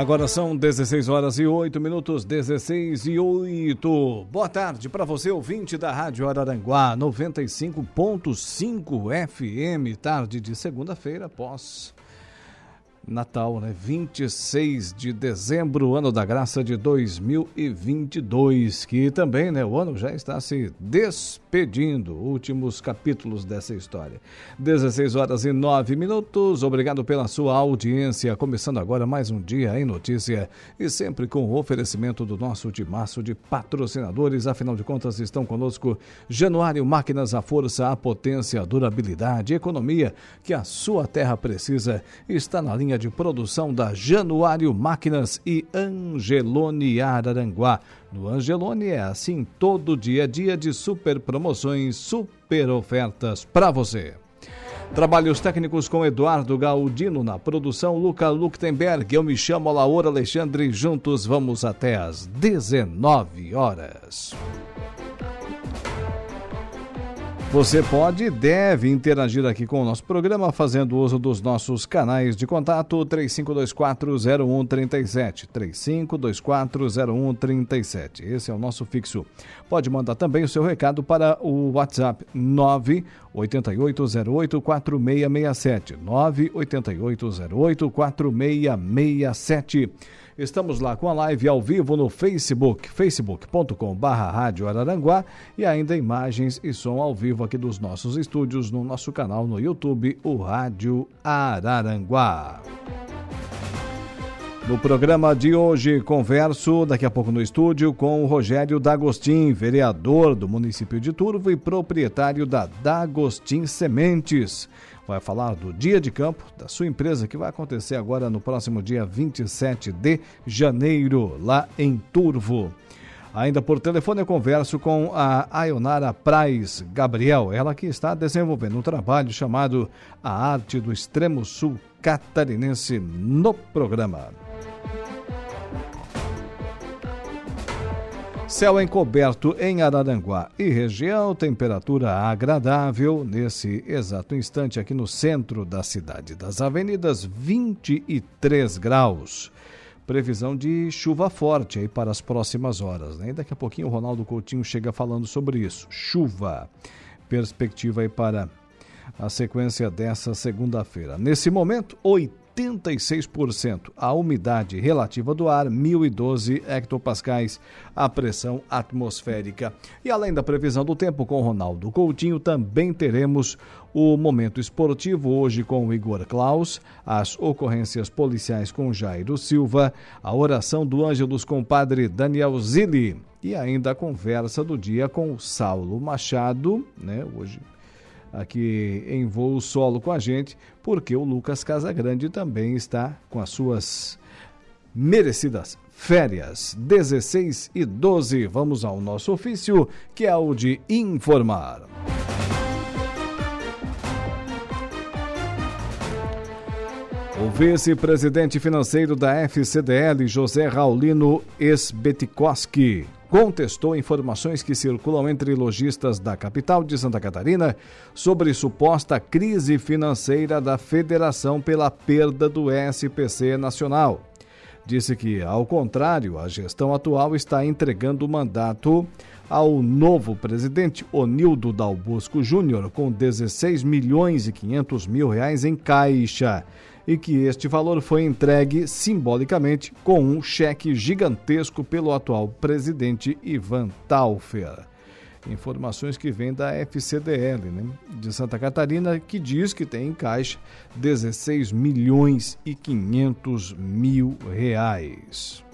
Agora são 16 horas e 8 minutos, 16 e 8. Boa tarde para você, ouvinte da Rádio Araranguá, 95.5 FM, tarde de segunda-feira, após Natal, né? 26 de dezembro, ano da graça de 2022, que também, né, o ano já está se despedindo, últimos capítulos dessa história. 16 horas e 9 minutos. Obrigado pela sua audiência. Começando agora mais um dia em notícia e sempre com o oferecimento do nosso timaço de patrocinadores, afinal de contas estão conosco Januário Máquinas, a força, a potência, a durabilidade, a economia que a sua terra precisa. Está na linha de produção da Januário Máquinas e Angelone Araranguá. No Angelone é assim todo dia, dia de super promoções, super ofertas para você. Trabalhos técnicos com Eduardo Galdino na produção Luca Luktenberg. Eu me chamo Laura Alexandre. Juntos vamos até às 19 horas. Você pode e deve interagir aqui com o nosso programa fazendo uso dos nossos canais de contato 35240137, 35240137. Esse é o nosso fixo. Pode mandar também o seu recado para o WhatsApp 988084667, 988084667. Estamos lá com a live ao vivo no Facebook, facebook.com barra Rádio Araranguá e ainda imagens e som ao vivo aqui dos nossos estúdios no nosso canal no YouTube, o Rádio Araranguá. No programa de hoje, converso daqui a pouco no estúdio com o Rogério D'Agostin, vereador do município de Turvo e proprietário da D'Agostin Sementes vai falar do dia de campo da sua empresa que vai acontecer agora no próximo dia 27 de janeiro, lá em Turvo. Ainda por telefone eu converso com a Ayonara Praz Gabriel, ela que está desenvolvendo um trabalho chamado A Arte do Extremo Sul Catarinense no programa. Céu encoberto em Araranguá e região, temperatura agradável nesse exato instante aqui no centro da cidade das avenidas, 23 graus. Previsão de chuva forte aí para as próximas horas. Né? E daqui a pouquinho o Ronaldo Coutinho chega falando sobre isso. Chuva. Perspectiva aí para a sequência dessa segunda-feira. Nesse momento, 80 86%. A umidade relativa do ar, 1012 hectopascais, a pressão atmosférica. E além da previsão do tempo com Ronaldo Coutinho, também teremos o momento esportivo hoje com Igor Klaus, as ocorrências policiais com Jairo Silva, a oração do Ângelus com Padre Daniel Zilli e ainda a conversa do dia com Saulo Machado, né? Hoje aqui em voo solo com a gente, porque o Lucas Casagrande também está com as suas merecidas férias. 16 e 12. Vamos ao nosso ofício, que é o de informar. O vice-presidente financeiro da FCDL, José Raulino Esbetikoski, contestou informações que circulam entre lojistas da capital de Santa Catarina sobre suposta crise financeira da federação pela perda do SPC nacional. Disse que, ao contrário, a gestão atual está entregando o mandato ao novo presidente Onildo Dalbosco Júnior com 16 milhões e 500 mil reais em caixa e que este valor foi entregue simbolicamente com um cheque gigantesco pelo atual presidente Ivan Taufer. Informações que vêm da FCDL né, de Santa Catarina, que diz que tem em caixa 16 milhões e 500 mil reais.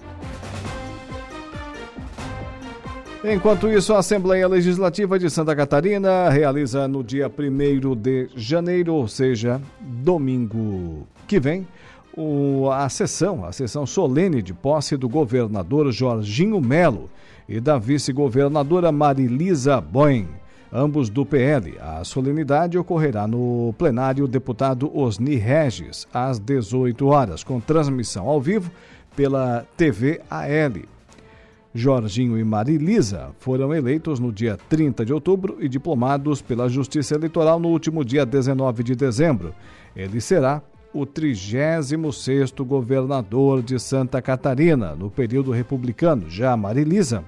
Enquanto isso, a Assembleia Legislativa de Santa Catarina realiza no dia 1 de janeiro, ou seja, domingo que vem, o, a sessão, a sessão solene de posse do governador Jorginho Melo e da vice-governadora Marilisa Boim. ambos do PL. A solenidade ocorrerá no plenário deputado Osni Regis, às 18 horas, com transmissão ao vivo pela TV AL. Jorginho e Marilisa foram eleitos no dia 30 de outubro e diplomados pela Justiça Eleitoral no último dia 19 de dezembro. Ele será o 36º governador de Santa Catarina no período republicano. Já Marilisa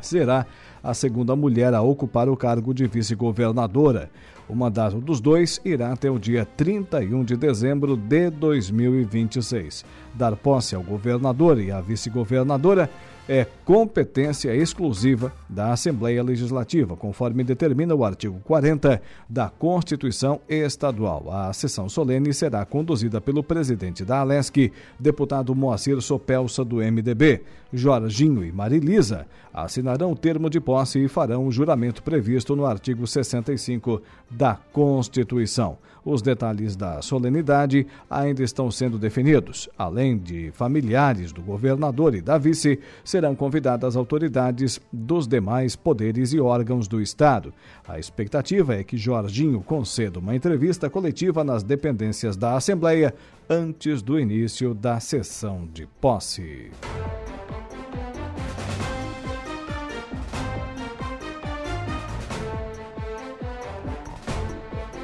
será a segunda mulher a ocupar o cargo de vice-governadora. O mandato dos dois irá até o dia 31 de dezembro de 2026. Dar posse ao governador e à vice-governadora é competência exclusiva da Assembleia Legislativa, conforme determina o artigo 40 da Constituição Estadual. A sessão solene será conduzida pelo presidente da Alesc, deputado Moacir Sopelsa, do MDB. Jorginho e Marilisa assinarão o termo de posse e farão o juramento previsto no artigo 65 da Constituição. Os detalhes da solenidade ainda estão sendo definidos. Além de familiares do governador e da vice, serão convidadas autoridades dos demais poderes e órgãos do Estado. A expectativa é que Jorginho conceda uma entrevista coletiva nas dependências da Assembleia antes do início da sessão de posse.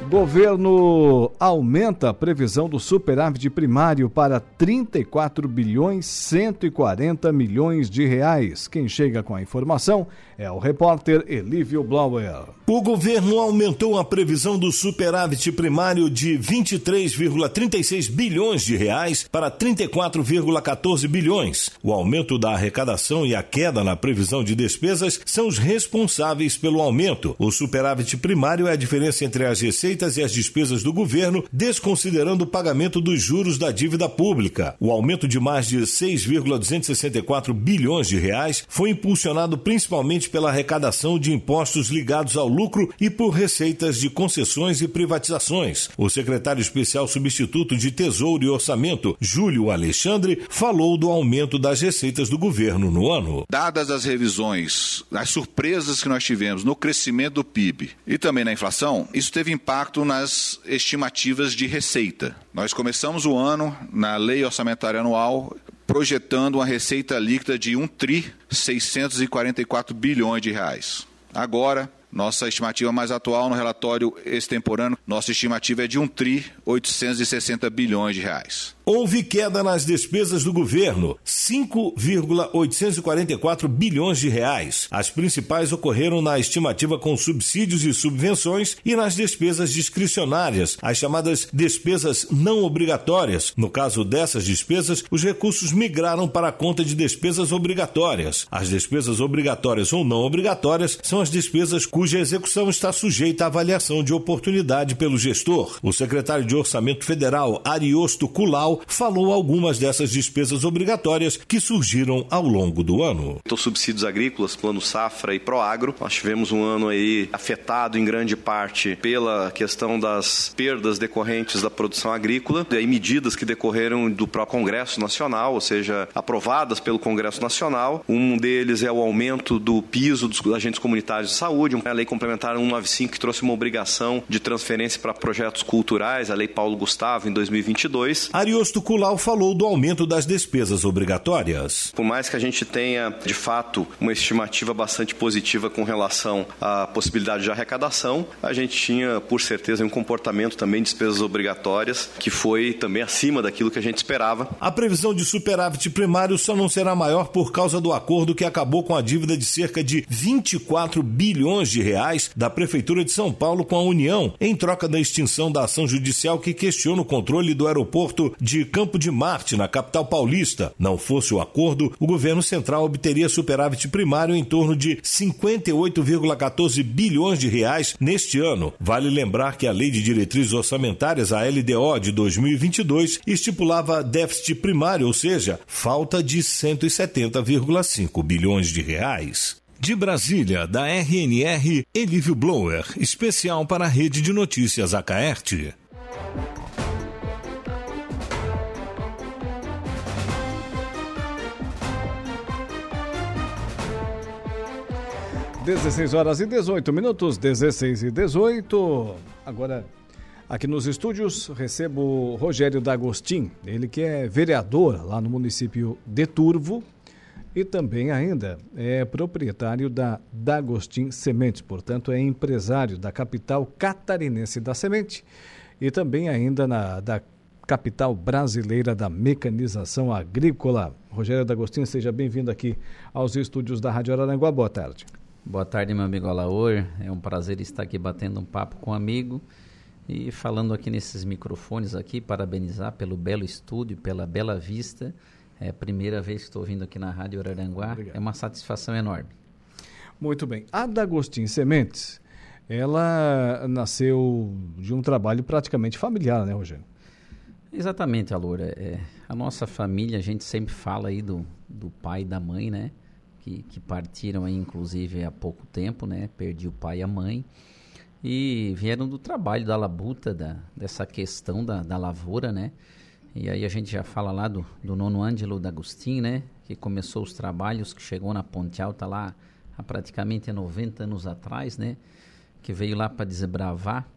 Governo aumenta a previsão do superávit primário para 34 bilhões 140 milhões de reais. Quem chega com a informação é o repórter Elívio Blauer. O governo aumentou a previsão do superávit primário de 23,36 bilhões de reais para 34,14 bilhões. O aumento da arrecadação e a queda na previsão de despesas são os responsáveis pelo aumento. O superávit primário é a diferença entre as receitas receitas e as despesas do governo, desconsiderando o pagamento dos juros da dívida pública. O aumento de mais de 6,264 bilhões de reais foi impulsionado principalmente pela arrecadação de impostos ligados ao lucro e por receitas de concessões e privatizações. O secretário especial substituto de Tesouro e Orçamento, Júlio Alexandre, falou do aumento das receitas do governo no ano. Dadas as revisões, as surpresas que nós tivemos no crescimento do PIB e também na inflação, isso teve impacto impacto nas estimativas de receita. Nós começamos o ano na lei orçamentária anual projetando uma receita líquida de 1 tri 644 bilhões de reais. Agora, nossa estimativa mais atual no relatório extemporâneo, nossa estimativa é de 1 tri 860 bilhões de reais. Houve queda nas despesas do governo, 5,844 bilhões de reais. As principais ocorreram na estimativa com subsídios e subvenções e nas despesas discricionárias, as chamadas despesas não obrigatórias. No caso dessas despesas, os recursos migraram para a conta de despesas obrigatórias. As despesas obrigatórias ou não obrigatórias são as despesas cuja execução está sujeita à avaliação de oportunidade pelo gestor. O secretário de Orçamento Federal, Ariosto Culau, falou algumas dessas despesas obrigatórias que surgiram ao longo do ano. Os subsídios agrícolas, Plano Safra e Proagro, nós tivemos um ano aí afetado em grande parte pela questão das perdas decorrentes da produção agrícola e medidas que decorreram do próprio Congresso Nacional, ou seja, aprovadas pelo Congresso Nacional. Um deles é o aumento do piso dos agentes comunitários de saúde, a lei complementar 195 que trouxe uma obrigação de transferência para projetos culturais, a lei Paulo Gustavo em 2022. Arios Augusto Culau falou do aumento das despesas obrigatórias. Por mais que a gente tenha, de fato, uma estimativa bastante positiva com relação à possibilidade de arrecadação, a gente tinha, por certeza, um comportamento também de despesas obrigatórias que foi também acima daquilo que a gente esperava. A previsão de superávit primário só não será maior por causa do acordo que acabou com a dívida de cerca de 24 bilhões de reais da Prefeitura de São Paulo com a União, em troca da extinção da ação judicial que questiona o controle do aeroporto de de Campo de Marte, na capital paulista. Não fosse o acordo, o governo central obteria superávit primário em torno de 58,14 bilhões de reais neste ano. Vale lembrar que a Lei de Diretrizes Orçamentárias, a LDO de 2022, estipulava déficit primário, ou seja, falta de 170,5 bilhões de reais. De Brasília, da RNR, Elívio Blower, especial para a Rede de Notícias Acaerte. 16 horas e 18 minutos, 16 e 18. Agora, aqui nos estúdios, recebo Rogério D'Agostin, ele que é vereador lá no município de Turvo e também ainda é proprietário da D'Agostin Sementes, portanto é empresário da capital catarinense da semente e também ainda na, da capital brasileira da mecanização agrícola. Rogério D'Agostin, seja bem-vindo aqui aos estúdios da Rádio Araranguá. Boa tarde. Boa tarde, meu amigo Alaor. É um prazer estar aqui batendo um papo com um amigo e falando aqui nesses microfones aqui, parabenizar pelo belo estúdio, pela bela vista. É a primeira vez que estou vindo aqui na Rádio Araranguá. Obrigado. É uma satisfação enorme. Muito bem. A D'Agostin Sementes, ela nasceu de um trabalho praticamente familiar, né, Rogério? Exatamente, Alora. É, a nossa família, a gente sempre fala aí do, do pai e da mãe, né? que, que partiram aí, inclusive, há pouco tempo, né? Perdi o pai e a mãe. E vieram do trabalho da labuta, da, dessa questão da, da lavoura, né? E aí a gente já fala lá do, do nono Ângelo D'Agostin, né? Que começou os trabalhos, que chegou na Ponte Alta lá há praticamente 90 anos atrás, né? Que veio lá para desbravar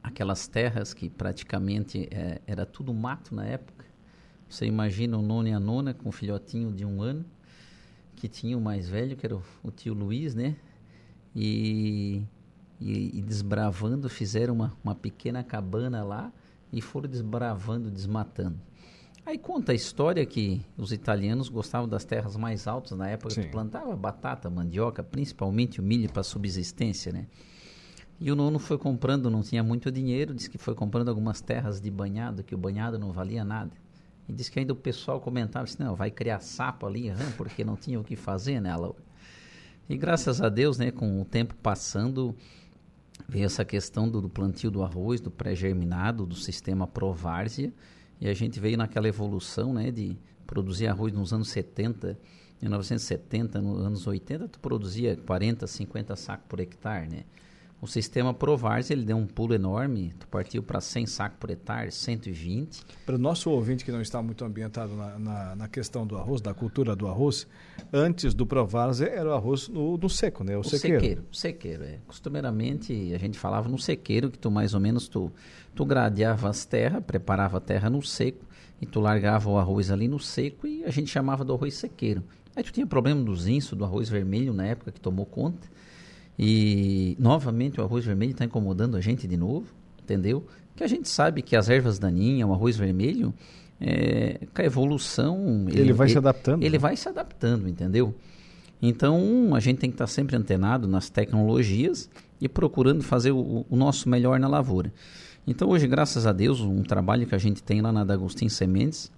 aquelas terras que praticamente é, era tudo mato na época. Você imagina o nono e a nona com um filhotinho de um ano que tinha o mais velho, que era o, o tio Luiz, né? E, e, e, desbravando, fizeram uma, uma pequena cabana lá e foram desbravando, desmatando. Aí conta a história que os italianos gostavam das terras mais altas na época Sim. que plantava batata, mandioca, principalmente o milho para subsistência, né? E o nono foi comprando, não tinha muito dinheiro, disse que foi comprando algumas terras de banhado, que o banhado não valia nada. E diz que ainda o pessoal comentava assim, não, vai criar sapo ali, porque não tinha o que fazer, né, Laura? E graças a Deus, né, com o tempo passando, veio essa questão do, do plantio do arroz, do pré-germinado, do sistema Provárzia, e a gente veio naquela evolução, né, de produzir arroz nos anos 70, 1970, nos anos 80, tu produzia 40, 50 sacos por hectare, né? O sistema Provars, ele deu um pulo enorme, tu partiu para 100 sacos por hectare, 120. Para o nosso ouvinte que não está muito ambientado na, na, na, questão do arroz, da cultura do arroz, antes do Provars era o arroz no, no seco, né? O, o sequeiro. sequeiro. sequeiro, é. Costumeiramente a gente falava no sequeiro, que tu mais ou menos tu, tu gradeava as terras, preparava a terra no seco, e tu largava o arroz ali no seco e a gente chamava do arroz sequeiro. Aí tu tinha problema dos insos, do arroz vermelho na época que tomou conta, e novamente o arroz vermelho está incomodando a gente de novo, entendeu? Que a gente sabe que as ervas daninhas, o arroz vermelho, é, com a evolução. Ele, ele vai ele, se adaptando. Ele né? vai se adaptando, entendeu? Então a gente tem que estar tá sempre antenado nas tecnologias e procurando fazer o, o, nosso melhor na lavoura. Então hoje, graças a Deus, um trabalho que a gente tem lá na D'Agostin Sementes,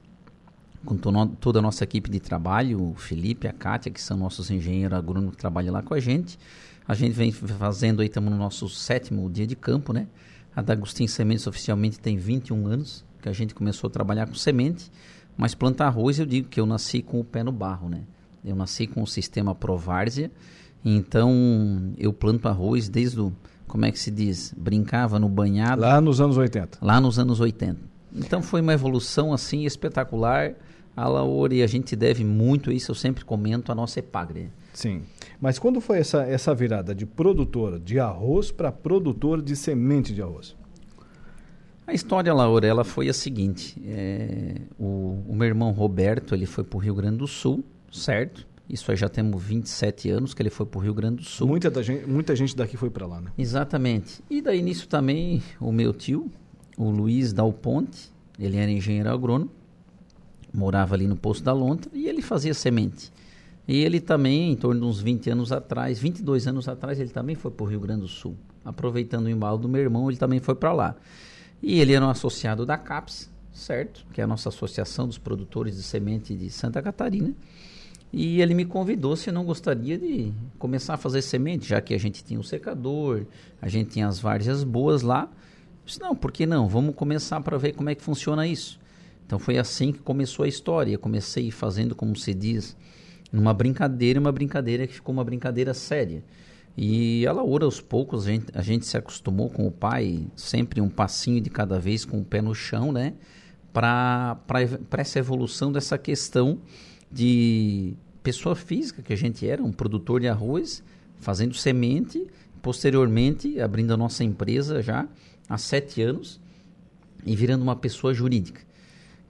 com toda a nossa equipe de trabalho, o Felipe, a Kátia, que são nossos engenheiros agrônomos que trabalham lá com a gente, a gente vem fazendo aí, estamos no nosso sétimo dia de campo, né? A D'Agostin Sementes oficialmente tem 21 anos que a gente começou a trabalhar com semente, mas plantar arroz eu digo que eu nasci com o pé no barro, né? Eu nasci com o sistema Provárzia, então eu planto arroz desde o, como é que se diz, brincava no banhado. Lá nos anos 80. Lá nos anos 80. Então foi uma evolução assim espetacular. A Laura, e a gente deve muito isso, eu sempre comento, a nossa Epagre. Sim. Mas quando foi essa, essa virada de produtor de arroz para produtor de semente de arroz? A história, Laura, ela foi a seguinte. É, o, o, meu irmão Roberto, ele foi para o Rio Grande do Sul, certo? Isso aí já temos 27 anos que ele foi para o Rio Grande do Sul. Muita, da gente, muita gente daqui foi para lá, né? Exatamente. E daí nisso também o meu tio, o Luiz Dal Ponte, ele era engenheiro agrônomo, morava ali no Poço da Lontra e ele fazia semente. E ele também, em torno de uns 20 anos atrás, 22 anos atrás, ele também foi para o Rio Grande do Sul. Aproveitando o embalo do meu irmão, ele também foi para lá. E ele era um associado da CAPS, certo? Que é a nossa associação dos produtores de semente de Santa Catarina. E ele me convidou se não gostaria de começar a fazer semente, já que a gente tinha o secador, a gente tinha as várzeas boas lá. Eu disse, não, por que não? Vamos começar para ver como é que funciona isso. Então foi assim que começou a história. Eu comecei fazendo, como se diz, numa brincadeira, uma brincadeira que ficou uma brincadeira séria. E a Laura, aos poucos, a gente, a gente se acostumou com o pai, sempre um passinho de cada vez com o pé no chão, né? Para essa evolução dessa questão de pessoa física que a gente era, um produtor de arroz, fazendo semente, posteriormente abrindo a nossa empresa já há sete anos e virando uma pessoa jurídica.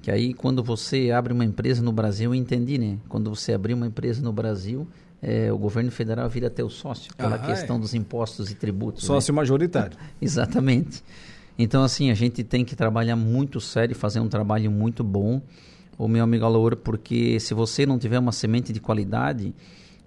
Que aí quando você abre uma empresa no Brasil, eu entendi, né? Quando você abrir uma empresa no Brasil, é, o governo federal vira teu sócio, pela ah, questão é. dos impostos e tributos. Sócio né? majoritário. Exatamente. Então, assim, a gente tem que trabalhar muito sério, fazer um trabalho muito bom, o meu amigo Alaor, porque se você não tiver uma semente de qualidade,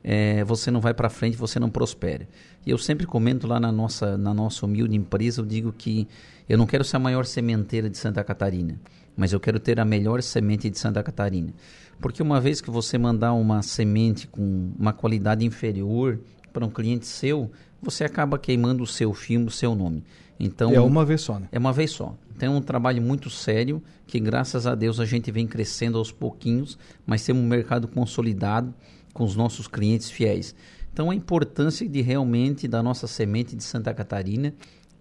é, você não vai para frente, você não prospera. E eu sempre comento lá na nossa, na nossa humilde empresa, eu digo que eu não quero ser a maior sementeira de Santa Catarina, mas eu quero ter a melhor semente de Santa Catarina. Porque uma vez que você mandar uma semente com uma qualidade inferior para um cliente seu, você acaba queimando o seu filme, o seu nome. Então é uma vez só, né? É uma vez só. Então é um trabalho muito sério que graças a Deus a gente vem crescendo aos pouquinhos, mas temos um mercado consolidado com os nossos clientes fiéis. Então a importância de realmente da nossa semente de Santa Catarina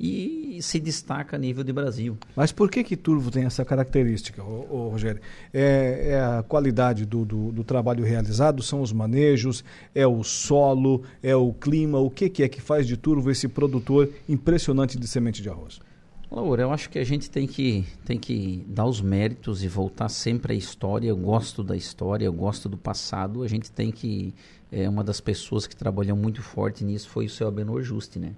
e se destaca a nível de Brasil. Mas por que que Turvo tem essa característica, ô, ô, Rogério? É, é, a qualidade do, do, do, trabalho realizado, são os manejos, é o solo, é o clima, o que, que é que faz de Turvo esse produtor impressionante de semente de arroz? Laura, eu acho que a gente tem que, tem que dar os méritos e voltar sempre à história. Eu gosto da história, eu gosto do passado. A gente tem que. É, uma das pessoas que trabalhou muito forte nisso foi o seu Abenor Juste, né?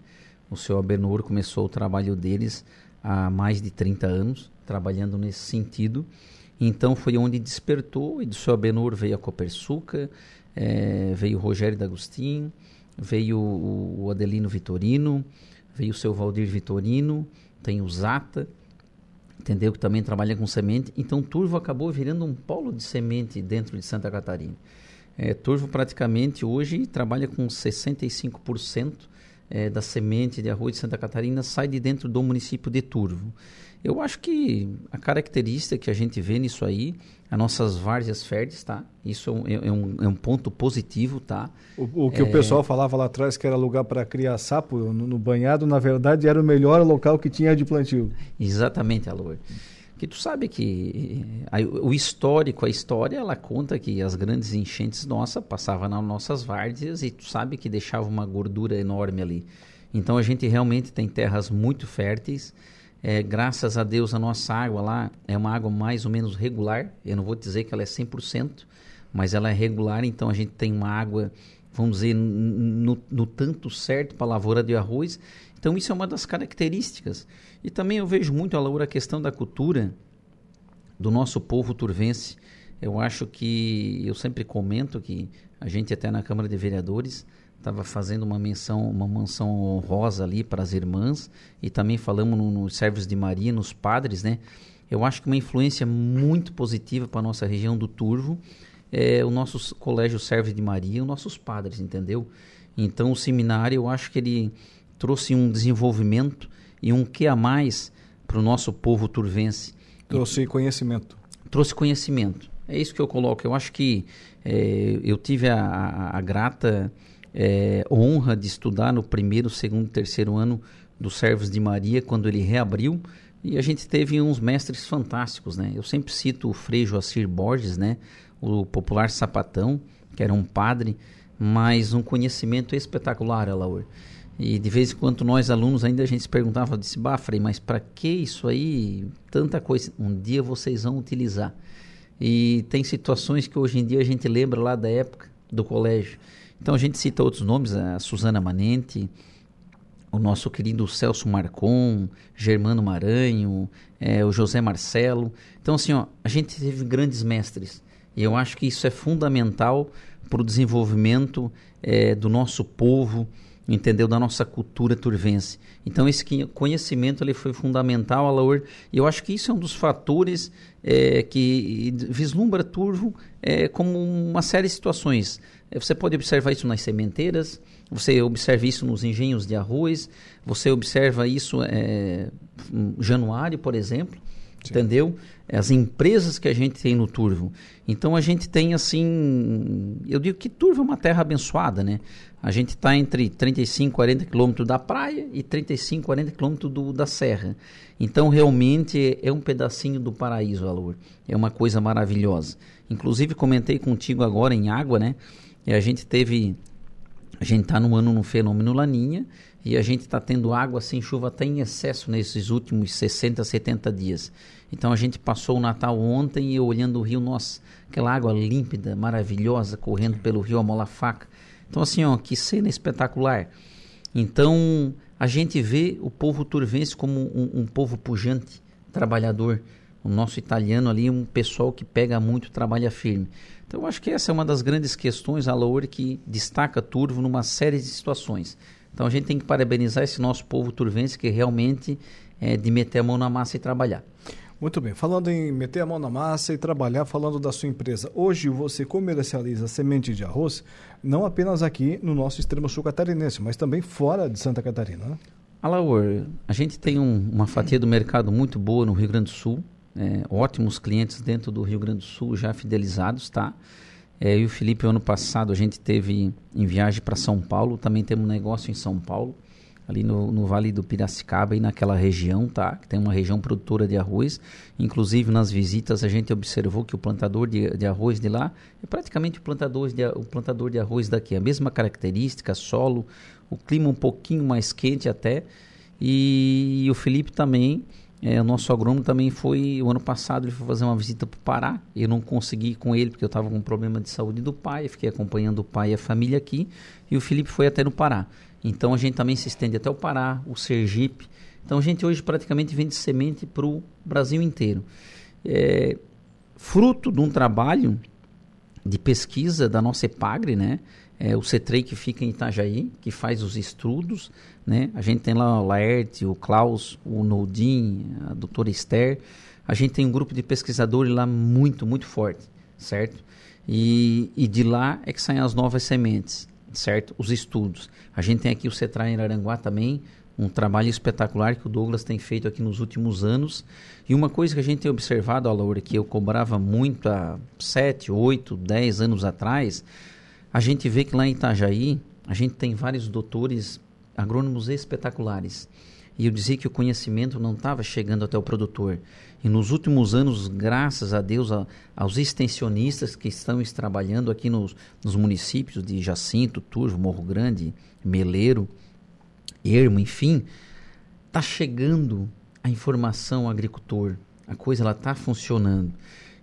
O seu Abenor começou o trabalho deles há mais de 30 anos, trabalhando nesse sentido. Então foi onde despertou, e do seu Abenor veio a Copersuca, é, veio o Rogério D'Agostin, veio o Adelino Vitorino, veio o seu Valdir Vitorino, tem o Zata, entendeu? Que também trabalha com semente. Então Turvo acabou virando um polo de semente dentro de Santa Catarina. É, Turvo praticamente hoje trabalha com 65% é, da semente de arroz de Santa Catarina sai de dentro do município de Turvo. Eu acho que a característica que a gente vê nisso aí, as nossas várzeas férteis, tá? Isso é, é um, é um ponto positivo, tá? O, o que é... o pessoal falava lá atrás que era lugar para criar sapo no, no, banhado, na verdade era o melhor local que tinha de plantio. Exatamente, Alô. Que tu sabe que a, o histórico, a história, ela conta que as grandes enchentes nossa passavam nas nossas várzeas e tu sabe que deixava uma gordura enorme ali. Então a gente realmente tem terras muito férteis. É, graças a Deus a nossa água lá é uma água mais ou menos regular. Eu não vou dizer que ela é 100%, mas ela é regular. Então a gente tem uma água, vamos dizer, no, no tanto certo para a lavoura de arroz então isso é uma das características. E também eu vejo muito, Laura, a questão da cultura do nosso povo turvense. Eu acho que, eu sempre comento que a gente até na Câmara de Vereadores estava fazendo uma menção, uma menção honrosa ali para as irmãs e também falamos nos no Servos de Maria, nos padres, né? Eu acho que uma influência muito positiva para a nossa região do Turvo é o nosso colégio Servos de Maria, os nossos padres, entendeu? Então o seminário, eu acho que ele trouxe um desenvolvimento e um que a mais para o nosso povo turvense. Trouxe e, conhecimento. Trouxe conhecimento. É isso que eu coloco. Eu acho que é, eu tive a, a, a grata é, honra de estudar no primeiro, segundo, terceiro ano do Servos de Maria, quando ele reabriu. E a gente teve uns mestres fantásticos, né? Eu sempre cito o Frei Joacir Borges, né? O popular sapatão, que era um padre, mas um conhecimento espetacular, Alaur. E de vez em quando nós alunos ainda a gente se perguntava, disse, bah, Frei, mas para que isso aí? Tanta coisa. Um dia vocês vão utilizar. E tem situações que hoje em dia a gente lembra lá da época do colégio. Então a gente cita outros nomes, a Suzana Manente, o nosso querido Celso Marcon, Germano Maranho, é, o José Marcelo. Então assim, ó, a gente teve grandes mestres. E eu acho que isso é fundamental para o desenvolvimento é, do nosso povo, entendeu da nossa cultura turvense. Então esse conhecimento ele foi fundamental, Alaor, e eu acho que isso é um dos fatores é, que vislumbra Turvo é, como uma série de situações. É, você pode observar isso nas sementeiras, você observa isso nos engenhos de arroz, você observa isso é, Januário, por exemplo, Sim. entendeu? As empresas que a gente tem no Turvo. Então a gente tem assim, eu digo que Turvo é uma terra abençoada, né? A gente está entre 35 e 40 quilômetros da praia e 35 40 quilômetros da serra. Então realmente é um pedacinho do paraíso, Alor. É uma coisa maravilhosa. Inclusive comentei contigo agora em água, né? E a gente teve a gente está no ano no fenômeno Laninha e a gente está tendo água sem chuva até em excesso nesses últimos 60, 70 dias. Então a gente passou o Natal ontem e olhando o rio, nossa, aquela água límpida, maravilhosa, correndo pelo rio Amola Faca. Então assim, ó, que cena espetacular. Então a gente vê o povo turvense como um, um povo pujante, trabalhador. O nosso italiano ali, um pessoal que pega muito, trabalha firme. Então, eu acho que essa é uma das grandes questões, a Loure, que destaca Turvo numa série de situações. Então, a gente tem que parabenizar esse nosso povo turvense que realmente é de meter a mão na massa e trabalhar. Muito bem, falando em meter a mão na massa e trabalhar, falando da sua empresa, hoje você comercializa semente de arroz não apenas aqui no nosso extremo sul catarinense, mas também fora de Santa Catarina, né? Alaor, a gente tem um, uma fatia do mercado muito boa no Rio Grande do Sul, é, ótimos clientes dentro do Rio Grande do Sul já fidelizados, tá? É, e o Felipe, ano passado, a gente teve em viagem para São Paulo, também temos um negócio em São Paulo, ali no, no, Vale do Piracicaba e naquela região, tá? Que tem uma região produtora de arroz. Inclusive, nas visitas, a gente observou que o plantador de, de arroz de lá é praticamente o plantador, de, o plantador de arroz daqui. A mesma característica, solo, o clima um pouquinho mais quente até. E, e o Felipe também é, o nosso agrônomo também foi, o ano passado, ele foi fazer uma visita para o Pará. Eu não consegui ir com ele porque eu estava com um problema de saúde do pai. fiquei acompanhando o pai e a família aqui. E o Felipe foi até no Pará. Então a gente também se estende até o Pará, o Sergipe. Então a gente hoje praticamente vende semente para o Brasil inteiro. É, fruto de um trabalho de pesquisa da nossa EPAGRE, né? É, o CETREI que fica em Itajaí, que faz os estudos, né? A gente tem lá o Laerte, o Klaus, o Noudin, a doutora Esther. A gente tem um grupo de pesquisadores lá muito, muito forte, certo? E, e de lá é que saem as novas sementes, certo? Os estudos. A gente tem aqui o CETRAI em Aranguá também, um trabalho espetacular que o Douglas tem feito aqui nos últimos anos. E uma coisa que a gente tem observado, Laura, que eu cobrava muito há 7, 8, 10 anos atrás, a gente vê que lá em Itajaí, a gente tem vários doutores agrônomos espetaculares. E eu dizia que o conhecimento não estava chegando até o produtor. E nos últimos anos, graças a Deus, a, aos extensionistas que estão trabalhando aqui nos, nos municípios de Jacinto, Turvo, Morro Grande, Meleiro, Ermo, enfim, está chegando a informação ao agricultor. A coisa está funcionando.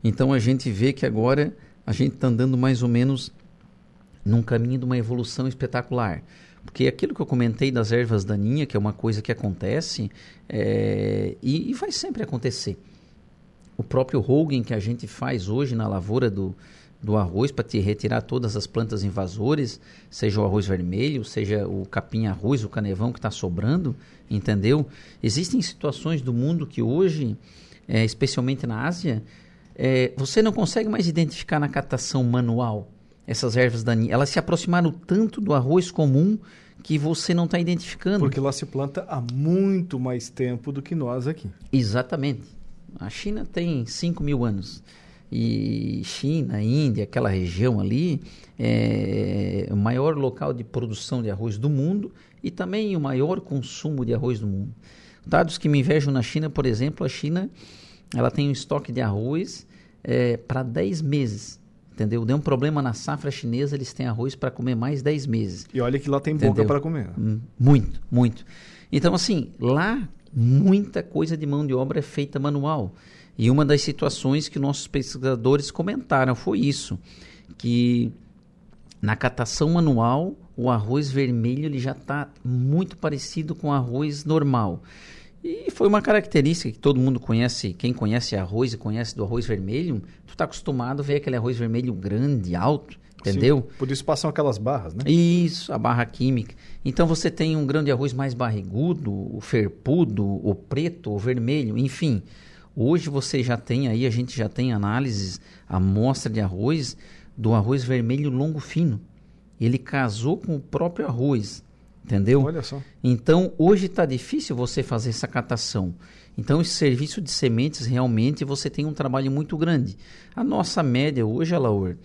Então a gente vê que agora a gente está andando mais ou menos num caminho de uma evolução espetacular. Porque aquilo que eu comentei das ervas daninhas, que é uma coisa que acontece, é, e, e, vai sempre acontecer. O próprio Hogan que a gente faz hoje na lavoura do, do arroz para retirar todas as plantas invasoras, seja o arroz vermelho, seja o capim arroz, o canevão que está sobrando, entendeu? Existem situações do mundo que hoje, é, especialmente na Ásia, é, você não consegue mais identificar na catação manual essas ervas daninhas. Elas se aproximaram tanto do arroz comum que você não está identificando. Porque lá se planta há muito mais tempo do que nós aqui. Exatamente. A China tem 5 mil anos. E China, Índia, aquela região ali, é o maior local de produção de arroz do mundo e também o maior consumo de arroz do mundo. Dados que me invejam na China, por exemplo, a China ela tem um estoque de arroz é, para 10 meses entendeu? Deu um problema na safra chinesa, eles têm arroz para comer mais 10 meses. E olha que lá tem entendeu? boca para comer. Hum, muito, muito. Então, assim, lá muita coisa de mão de obra é feita manual. E uma das situações que nossos pesquisadores comentaram foi isso, que na catação manual o arroz vermelho ele já está muito parecido com o arroz normal. E foi uma característica que todo mundo conhece, quem conhece arroz e conhece do arroz vermelho, tu está acostumado a ver aquele arroz vermelho grande, alto, entendeu? Sim, por isso passam aquelas barras, né? Isso, a barra química. Então você tem um grão de arroz mais barrigudo, o ferpudo, o preto, o vermelho, enfim. Hoje você já tem aí, a gente já tem análises, amostra de arroz do arroz vermelho longo fino. Ele casou com o próprio arroz. Entendeu? Olha só. Então, hoje está difícil você fazer essa catação. Então, esse serviço de sementes, realmente, você tem um trabalho muito grande. A nossa média hoje, Alaor,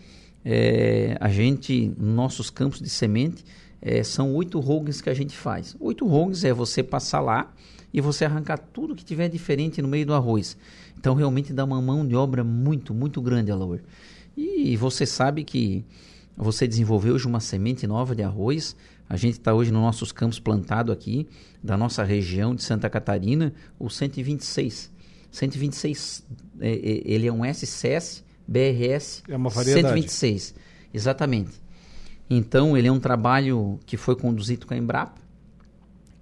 é, a gente, nossos campos de semente, é, são oito rogues que a gente faz. Oito rogues é você passar lá e você arrancar tudo que tiver diferente no meio do arroz. Então, realmente dá uma mão de obra muito, muito grande, Alaor. E você sabe que você desenvolveu hoje uma semente nova de arroz. A gente está hoje nos nossos campos plantado aqui, da nossa região de Santa Catarina, o 126. 126, é, é, ele é um SCS BRS é uma variedade. 126. Exatamente. Então, ele é um trabalho que foi conduzido com a Embrapa.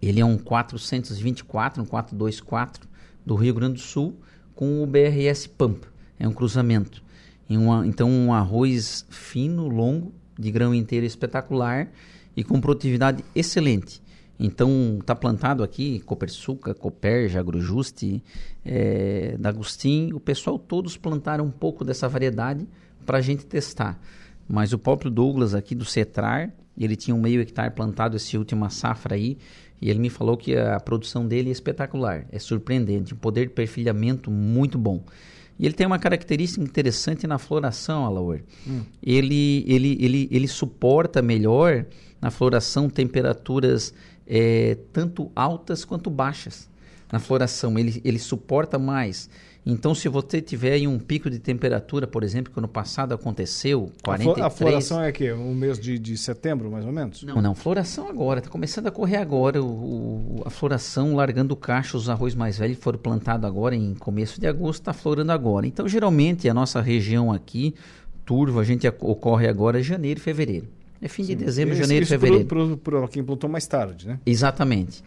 Ele é um 424, um 424 do Rio Grande do Sul, com o BRS Pampa. É um cruzamento. Uma, então, um arroz fino, longo, de grão inteiro espetacular e com produtividade excelente. Então, está plantado aqui Copersuca, Coperja, Agrojuste, é, D'Agustin. O pessoal todos plantaram um pouco dessa variedade para a gente testar. Mas o próprio Douglas aqui do Cetrar, ele tinha um meio hectare plantado esse última safra aí, e ele me falou que a produção dele é espetacular, é surpreendente, um poder de perfilhamento muito bom. E ele tem uma característica interessante na floração, Alaor. Hum. Ele, ele, ele, ele suporta melhor na floração temperaturas é, tanto altas quanto baixas. Na floração, ele, ele suporta mais. Então, se você tiver aí um pico de temperatura, por exemplo, que ano passado aconteceu, 43... A floração é que um mês de, de setembro, mais ou menos? Não, não, floração agora, está começando a correr agora, o, o, a floração largando caixa, os arroz mais velhos foram plantados agora em começo de agosto, está florando agora. Então, geralmente, a nossa região aqui, turvo, a gente ocorre agora em janeiro e fevereiro. É fim Sim. de dezembro, janeiro e fevereiro. Para quem plantou mais tarde, né? Exatamente.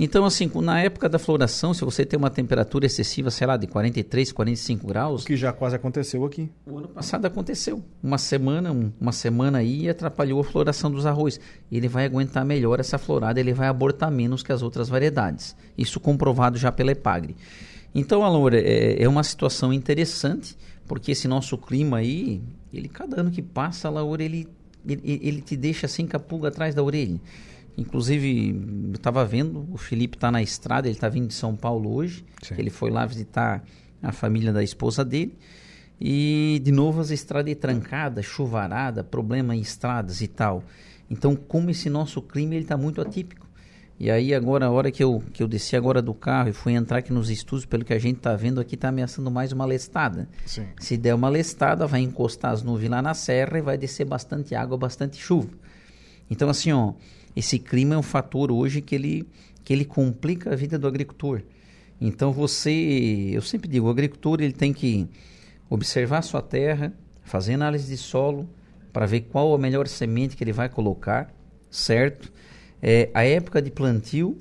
Então, assim, na época da floração, se você tem uma temperatura excessiva, sei lá, de 43, 45 graus. O que já quase aconteceu aqui. O ano passado aconteceu. Uma semana, um, uma semana aí atrapalhou a floração dos arroz. Ele vai aguentar melhor essa florada, ele vai abortar menos que as outras variedades. Isso comprovado já pela Epagre. Então, Alor, é, é uma situação interessante, porque esse nosso clima aí, ele cada ano que passa, Laura, ele, ele, ele te deixa assim com a pulga atrás da orelha. Inclusive, eu estava vendo, o Felipe está na estrada, ele está vindo de São Paulo hoje. Ele foi lá visitar a família da esposa dele. E, de novo, as estradas trancadas, chuvarada, problema em estradas e tal. Então, como esse nosso clima está muito atípico. E aí, agora, a hora que eu, que eu desci agora do carro e fui entrar aqui nos estudos, pelo que a gente está vendo aqui, está ameaçando mais uma lestada. Sim. Se der uma lestada, vai encostar as nuvens lá na serra e vai descer bastante água, bastante chuva. Então, assim, ó esse clima é um fator hoje que ele, que ele complica a vida do agricultor. Então você, eu sempre digo, o agricultor ele tem que observar a sua terra, fazer análise de solo para ver qual a melhor semente que ele vai colocar, certo? É, a época de plantio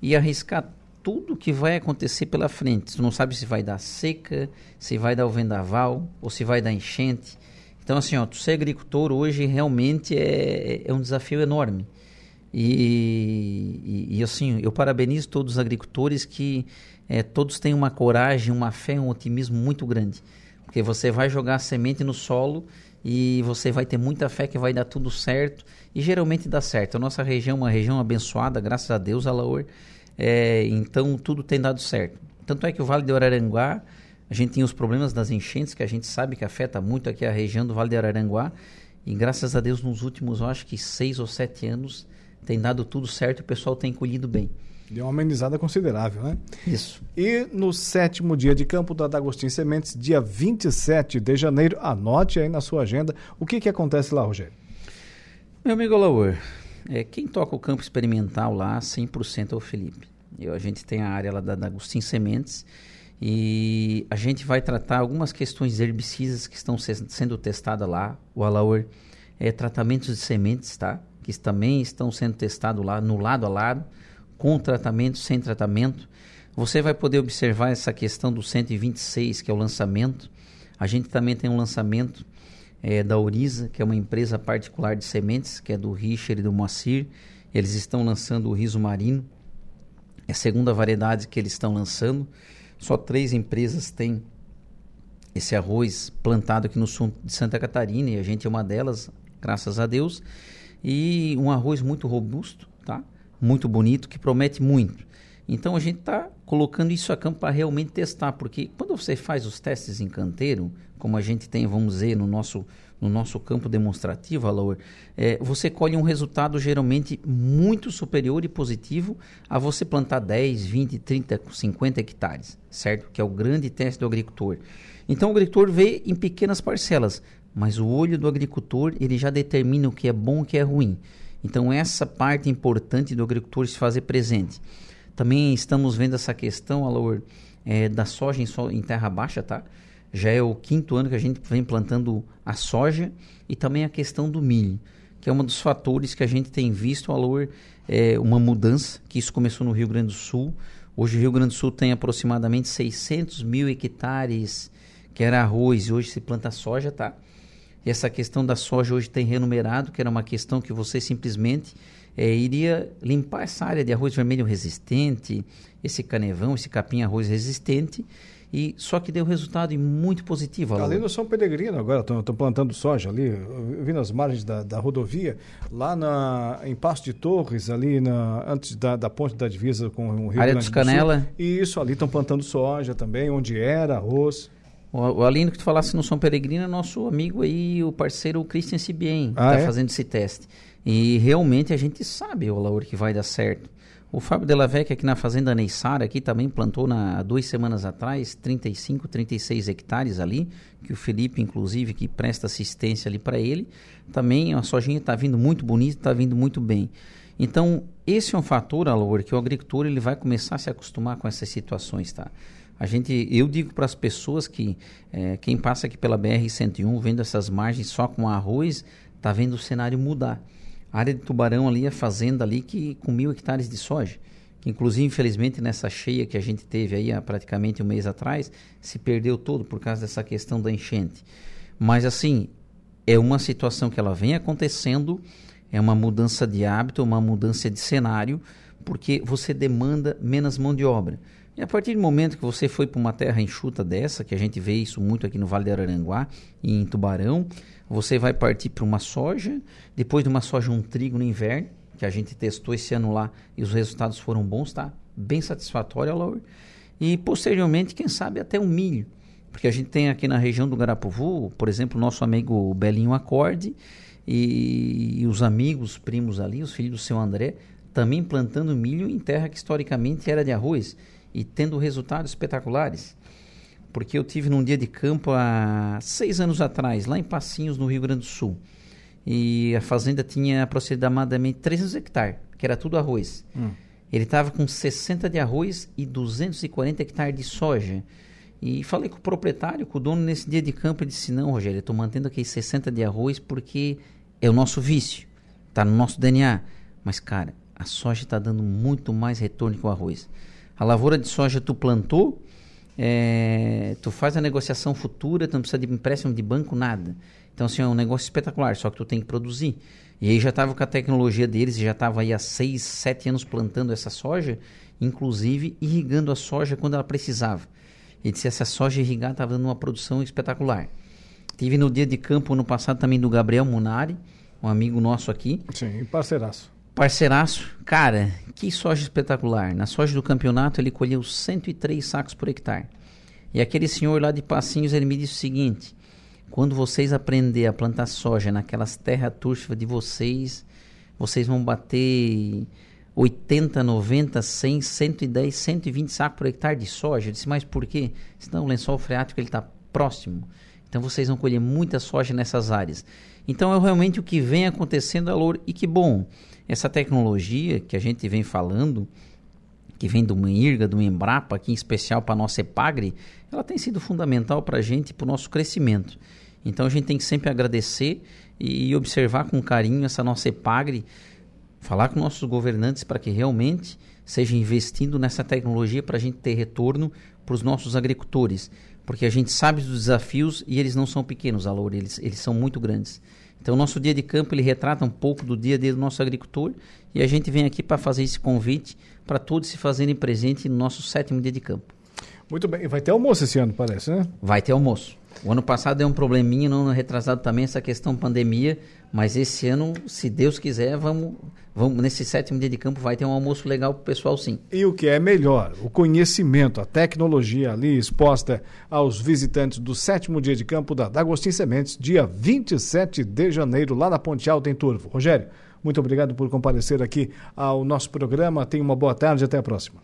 e arriscar tudo que vai acontecer pela frente. Tu não sabe se vai dar seca, se vai dar o vendaval ou se vai dar enchente. Então assim, ó, tu ser agricultor hoje realmente é, é um desafio enorme. E, e, e, assim, eu parabenizo todos os agricultores que é, todos têm uma coragem, uma fé, um otimismo muito grande. Porque você vai jogar a semente no solo e você vai ter muita fé que vai dar tudo certo. E geralmente dá certo. A nossa região é uma região abençoada, graças a Deus, Alaor. É, então tudo tem dado certo. Tanto é que o Vale de Araranguá, a gente tem os problemas das enchentes, que a gente sabe que afeta muito aqui a região do Vale de Araranguá. E graças a Deus, nos últimos, acho que seis ou sete anos, tem dado tudo certo e o pessoal tem colhido bem. Deu uma amenizada considerável, né? Isso. E no sétimo dia de campo da D'Agostinho Sementes, dia 27 de janeiro, anote aí na sua agenda o que, que acontece lá, Rogério. Meu amigo Laur, é, quem toca o campo experimental lá 100% é o Felipe. Eu, a gente tem a área lá da D'Agostinho Sementes e a gente vai tratar algumas questões herbicidas que estão se, sendo testadas lá. O Alaur é tratamentos de sementes, tá? Que também estão sendo testados lá no lado a lado, com tratamento, sem tratamento. Você vai poder observar essa questão do 126, que é o lançamento. A gente também tem um lançamento é, da Oriza, que é uma empresa particular de sementes, que é do Richard e do Moacir. Eles estão lançando o riso marino. É a segunda variedade que eles estão lançando. Só três empresas têm esse arroz plantado aqui no sul de Santa Catarina e a gente é uma delas, graças a Deus e um arroz muito robusto, tá? Muito bonito, que promete muito. Então a gente está colocando isso a campo para realmente testar, porque quando você faz os testes em canteiro, como a gente tem, vamos dizer, no nosso, no nosso campo demonstrativo, Alaor, é, você colhe um resultado geralmente muito superior e positivo a você plantar 10, 20, 30, 50 hectares, certo? Que é o grande teste do agricultor. Então o agricultor vê em pequenas parcelas, mas o olho do agricultor ele já determina o que é bom e o que é ruim. Então essa parte importante do agricultor se fazer presente. Também estamos vendo essa questão, Alor, é, da soja em, so, em terra baixa, tá? Já é o quinto ano que a gente vem plantando a soja e também a questão do milho, que é um dos fatores que a gente tem visto, Alor, é, uma mudança, que isso começou no Rio Grande do Sul. Hoje o Rio Grande do Sul tem aproximadamente 600 mil hectares que era arroz e hoje se planta soja, tá? E essa questão da soja hoje tem renumerado, que era uma questão que você simplesmente é, iria limpar essa área de arroz vermelho resistente, esse canevão, esse capim arroz resistente, e só que deu resultado muito positivo. Ali no São Peregrino agora, estão plantando soja ali, vi nas margens da, da rodovia, lá na, em Passo de Torres, ali na, antes da, da ponte da divisa com o Rio área Grande dos Canela. do Sul. Isso, ali estão plantando soja também, onde era arroz. O, o que tu falasse no São Peregrino é nosso amigo aí, o parceiro Christian Sibien, Ah, está é? fazendo esse teste. E realmente a gente sabe, o Lauro, que vai dar certo. O Fábio Delavec aqui na Fazenda Neissara, aqui também plantou na, duas semanas atrás 35, 36 hectares ali, que o Felipe, inclusive, que presta assistência ali para ele. Também a sojinha está vindo muito bonita, está vindo muito bem. Então, esse é um fator, Alaor, que o agricultor ele vai começar a se acostumar com essas situações, tá? A gente, eu digo para as pessoas que eh, quem passa aqui pela BR-101, vendo essas margens só com arroz, tá vendo o cenário mudar. A área de Tubarão ali, a fazenda ali, que com mil hectares de soja. Que inclusive, infelizmente, nessa cheia que a gente teve aí há praticamente um mês atrás, se perdeu todo por causa dessa questão da enchente. Mas assim, é uma situação que ela vem acontecendo, é uma mudança de hábito, uma mudança de cenário, porque você demanda menos mão de obra. E a partir do momento que você foi para uma terra enxuta dessa, que a gente vê isso muito aqui no Vale do Araranguá e em Tubarão, você vai partir para uma soja, depois de uma soja um trigo no inverno, que a gente testou esse ano lá e os resultados foram bons, tá? Bem satisfatório, Laura. E posteriormente, quem sabe até um milho. Porque a gente tem aqui na região do Garapuvu, por exemplo, o nosso amigo Belinho Acorde e, e os amigos, primos ali, os filhos do seu André, também plantando milho em terra que historicamente era de arroz e tendo resultados espetaculares. Porque eu tive num dia de campo há seis anos atrás, lá em Passinhos, no Rio Grande do Sul. E a fazenda tinha aproximadamente 300 hectares, que era tudo arroz. Ele estava com 60 de arroz e 240 hectares de soja. E falei com o proprietário, com o dono nesse dia de campo, ele disse: Não, Rogério, eu estou mantendo aqui 60 de arroz porque é o nosso vício, está no nosso DNA. Mas, cara, a soja está dando muito mais retorno que o arroz. A lavoura de soja tu plantou, é, tu faz a negociação futura, tu não precisa de empréstimo de banco, nada. Então, assim, é um negócio espetacular, só que tu tem que produzir. E aí já estava com a tecnologia deles, já estava aí há seis, sete anos plantando essa soja, inclusive irrigando a soja quando ela precisava. E disse essa soja irrigada estava dando uma produção espetacular. Tive no dia de campo ano passado também do Gabriel Munari, um amigo nosso aqui, Sim, parceiraço. Parceiraço, cara, que soja espetacular. Na soja do campeonato ele colheu 103 sacos por hectare. E aquele senhor lá de Passinhos, ele me disse o seguinte: quando vocês aprender a plantar soja naquelas terras turfas de vocês, vocês vão bater 80, 90, 100, 110, 120 sacos por hectare de soja. Eu disse, mas por quê? Senão o lençol freático ele está próximo. Então vocês vão colher muita soja nessas áreas. Então é realmente o que vem acontecendo, Alor, e que bom. Essa tecnologia que a gente vem falando, que vem do IRGA, do Embrapa, aqui em especial para a nossa EPAGRE, ela tem sido fundamental para a gente, para o nosso crescimento. Então a gente tem que sempre agradecer e observar com carinho essa nossa EPAGRE, falar com nossos governantes para que realmente seja investindo nessa tecnologia para a gente ter retorno para os nossos agricultores. Porque a gente sabe dos desafios e eles não são pequenos, Alor, eles, eles são muito grandes. Então, o nosso dia de campo ele retrata um pouco do dia a dia do nosso agricultor e a gente vem aqui para fazer esse convite para todos se fazerem presente no nosso sétimo dia de campo. Muito bem. Vai ter almoço esse ano, parece, né? Vai ter almoço. O ano passado deu um probleminha, no ano retrasado também, essa questão pandemia, mas esse ano, se Deus quiser, vamos, vamos nesse sétimo dia de campo vai ter um almoço legal para o pessoal sim. E o que é melhor, o conhecimento, a tecnologia ali exposta aos visitantes do sétimo dia de campo da D'Agostinho Sementes, dia 27 de janeiro, lá na Ponte Alta, em Turvo. Rogério, muito obrigado por comparecer aqui ao nosso programa. Tenha uma boa tarde e até a próxima.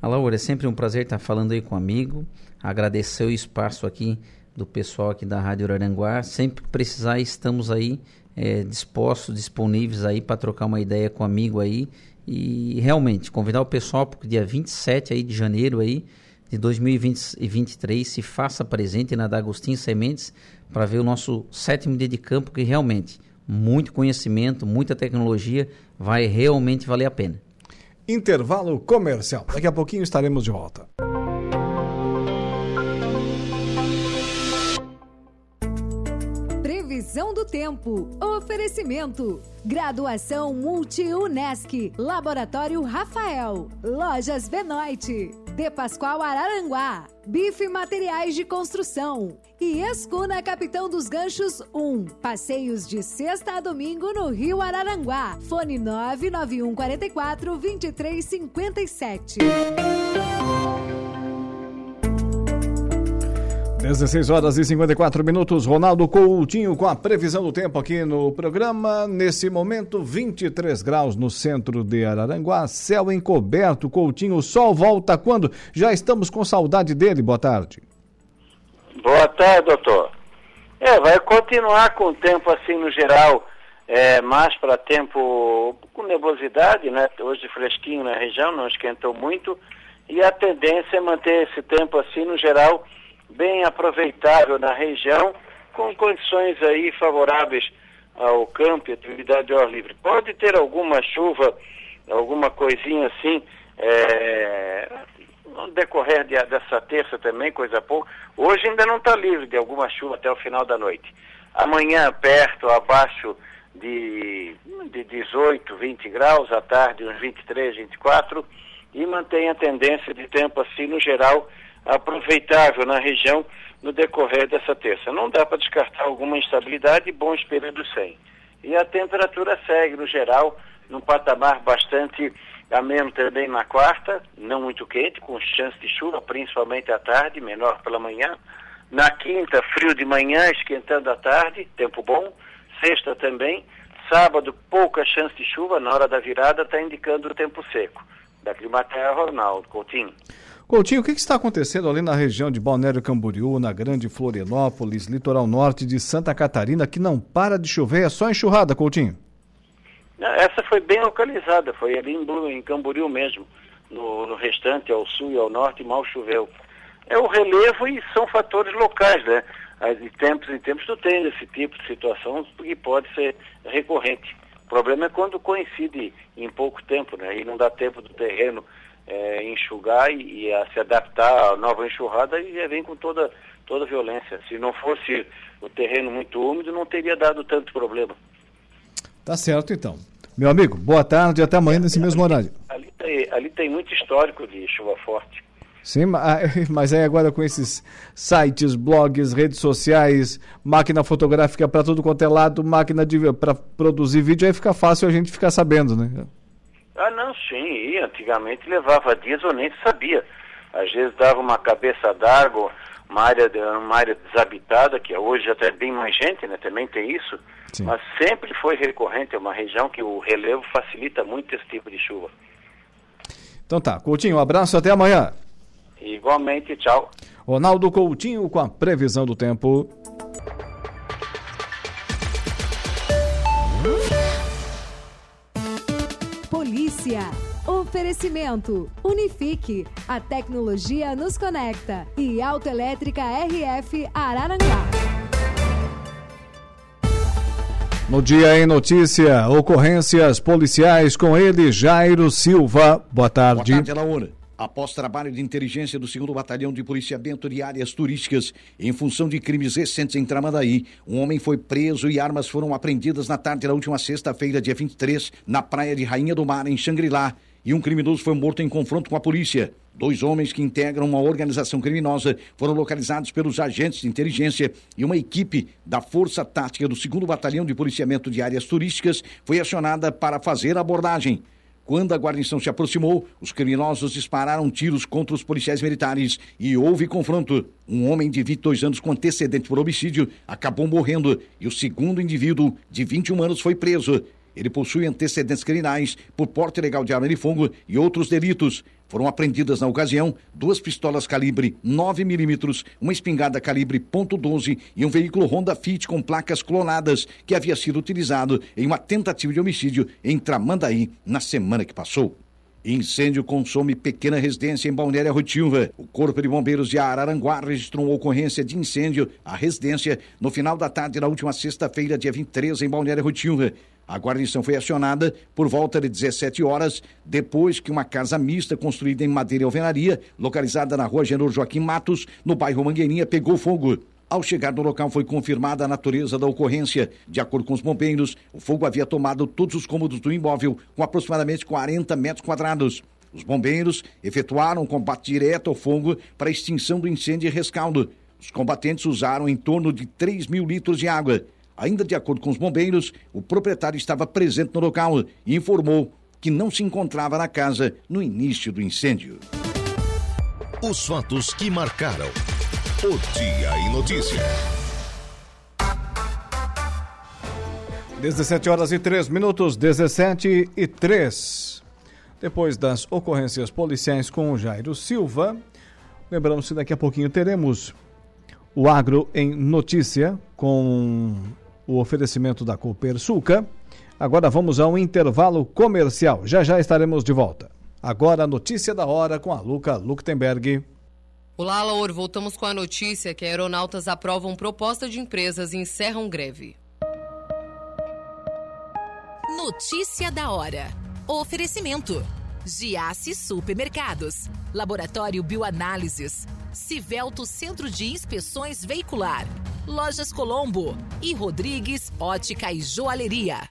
A Laura, é sempre um prazer estar falando aí com um amigo, agradecer o espaço aqui do pessoal aqui da Rádio Araranguá. Sempre que precisar, estamos aí é, dispostos, disponíveis aí para trocar uma ideia com um amigo aí. E realmente, convidar o pessoal o dia 27 aí de janeiro aí, de 2023 se faça presente na D'Agostinho Sementes para ver o nosso sétimo dia de campo, que realmente muito conhecimento, muita tecnologia, vai realmente valer a pena. Intervalo comercial. Daqui a pouquinho estaremos de volta. Previsão do tempo. Oferecimento. Graduação Multi-UNESC. Laboratório Rafael. Lojas Benoite. De Pascoal Araranguá. Bife Materiais de Construção. E Escuna Capitão dos Ganchos 1. Passeios de sexta a domingo no Rio Araranguá. Fone 99144 2357. 16 horas e 54 minutos. Ronaldo Coutinho com a previsão do tempo aqui no programa. Nesse momento, 23 graus no centro de Araranguá. Céu encoberto. Coutinho, o sol volta quando? Já estamos com saudade dele. Boa tarde. Boa tarde, doutor. É, vai continuar com o tempo assim no geral, é, mais para tempo com nebulosidade, né? Hoje fresquinho na região, não esquentou muito. E a tendência é manter esse tempo assim no geral bem aproveitável na região, com condições aí favoráveis ao campo e atividade de ar livre. Pode ter alguma chuva, alguma coisinha assim, é, no decorrer de, dessa terça também, coisa pouca. Hoje ainda não está livre de alguma chuva até o final da noite. Amanhã, perto, abaixo de, de 18, 20 graus, à tarde uns 23, 24, e mantém a tendência de tempo assim, no geral, aproveitável na região no decorrer dessa terça. Não dá para descartar alguma instabilidade e bons períodos sem. E a temperatura segue, no geral, num patamar bastante Ameno também na quarta, não muito quente, com chance de chuva, principalmente à tarde, menor pela manhã. Na quinta, frio de manhã, esquentando à tarde, tempo bom. Sexta também. Sábado, pouca chance de chuva, na hora da virada está indicando o tempo seco. Da Climaterra, Ronaldo Coutinho. Coutinho, o que, está acontecendo ali na região de Balneário Camboriú, na Grande Florianópolis, litoral norte de Santa Catarina, que não para de chover, é só enxurrada, Coutinho? Essa foi bem localizada, foi ali em, em Camboriú mesmo. No, no, restante, ao sul e ao norte, mal choveu. É o relevo e são fatores locais, né? De tempos em tempos tu tem esse tipo de situação que pode ser recorrente. O problema é quando coincide em pouco tempo, né? E não dá tempo do terreno é, enxugar e, e, a se adaptar à nova enxurrada e vem com toda, toda violência. Se não fosse o terreno muito úmido, não teria dado tanto problema. Tá certo, então. Meu amigo, boa tarde e até amanhã nesse ali, mesmo horário. Ali tem, ali tem muito histórico de chuva forte. Sim, mas aí agora com esses sites, blogs, redes sociais, máquina fotográfica para tudo quanto é lado, máquina para produzir vídeo, aí fica fácil a gente ficar sabendo, né? Ah, não, sim. E antigamente levava dias ou nem sabia. Às vezes dava uma cabeça d'água, uma área, uma área desabitada, que hoje até é bem mais gente, né? Também tem isso. Sim. Mas sempre foi recorrente, é uma região que o relevo facilita muito esse tipo de chuva. Então tá, Coutinho, um abraço até amanhã. Igualmente, tchau. Ronaldo Coutinho com a previsão do tempo. Polícia. Oferecimento: Unifique. A tecnologia nos conecta. E Autoelétrica RF Araranguá. No Dia em Notícia, ocorrências policiais com ele, Jairo Silva. Boa tarde. Boa tarde, Laura. Após trabalho de inteligência do 2 Batalhão de Policiamento de Áreas Turísticas, em função de crimes recentes em Tramandaí, um homem foi preso e armas foram apreendidas na tarde da última sexta-feira, dia 23, na praia de Rainha do Mar, em Xangri-Lá, e um criminoso foi morto em confronto com a polícia. Dois homens que integram uma organização criminosa foram localizados pelos agentes de inteligência e uma equipe da Força Tática do 2 Batalhão de Policiamento de Áreas Turísticas foi acionada para fazer a abordagem. Quando a guarnição se aproximou, os criminosos dispararam tiros contra os policiais militares e houve confronto. Um homem de 22 anos com antecedente por homicídio acabou morrendo e o segundo indivíduo, de 21 anos, foi preso. Ele possui antecedentes criminais por porte ilegal de arma de fogo e outros delitos. Foram apreendidas na ocasião duas pistolas calibre 9mm, uma espingarda calibre .12 e um veículo Honda Fit com placas clonadas que havia sido utilizado em uma tentativa de homicídio em Tramandaí na semana que passou. Incêndio consome pequena residência em Balneária Rotilva. O Corpo de Bombeiros de Araranguá registrou uma ocorrência de incêndio à residência no final da tarde da última sexta-feira, dia 23, em Balneária Rotilva. A guarnição foi acionada por volta de 17 horas, depois que uma casa mista construída em madeira e alvenaria, localizada na rua Genor Joaquim Matos, no bairro Mangueirinha, pegou fogo. Ao chegar no local foi confirmada a natureza da ocorrência. De acordo com os bombeiros, o fogo havia tomado todos os cômodos do imóvel, com aproximadamente 40 metros quadrados. Os bombeiros efetuaram um combate direto ao fogo para extinção do incêndio e rescaldo. Os combatentes usaram em torno de 3 mil litros de água. Ainda de acordo com os bombeiros, o proprietário estava presente no local e informou que não se encontrava na casa no início do incêndio. Os fatos que marcaram o Dia em Notícia. 17 horas e 3 minutos, 17 e 3. Depois das ocorrências policiais com o Jairo Silva, lembramos que daqui a pouquinho teremos o Agro em Notícia com o oferecimento da Copersuca. Agora vamos a um intervalo comercial. Já já estaremos de volta. Agora a notícia da hora com a Luca Luktenberg. Olá, Laur. Voltamos com a notícia que aeronautas aprovam proposta de empresas e encerram greve. Notícia da hora. Oferecimento. Giasse Supermercados. Laboratório Bioanálises. Civelto Centro de Inspeções Veicular. Lojas Colombo e Rodrigues Ótica e Joalheria.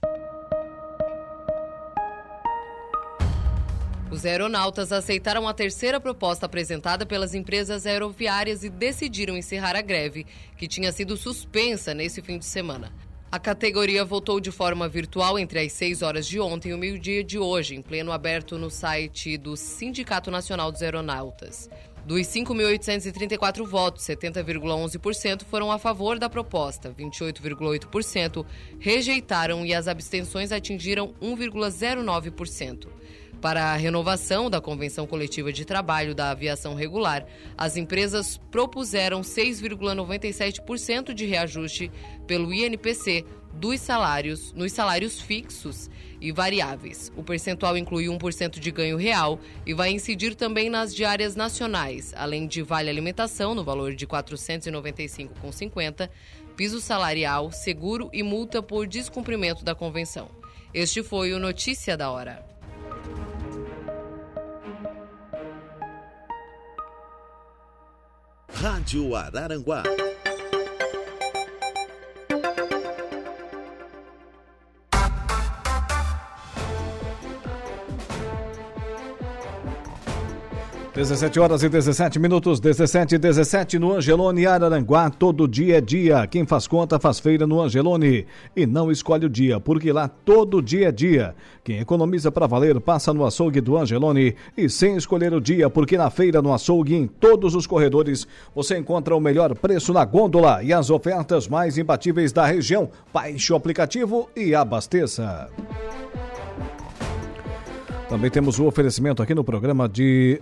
Os aeronautas aceitaram a terceira proposta apresentada pelas empresas aeroviárias e decidiram encerrar a greve, que tinha sido suspensa nesse fim de semana. A categoria voltou de forma virtual entre as 6 horas de ontem e o meio-dia de hoje, em pleno aberto no site do Sindicato Nacional dos Aeronautas. Dos 5.834 votos, 70,11% foram a favor da proposta, 28,8% rejeitaram e as abstenções atingiram 1,09%. Para a renovação da Convenção Coletiva de Trabalho da Aviação Regular, as empresas propuseram 6,97% de reajuste pelo INPC dos salários, nos salários fixos e variáveis. O percentual inclui 1% de ganho real e vai incidir também nas diárias nacionais, além de vale alimentação no valor de R$ 495,50, piso salarial, seguro e multa por descumprimento da convenção. Este foi o Notícia da Hora. Rádio Araranguá. Dezessete horas e 17 minutos, 17 e 17 no Angelone Araranguá, todo dia é dia. Quem faz conta faz feira no Angelone e não escolhe o dia, porque lá todo dia é dia. Quem economiza para valer passa no açougue do Angelone e sem escolher o dia, porque na feira, no açougue, em todos os corredores, você encontra o melhor preço na gôndola e as ofertas mais imbatíveis da região. Baixe o aplicativo e abasteça. Também temos o oferecimento aqui no programa de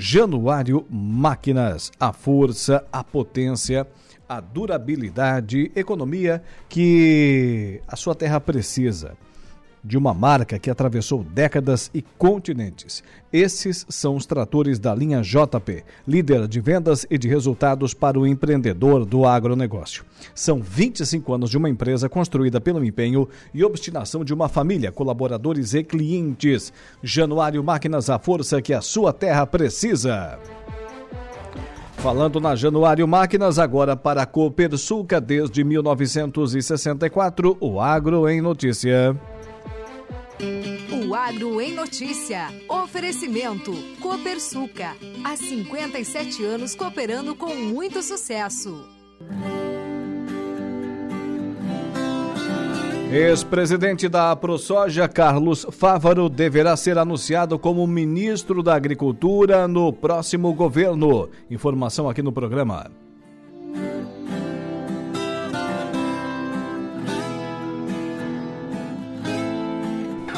Januário Máquinas, a força, a potência, a durabilidade, economia que a sua terra precisa. De uma marca que atravessou décadas e continentes. Esses são os tratores da linha JP, líder de vendas e de resultados para o empreendedor do agronegócio. São 25 anos de uma empresa construída pelo empenho e obstinação de uma família, colaboradores e clientes. Januário Máquinas, a força que a sua terra precisa. Falando na Januário Máquinas, agora para a Copersuca, desde 1964, o Agro em Notícia. O Agro em Notícia. Oferecimento. Copersuca. Há 57 anos cooperando com muito sucesso. Ex-presidente da ProSoja, Carlos Fávaro, deverá ser anunciado como ministro da Agricultura no próximo governo. Informação aqui no programa.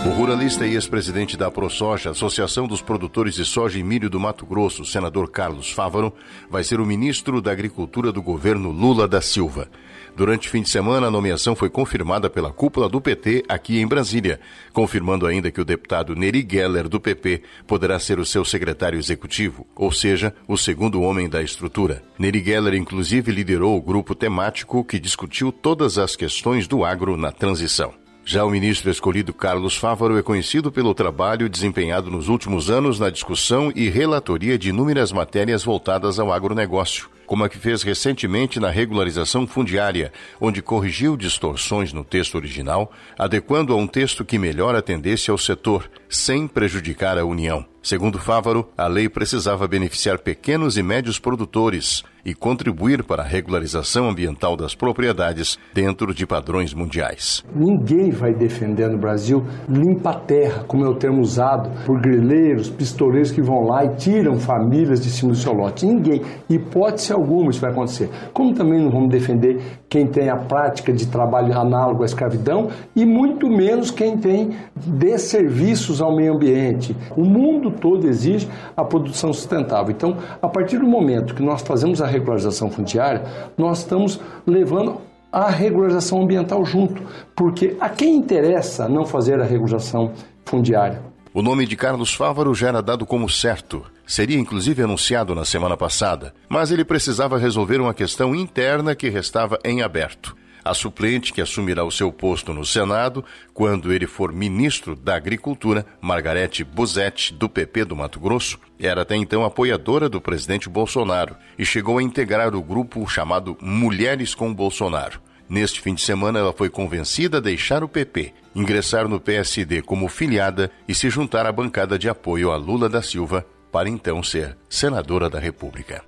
O ruralista e ex-presidente da ProSoja, Associação dos Produtores de Soja e Milho do Mato Grosso, senador Carlos Fávaro, vai ser o ministro da Agricultura do governo Lula da Silva. Durante o fim de semana, a nomeação foi confirmada pela cúpula do PT aqui em Brasília, confirmando ainda que o deputado Neri Geller, do PP, poderá ser o seu secretário executivo, ou seja, o segundo homem da estrutura. Neri Geller, inclusive, liderou o grupo temático que discutiu todas as questões do agro na transição. Já o ministro escolhido Carlos Fávaro é conhecido pelo trabalho desempenhado nos últimos anos na discussão e relatoria de inúmeras matérias voltadas ao agronegócio como a que fez recentemente na regularização fundiária, onde corrigiu distorções no texto original, adequando a um texto que melhor atendesse ao setor, sem prejudicar a União. Segundo Fávaro, a lei precisava beneficiar pequenos e médios produtores e contribuir para a regularização ambiental das propriedades dentro de padrões mundiais. Ninguém vai defender no Brasil limpa terra, como é o termo usado por grileiros, pistoleiros que vão lá e tiram famílias de cima do seu lote. Ninguém. Hipótese alguma isso vai acontecer. Como também não vamos defender quem tem a prática de trabalho análogo à escravidão e muito menos quem tem desserviços ao meio ambiente. O mundo todo exige a produção sustentável. Então, a partir do momento que nós fazemos a regularização fundiária, nós estamos levando a regularização ambiental junto, porque a quem interessa não fazer a regularização fundiária? O nome de Carlos Fávaro já era dado como certo. Seria inclusive anunciado na semana passada, mas ele precisava resolver uma questão interna que restava em aberto. A suplente que assumirá o seu posto no Senado, quando ele for ministro da Agricultura, Margarete Busetti, do PP do Mato Grosso, era até então apoiadora do presidente Bolsonaro e chegou a integrar o grupo chamado Mulheres com Bolsonaro. Neste fim de semana, ela foi convencida a deixar o PP, ingressar no PSD como filiada e se juntar à bancada de apoio a Lula da Silva para então ser senadora da República.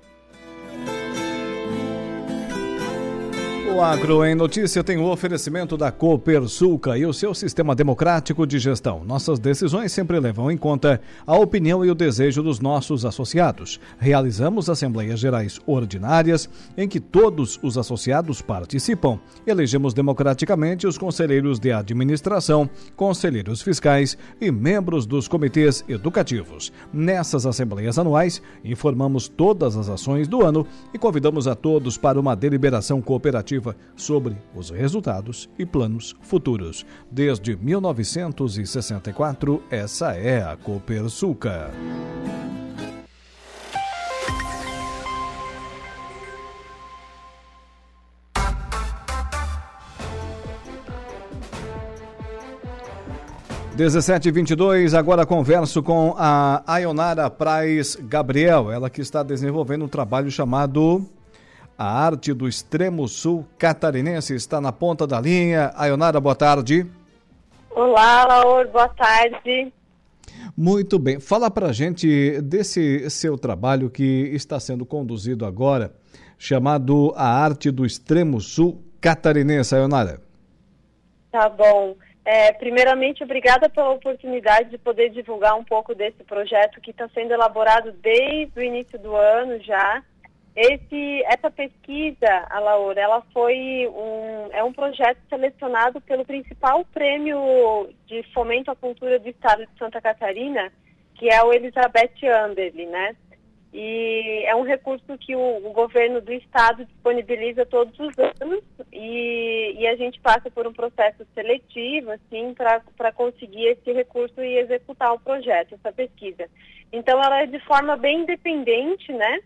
O Agro em Notícia tem o oferecimento da Copersuca e o seu sistema democrático de gestão. Nossas decisões sempre levam em conta a opinião e o desejo dos nossos associados. Realizamos assembleias gerais ordinárias em que todos os associados participam. Elegemos democraticamente os conselheiros de administração, conselheiros fiscais e membros dos comitês educativos. Nessas assembleias anuais, informamos todas as ações do ano e convidamos a todos para uma deliberação cooperativa sobre os resultados e planos futuros. Desde 1964, essa é a Copersuca. Dezessete vinte agora converso com a Ayonara Praz Gabriel, ela que está desenvolvendo um trabalho chamado a arte do extremo sul catarinense está na ponta da linha. Ayonara, boa tarde. Olá, Laura, boa tarde. Muito bem. Fala pra gente desse seu trabalho que está sendo conduzido agora, chamado A Arte do Extremo Sul Catarinense, Ayonara. Tá bom. É, primeiramente, obrigada pela oportunidade de poder divulgar um pouco desse projeto que está sendo elaborado desde o início do ano já. Esse, essa pesquisa, a Laura, ela foi um, é um projeto selecionado pelo principal prêmio de fomento à cultura do estado de Santa Catarina, que é o Elizabeth Anderle, né? E é um recurso que o, o governo do estado disponibiliza todos os anos e, e, a gente passa por um processo seletivo, assim, para conseguir esse recurso e executar o projeto, essa pesquisa. Então, ela é de forma bem independente, né?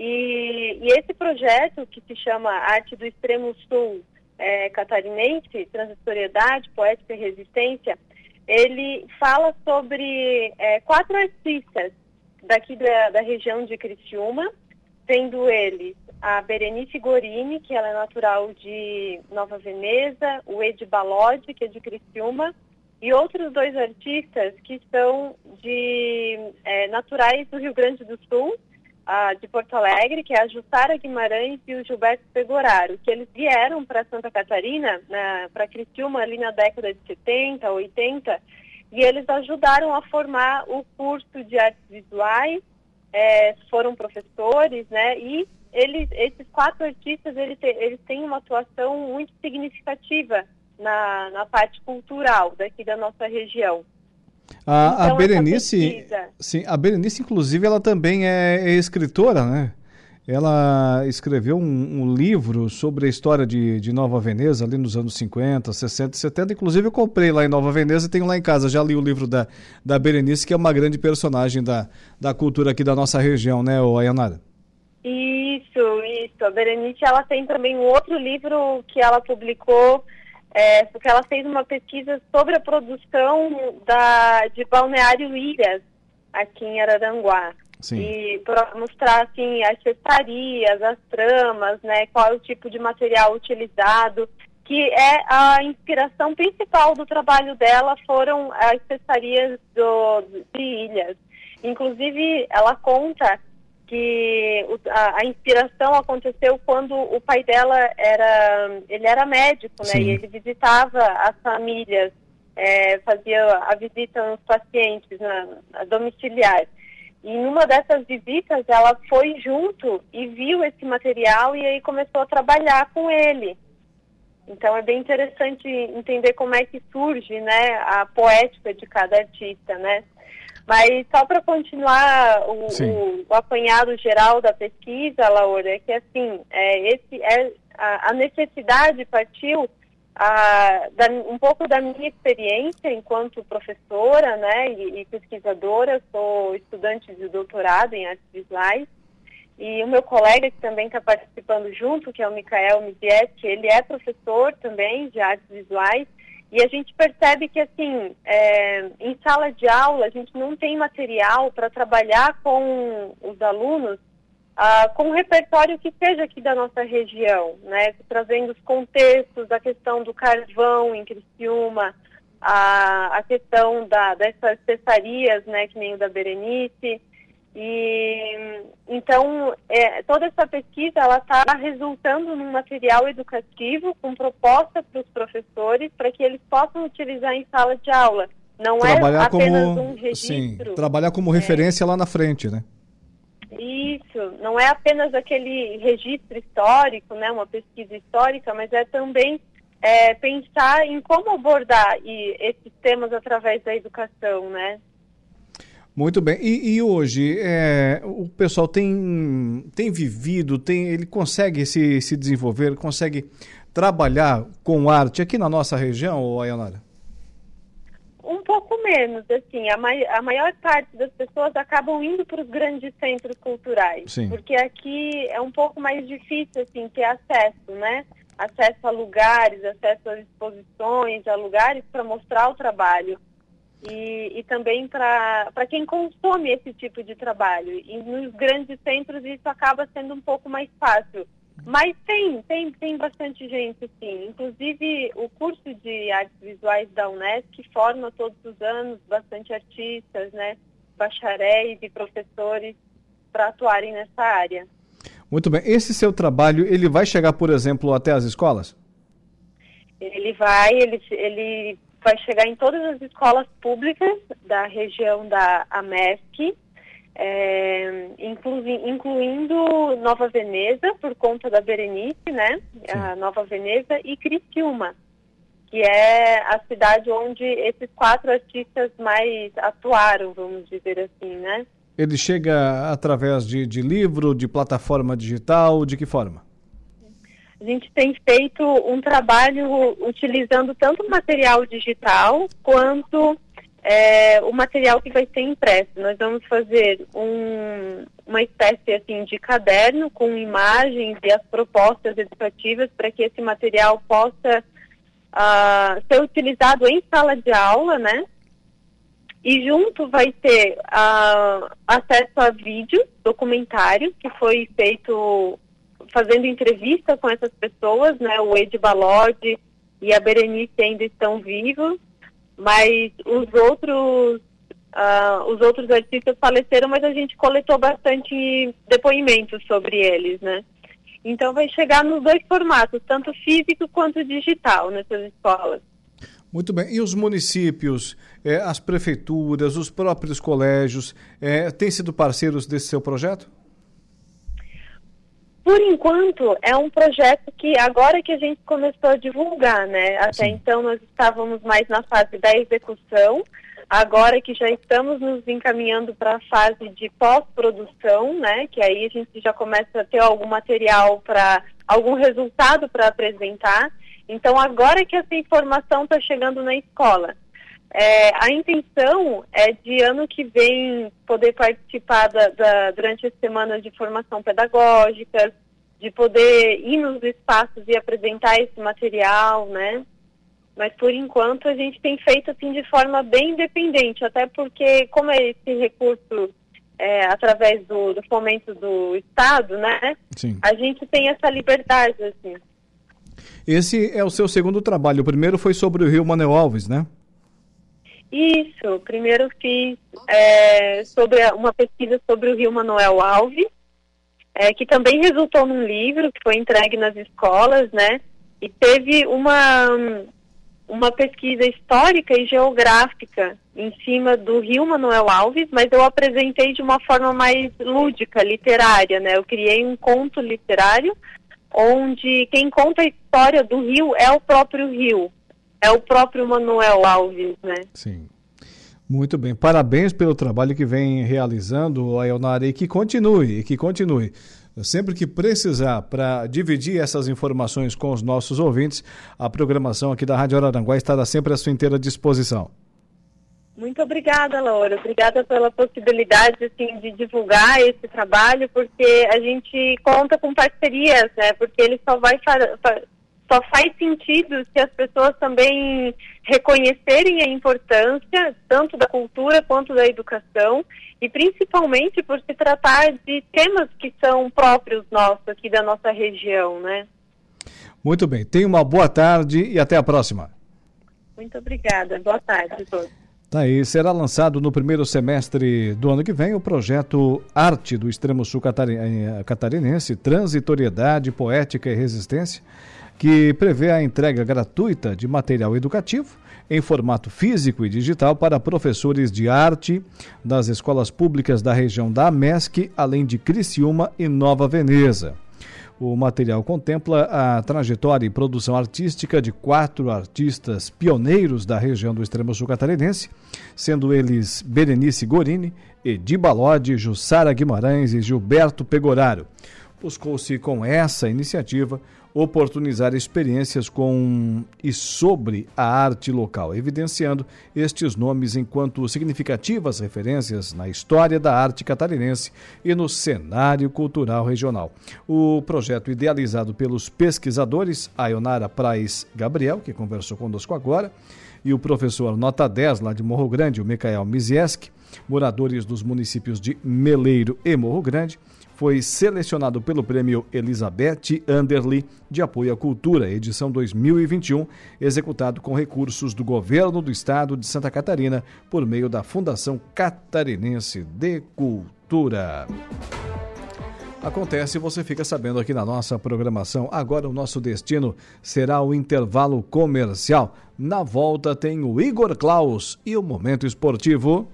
E, e, esse projeto, que se chama Arte do Extremo Sul é, Catarinense, Transitoriedade, Poética e Resistência, ele fala sobre é, quatro artistas daqui da, da, região de Criciúma, sendo eles a Berenice Gorini, que ela é natural de Nova Veneza, o Ed Balodi, que é de Criciúma, e outros dois artistas que são de é, naturais do Rio Grande do Sul, de Porto Alegre, que é a Jussara Guimarães e o Gilberto Pegoraro, que eles vieram para Santa Catarina, para Criciúma, ali na década de 70, 80, e eles ajudaram a formar o curso de artes visuais, é, foram professores, né, e eles, esses quatro artistas, eles, eles têm uma atuação muito significativa na, na parte cultural daqui da nossa região. A, então, a Berenice, sim, a Berenice, inclusive, ela também é, é escritora, né? Ela escreveu um, um, livro sobre a história de, de Nova Veneza, ali nos anos 50, 60 e 70. Inclusive, eu comprei lá em Nova Veneza e tenho lá em casa. Já li o livro da, da Berenice, que é uma grande personagem da, da cultura aqui da nossa região, né, Ayanara? Isso, isso. A Berenice, ela tem também um outro livro que ela publicou, é, porque ela fez uma pesquisa sobre a produção da, de Balneário Ilhas, aqui em Araranguá. Sim. E para mostrar assim as cestarias, as tramas, né, qual é o tipo de material utilizado, que é a inspiração principal do trabalho dela foram as cestarias do, de ilhas. Inclusive, ela conta que a, a, inspiração aconteceu quando o pai dela era ele era médico, né? Sim. E ele visitava as famílias, é, fazia a visita nos pacientes na, na domiciliar. E numa dessas visitas, ela foi junto e viu esse material e aí começou a trabalhar com ele. Então é bem interessante entender como é que surge, né, a poética de cada artista, né? Mas só para continuar o, o, o, apanhado geral da pesquisa, Laura, é que assim, é, esse é a, a necessidade partiu a, da, um pouco da minha experiência enquanto professora né, e, e, pesquisadora, sou estudante de doutorado em artes visuais, e o meu colega que também está participando junto, que é o Michael Mizietti, ele é professor também de artes visuais, e a gente percebe que, assim, é, em sala de aula, a gente não tem material para trabalhar com os alunos ah, com um repertório que seja aqui da nossa região, né? Trazendo os contextos da questão do carvão em Criciúma, a, a questão da, dessas cestarias, né? Que nem o da Berenice. E então é, toda essa pesquisa ela está resultando num material educativo com proposta para os professores para que eles possam utilizar em sala de aula. Não é trabalhar é apenas como, um registro. Sim, trabalhar como referência é. lá na frente, né? Isso, não é apenas aquele registro histórico, né, uma pesquisa histórica, mas é também é, pensar em como abordar e, esses temas através da educação, né? Muito bem. E, e hoje é, o pessoal tem, tem vivido, tem, ele consegue se, se desenvolver, consegue trabalhar com arte aqui na nossa região, Ayanara? Um pouco menos, assim, a, mai a maior parte das pessoas acabam indo para os grandes centros culturais, Sim. porque aqui é um pouco mais difícil, assim, ter acesso, né? Acesso a lugares, acesso a exposições, a lugares para mostrar o trabalho. E, e também para quem consome esse tipo de trabalho. E nos grandes centros isso acaba sendo um pouco mais fácil mas tem, tem, tem bastante gente, sim. Inclusive, o curso de artes visuais da Unesco forma todos os anos bastante artistas, né? Bacharéis e professores para atuarem nessa área. Muito bem. Esse seu trabalho, ele vai chegar, por exemplo, até as escolas? Ele vai, ele, ele vai chegar em todas as escolas públicas da região da AMESC, é, incluindo Nova Veneza, por conta da Berenice, né? Sim. A Nova Veneza e Criciúma, que é a cidade onde esses quatro artistas mais atuaram, vamos dizer assim, né? Ele chega através de, de livro, de plataforma digital, de que forma? A gente tem feito um trabalho utilizando tanto material digital quanto é, o material que vai ser impresso. Nós vamos fazer um, uma espécie assim de caderno com imagens e as propostas educativas para que esse material possa uh, ser utilizado em sala de aula, né? E junto vai ter uh, acesso a vídeo, documentário, que foi feito fazendo entrevista com essas pessoas, né? O Ed Balodi e a Berenice ainda estão vivos mas os outros uh, os outros artistas faleceram, mas a gente coletou bastante depoimentos sobre eles, né? Então vai chegar nos dois formatos, tanto físico quanto digital, nessas escolas. Muito bem. E os municípios, eh, as prefeituras, os próprios colégios, eh, têm sido parceiros desse seu projeto? Por enquanto, é um projeto que agora que a gente começou a divulgar, né? Até Sim. então nós estávamos mais na fase da execução, agora que já estamos nos encaminhando para a fase de pós-produção, né? Que aí a gente já começa a ter algum material para algum resultado para apresentar. Então agora que essa informação está chegando na escola. É, a intenção é de ano que vem poder participar da, da, durante a semana de formação pedagógica, de poder ir nos espaços e apresentar esse material, né? Mas por enquanto a gente tem feito assim de forma bem independente, até porque como é esse recurso é, através do, do, fomento do Estado, né? Sim. A gente tem essa liberdade, assim. Esse é o seu segundo trabalho. O primeiro foi sobre o Rio Manuel Alves, né? Isso, primeiro fiz é, sobre uma pesquisa sobre o Rio Manuel Alves, é, que também resultou num livro que foi entregue nas escolas, né? E teve uma, uma pesquisa histórica e geográfica em cima do Rio Manuel Alves, mas eu apresentei de uma forma mais lúdica, literária, né? Eu criei um conto literário onde quem conta a história do rio é o próprio rio, é o próprio Manuel Alves, né? Sim. Muito bem. Parabéns pelo trabalho que vem realizando, Aionara, e que continue, e que continue. Sempre que precisar para dividir essas informações com os nossos ouvintes, a programação aqui da Rádio Araranguá estará sempre à sua inteira disposição. Muito obrigada, Laura. Obrigada pela possibilidade assim, de divulgar esse trabalho, porque a gente conta com parcerias, né? Porque ele só vai só faz sentido se as pessoas também reconhecerem a importância tanto da cultura quanto da educação e principalmente por se tratar de temas que são próprios nossos aqui da nossa região, né? Muito bem. Tenha uma boa tarde e até a próxima. Muito obrigada. Boa tarde a todos. Tá aí, será lançado no primeiro semestre do ano que vem o projeto Arte do Extremo Sul eh, Catarinense, Transitoriedade, Poética e Resistência que prevê a entrega gratuita de material educativo em formato físico e digital para professores de arte das escolas públicas da região da AMESC, além de Criciúma e Nova Veneza. O material contempla a trajetória e produção artística de quatro artistas pioneiros da região do extremo sul catarinense, sendo eles Berenice Gorini, Edi Balodi, Jussara Guimarães e Gilberto Pegoraro. Buscou-se com essa iniciativa oportunizar experiências com e sobre a arte local, evidenciando estes nomes enquanto significativas referências na história da arte catarinense e no cenário cultural regional. O projeto idealizado pelos pesquisadores Ayonara Prais Gabriel, que conversou conosco agora, e o professor Nota 10, lá de Morro Grande, o Micael Mizieski, moradores dos municípios de Meleiro e Morro Grande, foi selecionado pelo Prêmio Elizabeth Anderly de Apoio à Cultura, edição 2021, executado com recursos do Governo do Estado de Santa Catarina por meio da Fundação Catarinense de Cultura. Acontece, você fica sabendo aqui na nossa programação. Agora o nosso destino será o intervalo comercial. Na volta tem o Igor Klaus e o Momento Esportivo.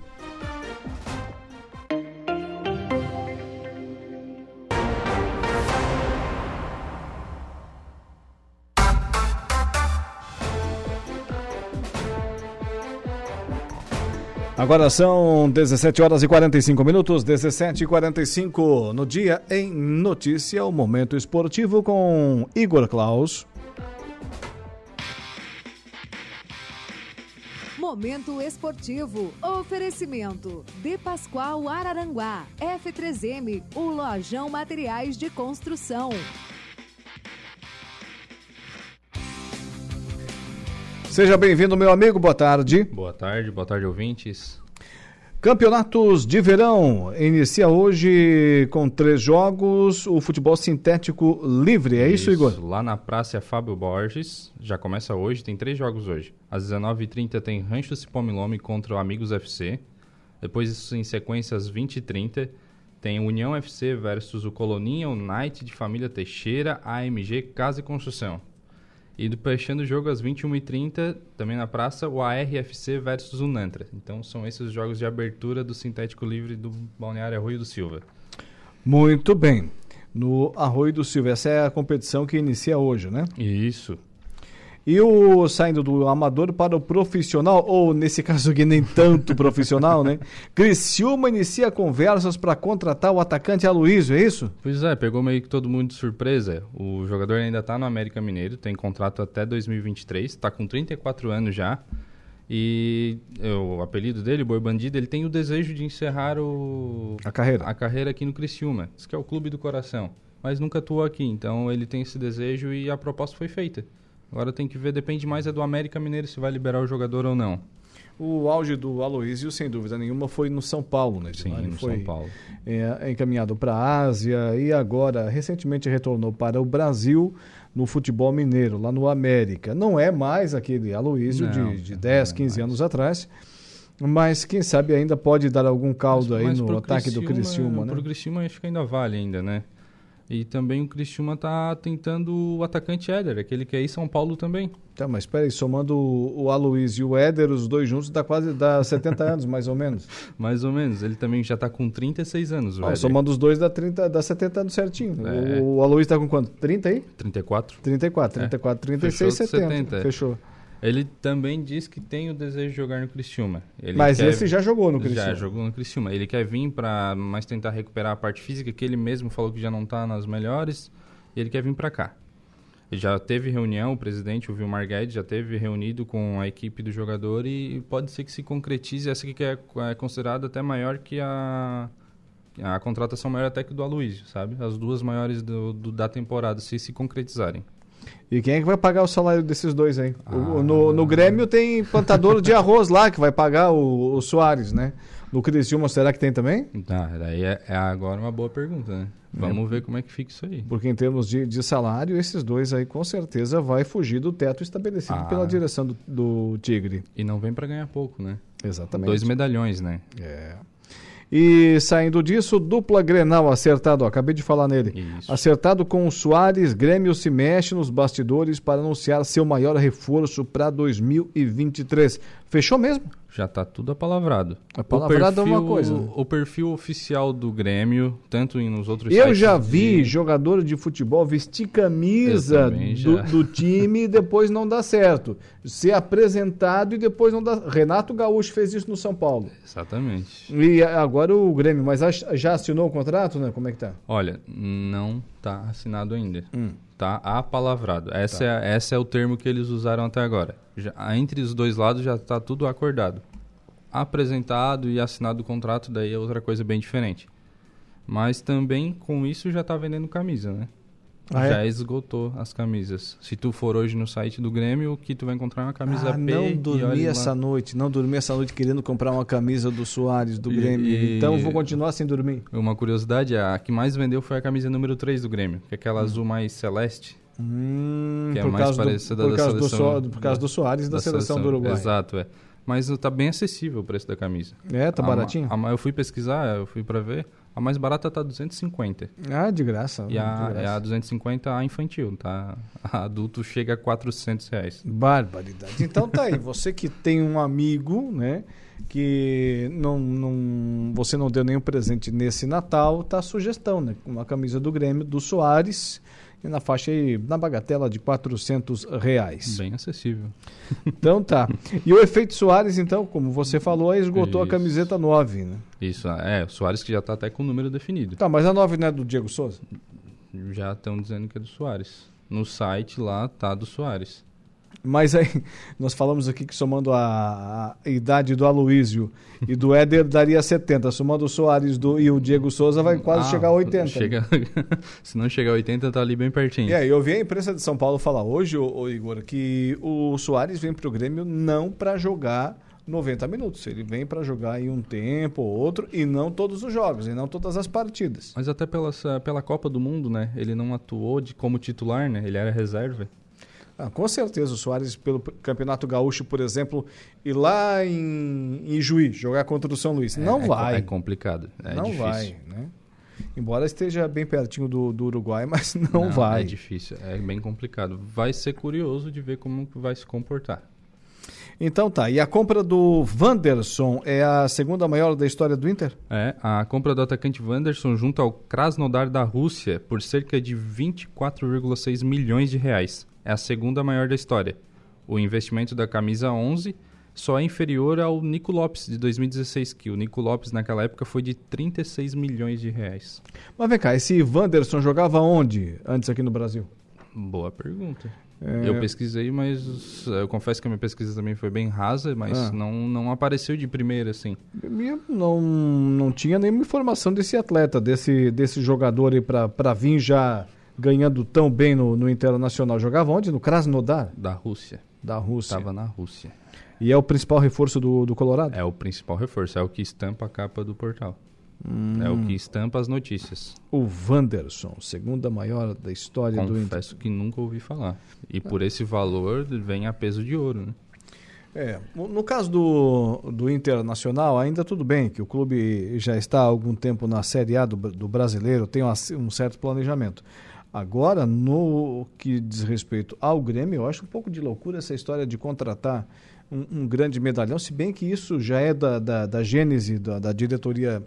Agora são 17 horas e 45 minutos, 17 e 45 no dia em notícia, o momento esportivo com Igor Klaus. Momento esportivo. Oferecimento. De Pascoal Araranguá. F3M. O Lojão Materiais de Construção. Seja bem-vindo, meu amigo. Boa tarde. Boa tarde, boa tarde, ouvintes. Campeonatos de verão inicia hoje com três jogos, o futebol sintético livre, é isso, isso Igor? Lá na Praça Fábio Borges, já começa hoje, tem três jogos hoje. Às 19h30 tem Rancho Cipomilome contra o Amigos FC. Depois, em sequência, às 20h30, tem União FC versus o Coloninha United de Família Teixeira, AMG Casa e Construção. E do fechando o jogo às 21h30, também na praça, o ARFC versus o Nantra. Então são esses os jogos de abertura do Sintético Livre do Balneário Arroio do Silva. Muito bem. no Arroio do Silva. Essa é a competição que inicia hoje, né? Isso. E o saindo do amador para o profissional, ou nesse caso aqui nem tanto profissional, né? Criciúma inicia conversas para contratar o atacante Aloysio, é isso? Pois é, pegou meio que todo mundo de surpresa. O jogador ainda está no América Mineiro, tem contrato até 2023, está com 34 anos já. E o apelido dele, Boi Bandido, ele tem o desejo de encerrar o... a carreira a carreira aqui no Criciúma. Diz que é o clube do coração. Mas nunca atuou aqui, então ele tem esse desejo e a proposta foi feita. Agora tem que ver, depende mais é do América Mineiro se vai liberar o jogador ou não. O auge do Aloysio, sem dúvida nenhuma, foi no São Paulo, né? Sim, Ele no foi, São Paulo. É, encaminhado para a Ásia e agora, recentemente, retornou para o Brasil no futebol mineiro, lá no América. Não é mais aquele Aloysio Não, de, de 10, 15 anos atrás, mas quem sabe ainda pode dar algum caldo aí Mas no ataque do Criciúma, né? Pro Criciúma acho que ainda vale ainda, né? E também o Criciúma tá tentando o atacante Éder, aquele que é aí São Paulo também. Tá, mas espera aí, somando o, o Aloysio e o Éder, os dois juntos, dá quase dá 70 anos, mais ou menos. Mais ou menos. Ele também já tá com 36 anos, o somando os dois dá, 30, dá 70 anos certinho. É. O, o Aloysio tá com quanto? 30 aí? 34. 34, 34, 36, Fechou 70. 70. Fechou. Ele também diz que tem o desejo de jogar no Criciúma. Ele Mas quer- esse já jogou no Criciúma. Já jogou no Criciúma. Ele quer vir para mais tentar recuperar a parte física, que ele mesmo falou que já não tá nas melhores, e ele quer vir para cá. Ele já teve reunião, o presidente, o Vilmar Guedes, já teve reunido com a equipe do jogador e pode ser que se concretize essa aqui que é, é considerada até maior que a a contratação maior até que do Aloysio, sabe? As duas maiores do, do- da temporada, se se concretizarem. E quem é que vai pagar o salário desses dois aí? Ah. O- no, no Grêmio tem plantador de arroz lá que vai pagar o, o Soares, né? No Criciúma, será que tem também? Tá, daí é, é agora uma boa pergunta, né? Vamos ver como é que fica isso aí. Porque em termos de, de salário, esses dois aí com certeza vai fugir do teto estabelecido Ah. pela direção do, do Tigre. E não vem para ganhar pouco, né? Exatamente. Dois medalhões, né? É. E saindo disso, dupla Grenal acertado, ó, acabei de falar nele. Acertado com o Soares, Grêmio se mexe nos bastidores para anunciar seu maior reforço para 2023. Fechou mesmo? Já tá tudo apalavrado. Apalavrado O é uma coisa, né? O perfil oficial do Grêmio, tanto em- nos outros Eu já de- vi jogador de futebol vestir camisa do, do time e depois não dá certo. Ser apresentado e depois não dá. Renato Gaúcho fez isso no São Paulo. Exatamente. E agora o Grêmio, mas já assinou o contrato, né? Como é que tá? Olha, não tá assinado ainda. Hum. Tá apalavrado. Essa, Tá. é, essa é o termo que eles usaram até agora. Já, entre os dois lados já tá tudo acordado. Apresentado e assinado o contrato, daí é outra coisa bem diferente. Mas também com isso já tá vendendo camisa, né? Ah, é? já esgotou as camisas. Se tu for hoje no site do Grêmio, o que tu vai encontrar é uma camisa Ah, P não dormi olha lá. essa noite, não dormi essa noite querendo comprar uma camisa do Soares, do E- Grêmio. e- Então vou continuar sem dormir. Uma curiosidade, a que mais vendeu foi a camisa número 3 do Grêmio, que é aquela azul mais celeste. Hum, que é por mais causa do- parecida por da causa do seleção. So- por causa do Soares e da seleção do Uruguai. Exato, é. Mas tá bem acessível o preço da camisa. É, tá A baratinho? a ma- eu fui pesquisar, eu fui pra ver. A mais barata tá 250. Ah, de graça. E de a, graça. é a 250 a infantil, tá? A adulto chega a 400 reais. Barbaridade. Então tá aí, você que tem um amigo, né, que não, não, você não deu nenhum presente nesse Natal, tá a sugestão, né, uma camisa do Grêmio, do Soares, na faixa aí, na bagatela de 400 reais. Bem acessível. Então tá. E o efeito Soares, então, como você falou, esgotou a Isso. camiseta 9, né? Isso, é, o Soares que já tá até com o número definido. Tá, mas a 9 não é do Diego Souza? Já estão dizendo que é do Soares. No site lá tá do Soares. Mas aí, nós falamos aqui que somando a, a idade do Aloísio e do Éder daria 70. Somando o Soares do, e o Diego Souza vai quase Ah, chegar a 80. Chega... Se não chegar a 80, tá ali bem pertinho. E aí, eu vi a imprensa de São Paulo falar hoje, ô, ô Igor, que o Soares vem pro Grêmio não para jogar 90 minutos. Ele vem para jogar em um tempo ou outro e não todos os jogos, e não todas as partidas. Mas até pela, pela Copa do Mundo, né? Ele não atuou de, como titular, né? Ele era reserva. Ah, com certeza, o Soares, pelo Campeonato Gaúcho, por exemplo, ir lá em, em Juí, jogar contra o São Luís. não é, vai. É complicado. É não difícil. vai, né? Embora esteja bem pertinho do, do Uruguai, mas não, Não, vai. É difícil, é bem complicado. Vai ser curioso de ver como vai se comportar. Então tá, e a compra do Wanderson é a segunda maior da história do Inter? É, a compra do atacante Wanderson junto ao Krasnodar da Rússia por cerca de 24,6 milhões de reais. É a segunda maior da história. O investimento da camisa 11 só é inferior ao Nico Lopes de 2016, que o Nico Lopes naquela época foi de 36 milhões de reais. Mas vem cá, esse Wanderson jogava onde antes aqui no Brasil? Boa pergunta. É... Eu pesquisei, mas eu confesso que a minha pesquisa também foi bem rasa, mas ah. não, não apareceu de primeira, assim. Eu não, não tinha nenhuma informação desse atleta, desse, desse jogador aí para vir já ganhando tão bem no, no Internacional. Jogava onde? No Krasnodar? Da Rússia. Da Rússia. Estava na Rússia. E é o principal reforço do, do Colorado? É o principal reforço, é o que estampa a capa do portal. Hum. É o que estampa as notícias. O Wanderson, segunda maior da história Confesso do. Confesso que nunca ouvi falar. E por esse valor vem a peso de ouro, né? É, no caso do, do Internacional, ainda tudo bem, que o clube já está há algum tempo na Série A do, do brasileiro, tem um certo planejamento. Agora, no que diz respeito ao Grêmio, eu acho um pouco de loucura essa história de contratar um, um grande medalhão, se bem que isso já é da, da, da gênese da, da diretoria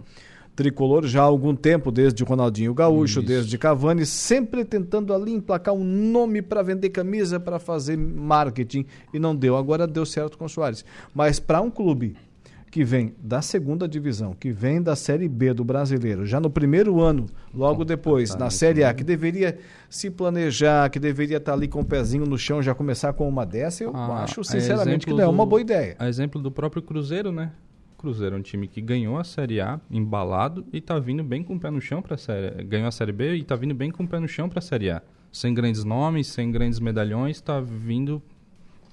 tricolor já há algum tempo, desde Ronaldinho Gaúcho, Isso. desde Cavani, sempre tentando ali emplacar um nome para vender camisa, para fazer marketing, e não deu. Agora deu certo com o Soares. Mas para um clube que vem da segunda divisão, que vem da Série B do brasileiro, já no primeiro ano, logo depois, na Série A, que deveria se planejar, que deveria estar ali com o pezinho no chão, já começar com uma dessa, eu ah, acho sinceramente que não é uma boa ideia. A exemplo do próprio Cruzeiro, né? Cruzeiro é um time que ganhou a Série A embalado e está vindo bem com o pé no chão para a Série Ganhou a Série B e está vindo bem com o pé no chão para a Série A. Sem grandes nomes, sem grandes medalhões, está vindo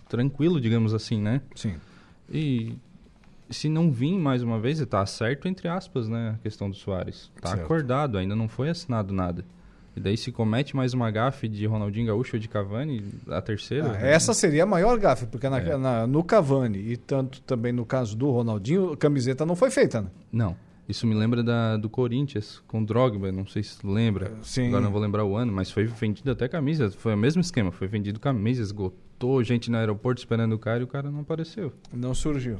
tranquilo, digamos assim, né? Sim. E se não vir mais uma vez, está certo entre aspas, né, a questão do Soares. Está acordado, ainda não foi assinado nada. E daí se comete mais uma gafe de Ronaldinho Gaúcho ou de Cavani, a terceira. Ah, essa seria a maior gafe, porque na, é. na, no Cavani e tanto também no caso do Ronaldinho, a camiseta não foi feita, né? Não. Isso me lembra da, do Corinthians com Drogba, não sei se lembra. Sim. Agora não vou lembrar o ano, mas foi vendido até camisa. Foi o mesmo esquema, foi vendido camisa, esgotou gente no aeroporto esperando o cara e o cara não apareceu. Não surgiu.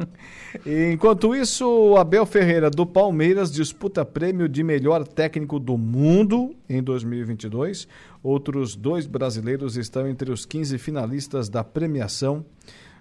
enquanto isso, o Abel Ferreira do Palmeiras disputa prêmio de melhor técnico do mundo em 2022. Outros dois brasileiros estão entre os 15 finalistas da premiação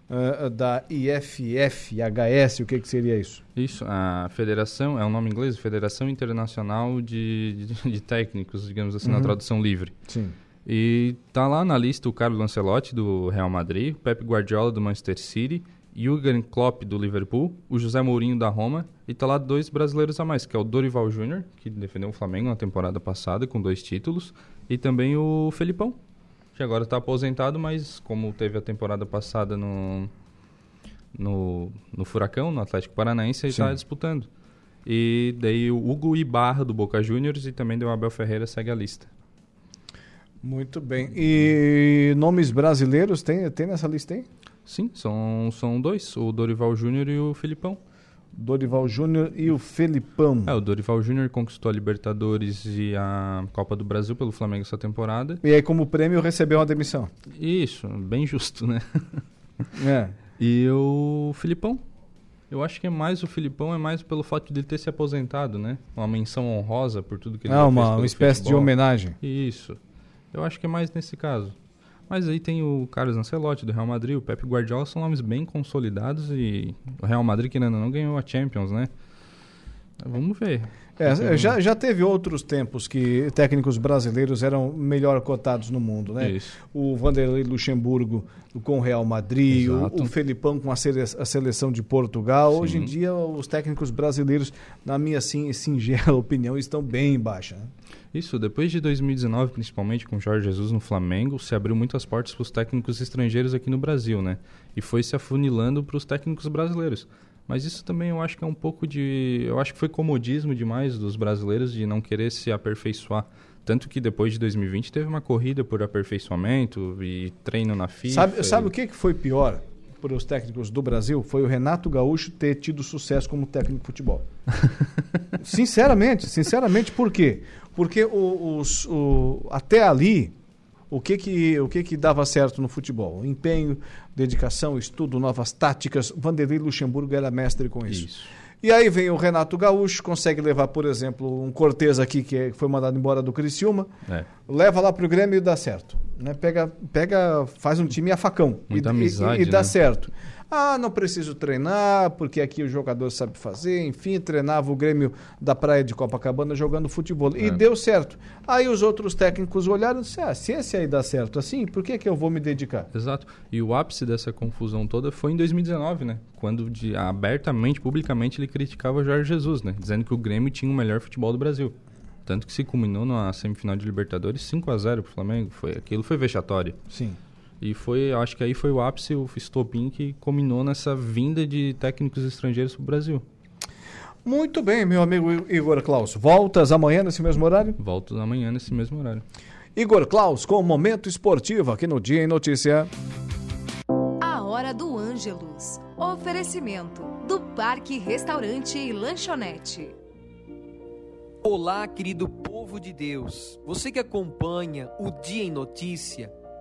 uh, da IFFHS, o que, que seria isso? Isso, a federação, é um nome inglês, Federação Internacional de, de, de Técnicos, digamos assim, uhum. na tradução livre. Sim. E tá lá na lista o Carlo Ancelotti, do Real Madrid, o Pep Guardiola, do Manchester City, Jürgen Klopp, do Liverpool, o José Mourinho, da Roma, e tá lá dois brasileiros a mais, que é o Dorival Júnior, que defendeu o Flamengo na temporada passada com dois títulos, e também o Felipão, que agora está aposentado, mas como teve a temporada passada no, no, no Furacão, no Atlético Paranaense, ele está disputando. E daí o Hugo Ibarra, do Boca Juniors, e também o Abel Ferreira segue a lista. Muito bem. E nomes brasileiros tem, tem nessa lista aí? Sim, são, são dois, o Dorival Júnior e o Filipão. Dorival Júnior e o Felipão. É, o Dorival Júnior conquistou a Libertadores e a Copa do Brasil pelo Flamengo essa temporada. E aí, como prêmio, recebeu uma demissão. Isso, bem justo, né? É. e o Filipão. Eu acho que é mais o Filipão, é mais pelo fato de ele ter se aposentado, né? Uma menção honrosa por tudo que ele ah, uma, uma espécie futebol. de homenagem. Isso. Eu acho que é mais nesse caso. Mas aí tem o Carlos Ancelotti do Real Madrid, o Pep Guardiola, são nomes bem consolidados e o Real Madrid que ainda não ganhou a Champions, né? Vamos ver. É, já, já teve outros tempos que técnicos brasileiros eram melhor cotados no mundo, né? Isso. O Vanderlei Luxemburgo com o Real Madrid, o, o, Felipão com a, sele, a seleção de Portugal. Sim. Hoje em dia, os técnicos brasileiros, na minha assim, singela opinião, estão bem em baixa. Né? Isso, depois de 2019, principalmente com Jorge Jesus no Flamengo, se abriu muitas portas para os técnicos estrangeiros aqui no Brasil, né? E foi se afunilando para os técnicos brasileiros. Mas isso também eu acho que é um pouco de. Eu acho que foi comodismo demais dos brasileiros de não querer se aperfeiçoar. Tanto que depois de 2020 teve uma corrida por aperfeiçoamento e treino na FIFA. Sabe, sabe o que foi pior para os técnicos do Brasil? Foi o Renato Gaúcho ter tido sucesso como técnico de futebol. sinceramente, sinceramente, por quê? Porque os, o, até ali o que que, o que que dava certo no futebol? Empenho, dedicação, estudo, novas táticas. Vanderlei Luxemburgo era mestre com isso. isso. E aí vem o Renato Gaúcho, consegue levar, por exemplo, um Cortez aqui, que foi mandado embora do Criciúma, é. leva lá para o Grêmio e dá certo. Né? Pega, pega, faz um time a facão Muita e, amizade, e, e dá né? certo. Ah, não preciso treinar, porque aqui o jogador sabe fazer. Enfim, treinava o Grêmio da Praia de Copacabana jogando futebol. É. E deu certo. Aí os outros técnicos olharam e disseram: ah, se esse aí dá certo assim, por que, que eu vou me dedicar? Exato. E o ápice dessa confusão toda foi em 2019, né? Quando de, abertamente, publicamente, ele criticava o Jorge Jesus, né? Dizendo que o Grêmio tinha o melhor futebol do Brasil. Tanto que se culminou na semifinal de Libertadores 5 a 0 pro Flamengo. Foi, aquilo foi vexatório. Sim. E foi, acho que aí foi o ápice, o estopim que culminou nessa vinda de técnicos estrangeiros para o Brasil. Muito bem, meu amigo Igor Klaus. Voltas amanhã nesse mesmo horário? Volto amanhã nesse mesmo horário. Igor Klaus com o Momento Esportivo aqui no Dia em Notícia. A Hora do Ângelus. Oferecimento do Parque Restaurante e Lanchonete. Olá, querido povo de Deus. Você que acompanha o Dia em Notícia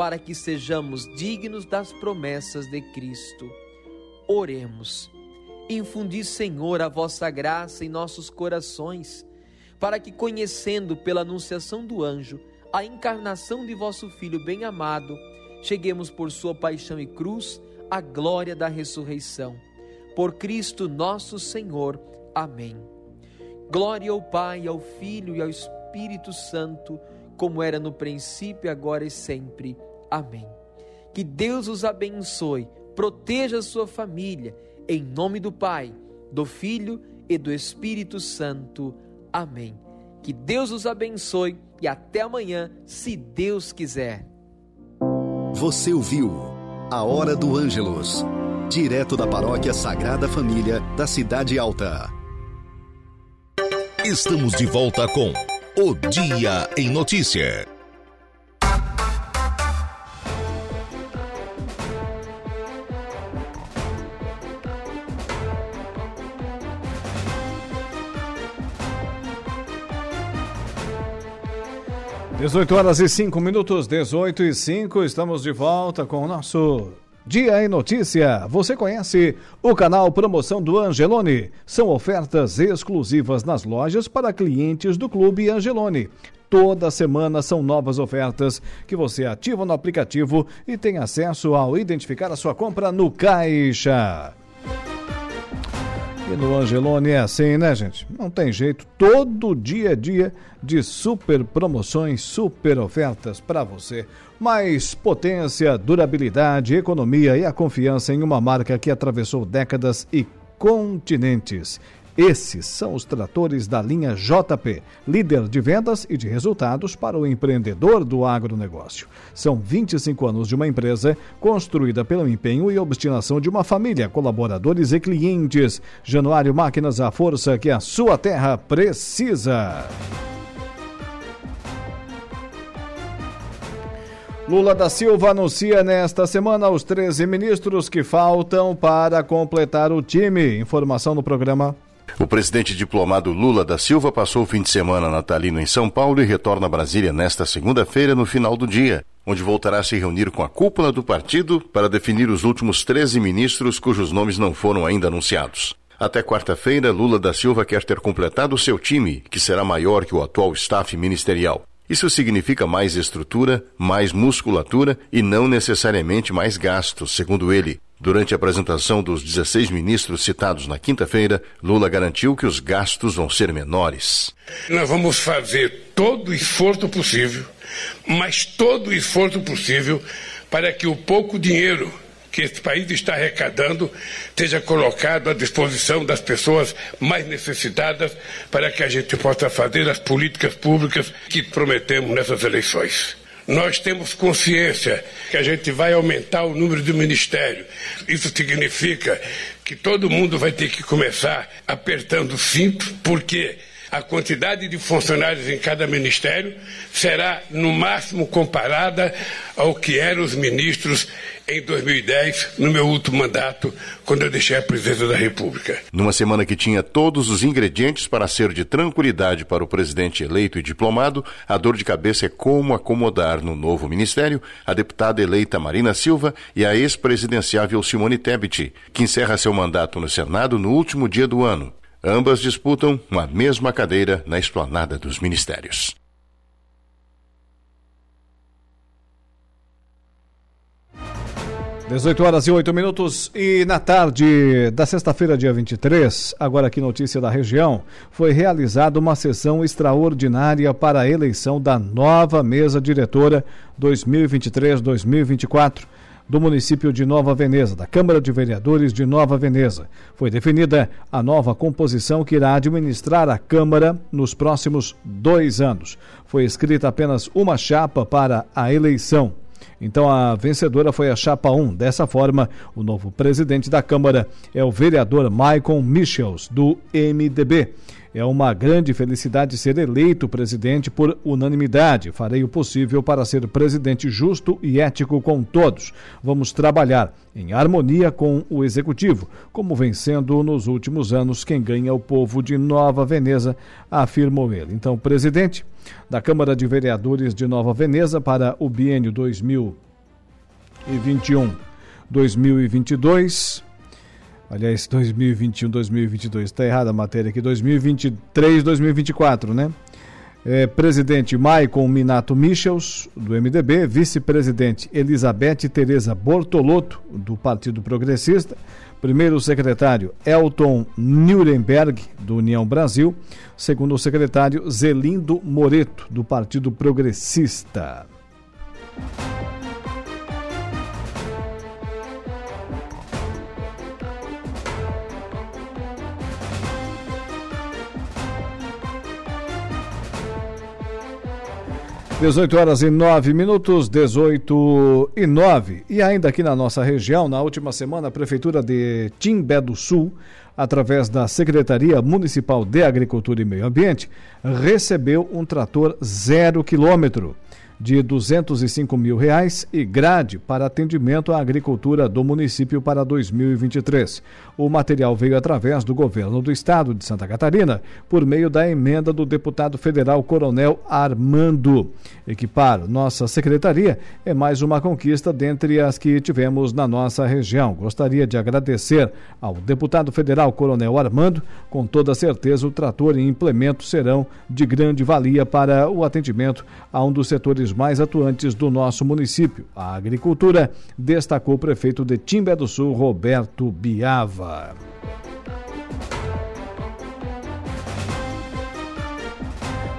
para que sejamos dignos das promessas de Cristo. Oremos. Infundi, Senhor, a vossa graça em nossos corações, para que, conhecendo pela anunciação do anjo a encarnação de vosso Filho bem-amado, cheguemos por sua paixão e cruz à glória da ressurreição. Por Cristo nosso Senhor. Amém. Glória ao Pai, ao Filho e ao Espírito Santo, como era no princípio, agora e sempre Amém. Que Deus os abençoe, proteja a sua família, em nome do Pai, do Filho e do Espírito Santo. Amém. Que Deus os abençoe e até amanhã, se Deus quiser. Você ouviu A Hora do Ângelos, direto da Paróquia Sagrada Família da Cidade Alta. Estamos de volta com O Dia em Notícia. 18 horas e 5 minutos, 18 e 5, estamos de volta com o nosso Dia em Notícia. Você conhece o canal Promoção do Angelone? São ofertas exclusivas nas lojas para clientes do Clube Angelone. Toda semana são novas ofertas que você ativa no aplicativo e tem acesso ao identificar a sua compra no caixa. E no Angelone é assim, né, gente? Não tem jeito. Todo dia a dia de super promoções, super ofertas para você. Mais potência, durabilidade, economia e a confiança em uma marca que atravessou décadas e continentes. Esses são os tratores da linha JP, líder de vendas e de resultados para o empreendedor do agronegócio. São 25 anos de uma empresa construída pelo empenho e obstinação de uma família, colaboradores e clientes. Januário Máquinas, a força que a sua terra precisa. Lula da Silva anuncia nesta semana os 13 ministros que faltam para completar o time. Informação no programa. O presidente diplomado Lula da Silva passou o fim de semana natalino em São Paulo e retorna a Brasília nesta segunda-feira, no final do dia, onde voltará a se reunir com a cúpula do partido para definir os últimos 13 ministros cujos nomes não foram ainda anunciados. Até quarta-feira, Lula da Silva quer ter completado seu time, que será maior que o atual staff ministerial. Isso significa mais estrutura, mais musculatura e não necessariamente mais gastos, segundo ele. Durante a apresentação dos 16 ministros citados na quinta-feira, Lula garantiu que os gastos vão ser menores. Nós vamos fazer todo o esforço possível, mas todo o esforço possível para que o pouco dinheiro que esse país está arrecadando seja colocado à disposição das pessoas mais necessitadas para que a gente possa fazer as políticas públicas que prometemos nessas eleições. Nós temos consciência que a gente vai aumentar o número do ministério. Isso significa que todo mundo vai ter que começar apertando o cinto, porque a quantidade de funcionários em cada ministério será, no máximo, comparada ao que eram os ministros em 2010, no meu último mandato, quando eu deixei a presidência da República. Numa semana que tinha todos os ingredientes para ser de tranquilidade para o presidente eleito e diplomado, a dor de cabeça é como acomodar no novo ministério a deputada eleita Marina Silva e a ex-presidenciável Simone Tebet, que encerra seu mandato no Senado no último dia do ano. Ambas disputam uma mesma cadeira na esplanada dos ministérios. 18 horas e 8 minutos e na tarde da sexta-feira, dia 23, agora aqui notícia da região, foi realizada uma sessão extraordinária para a eleição da nova mesa diretora 2023-2024 do município de Nova Veneza, da Câmara de Vereadores de Nova Veneza. Foi definida a nova composição que irá administrar a Câmara nos próximos dois anos. Foi escrita apenas uma chapa para a eleição. Então a vencedora foi a Chapa 1. Dessa forma, o novo presidente da Câmara é o vereador Michael Michels, do MDB. É uma grande felicidade ser eleito presidente por unanimidade. Farei o possível para ser presidente justo e ético com todos. Vamos trabalhar em harmonia com o executivo, como vem sendo nos últimos anos quem ganha o povo de Nova Veneza, afirmou ele. Então, presidente da Câmara de Vereadores de Nova Veneza para o biênio 2021-2022 Aliás, 2021, 2022. Está errada a matéria aqui. 2023, 2024, né? É, presidente Maicon Minato Michels, do MDB. Vice-presidente Elizabeth Tereza Bortolotto, do Partido Progressista. Primeiro secretário Elton Nuremberg, do União Brasil. Segundo secretário Zelindo Moreto, do Partido Progressista. 18 horas e 9 minutos, 18 e 9. E ainda aqui na nossa região, na última semana, a Prefeitura de Timbé do Sul, através da Secretaria Municipal de Agricultura e Meio Ambiente, recebeu um trator zero quilômetro de 205 mil reais e grade para atendimento à agricultura do município para 2023. O material veio através do governo do estado de Santa Catarina por meio da emenda do deputado federal Coronel Armando. Equipar nossa secretaria é mais uma conquista dentre as que tivemos na nossa região. Gostaria de agradecer ao deputado federal Coronel Armando. Com toda certeza, o trator e implemento serão de grande valia para o atendimento a um dos setores mais atuantes do nosso município, a agricultura, destacou o prefeito de Timbé do Sul, Roberto Biava.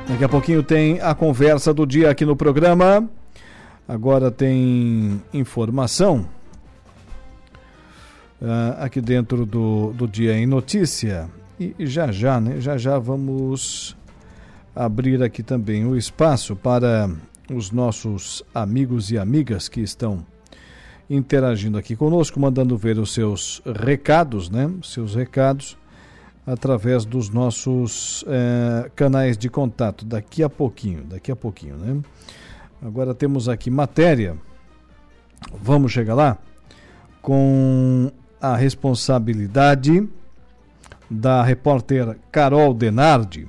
Daqui a pouquinho tem a conversa do dia aqui no programa. Agora tem informação. Uh, aqui dentro do, do Dia em Notícia. E, e já já, né? Já já vamos abrir aqui também o espaço para os nossos amigos e amigas que estão interagindo aqui conosco, mandando ver os seus recados, né? Seus recados através dos nossos eh, canais de contato. Daqui a pouquinho, daqui a pouquinho, né? Agora temos aqui matéria. Vamos chegar lá com a responsabilidade da repórter Carol Denardi.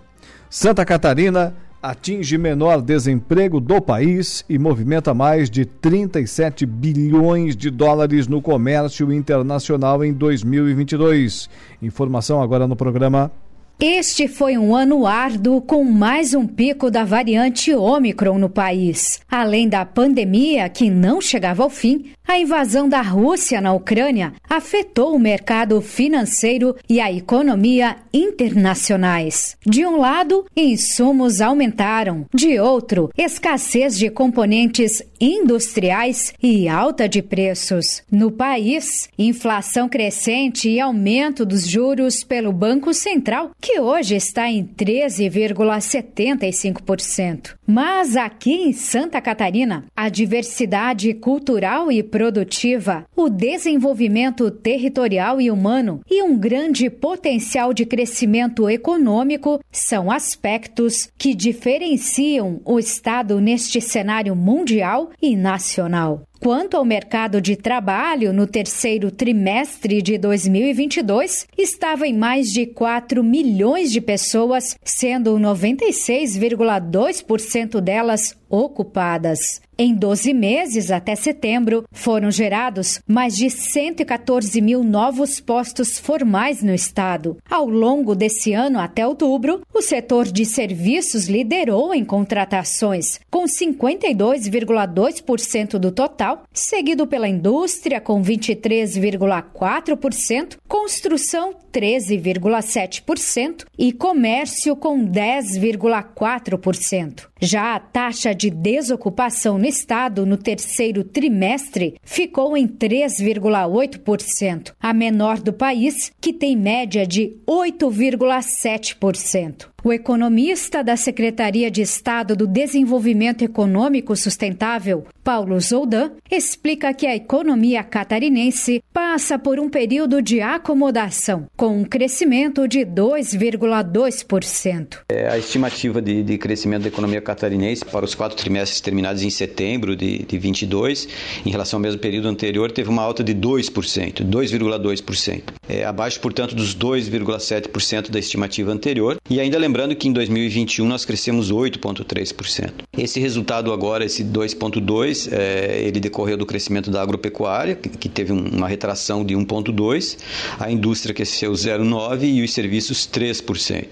Santa Catarina atinge menor desemprego do país e movimenta mais de 37 bilhões de dólares no comércio internacional em 2022. Informação agora no programa este foi um ano árduo com mais um pico da variante Ômicron no país. Além da pandemia que não chegava ao fim, a invasão da Rússia na Ucrânia afetou o mercado financeiro e a economia internacionais. De um lado, insumos aumentaram, de outro, escassez de componentes industriais e alta de preços. No país, inflação crescente e aumento dos juros pelo Banco Central, que hoje está em 13,75%. Mas aqui em Santa Catarina, a diversidade cultural e produtiva, o desenvolvimento territorial e humano e um grande potencial de crescimento econômico são aspectos que diferenciam o Estado neste cenário mundial e nacional. Quanto ao mercado de trabalho, no terceiro trimestre de 2022, estava em mais de 4 milhões de pessoas, sendo 96,2% delas ocupadas. Em 12 meses até setembro, foram gerados mais de 114 mil novos postos formais no estado. Ao longo desse ano até outubro, o setor de serviços liderou em contratações, com 52,2% do total, seguido pela indústria, com 23,4%, construção, 13,7% e comércio, com 10,4%. Já a taxa de desocupação no estado no terceiro trimestre ficou em 3,8%, a menor do país, que tem média de 8,7%. O economista da Secretaria de Estado do Desenvolvimento Econômico Sustentável, Paulo Zoldan, explica que a economia catarinense passa por um período de acomodação, com um crescimento de 2,2%. É, a estimativa de, de, crescimento da economia catarinense para os quatro trimestres terminados em setembro de, de 22, em relação ao mesmo período anterior, teve uma alta de 2%, 2,2%. É, abaixo, portanto, dos 2,7% da estimativa anterior. E ainda lembrando que em 2021 nós crescemos 8,3%. Esse resultado agora, esse 2,2%, é, ele decorreu do crescimento da agropecuária, que, teve uma retração de 1,2%, a indústria cresceu 0,9% e os serviços 3%.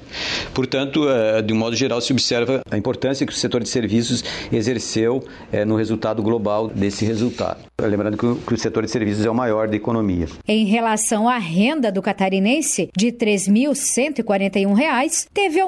Portanto, é, de um modo geral, se observa a importância que o setor de serviços exerceu é, no resultado global desse resultado. Lembrando que o, que o setor de serviços é o maior da economia. Em relação à renda do catarinense, de R$ 3.141, teve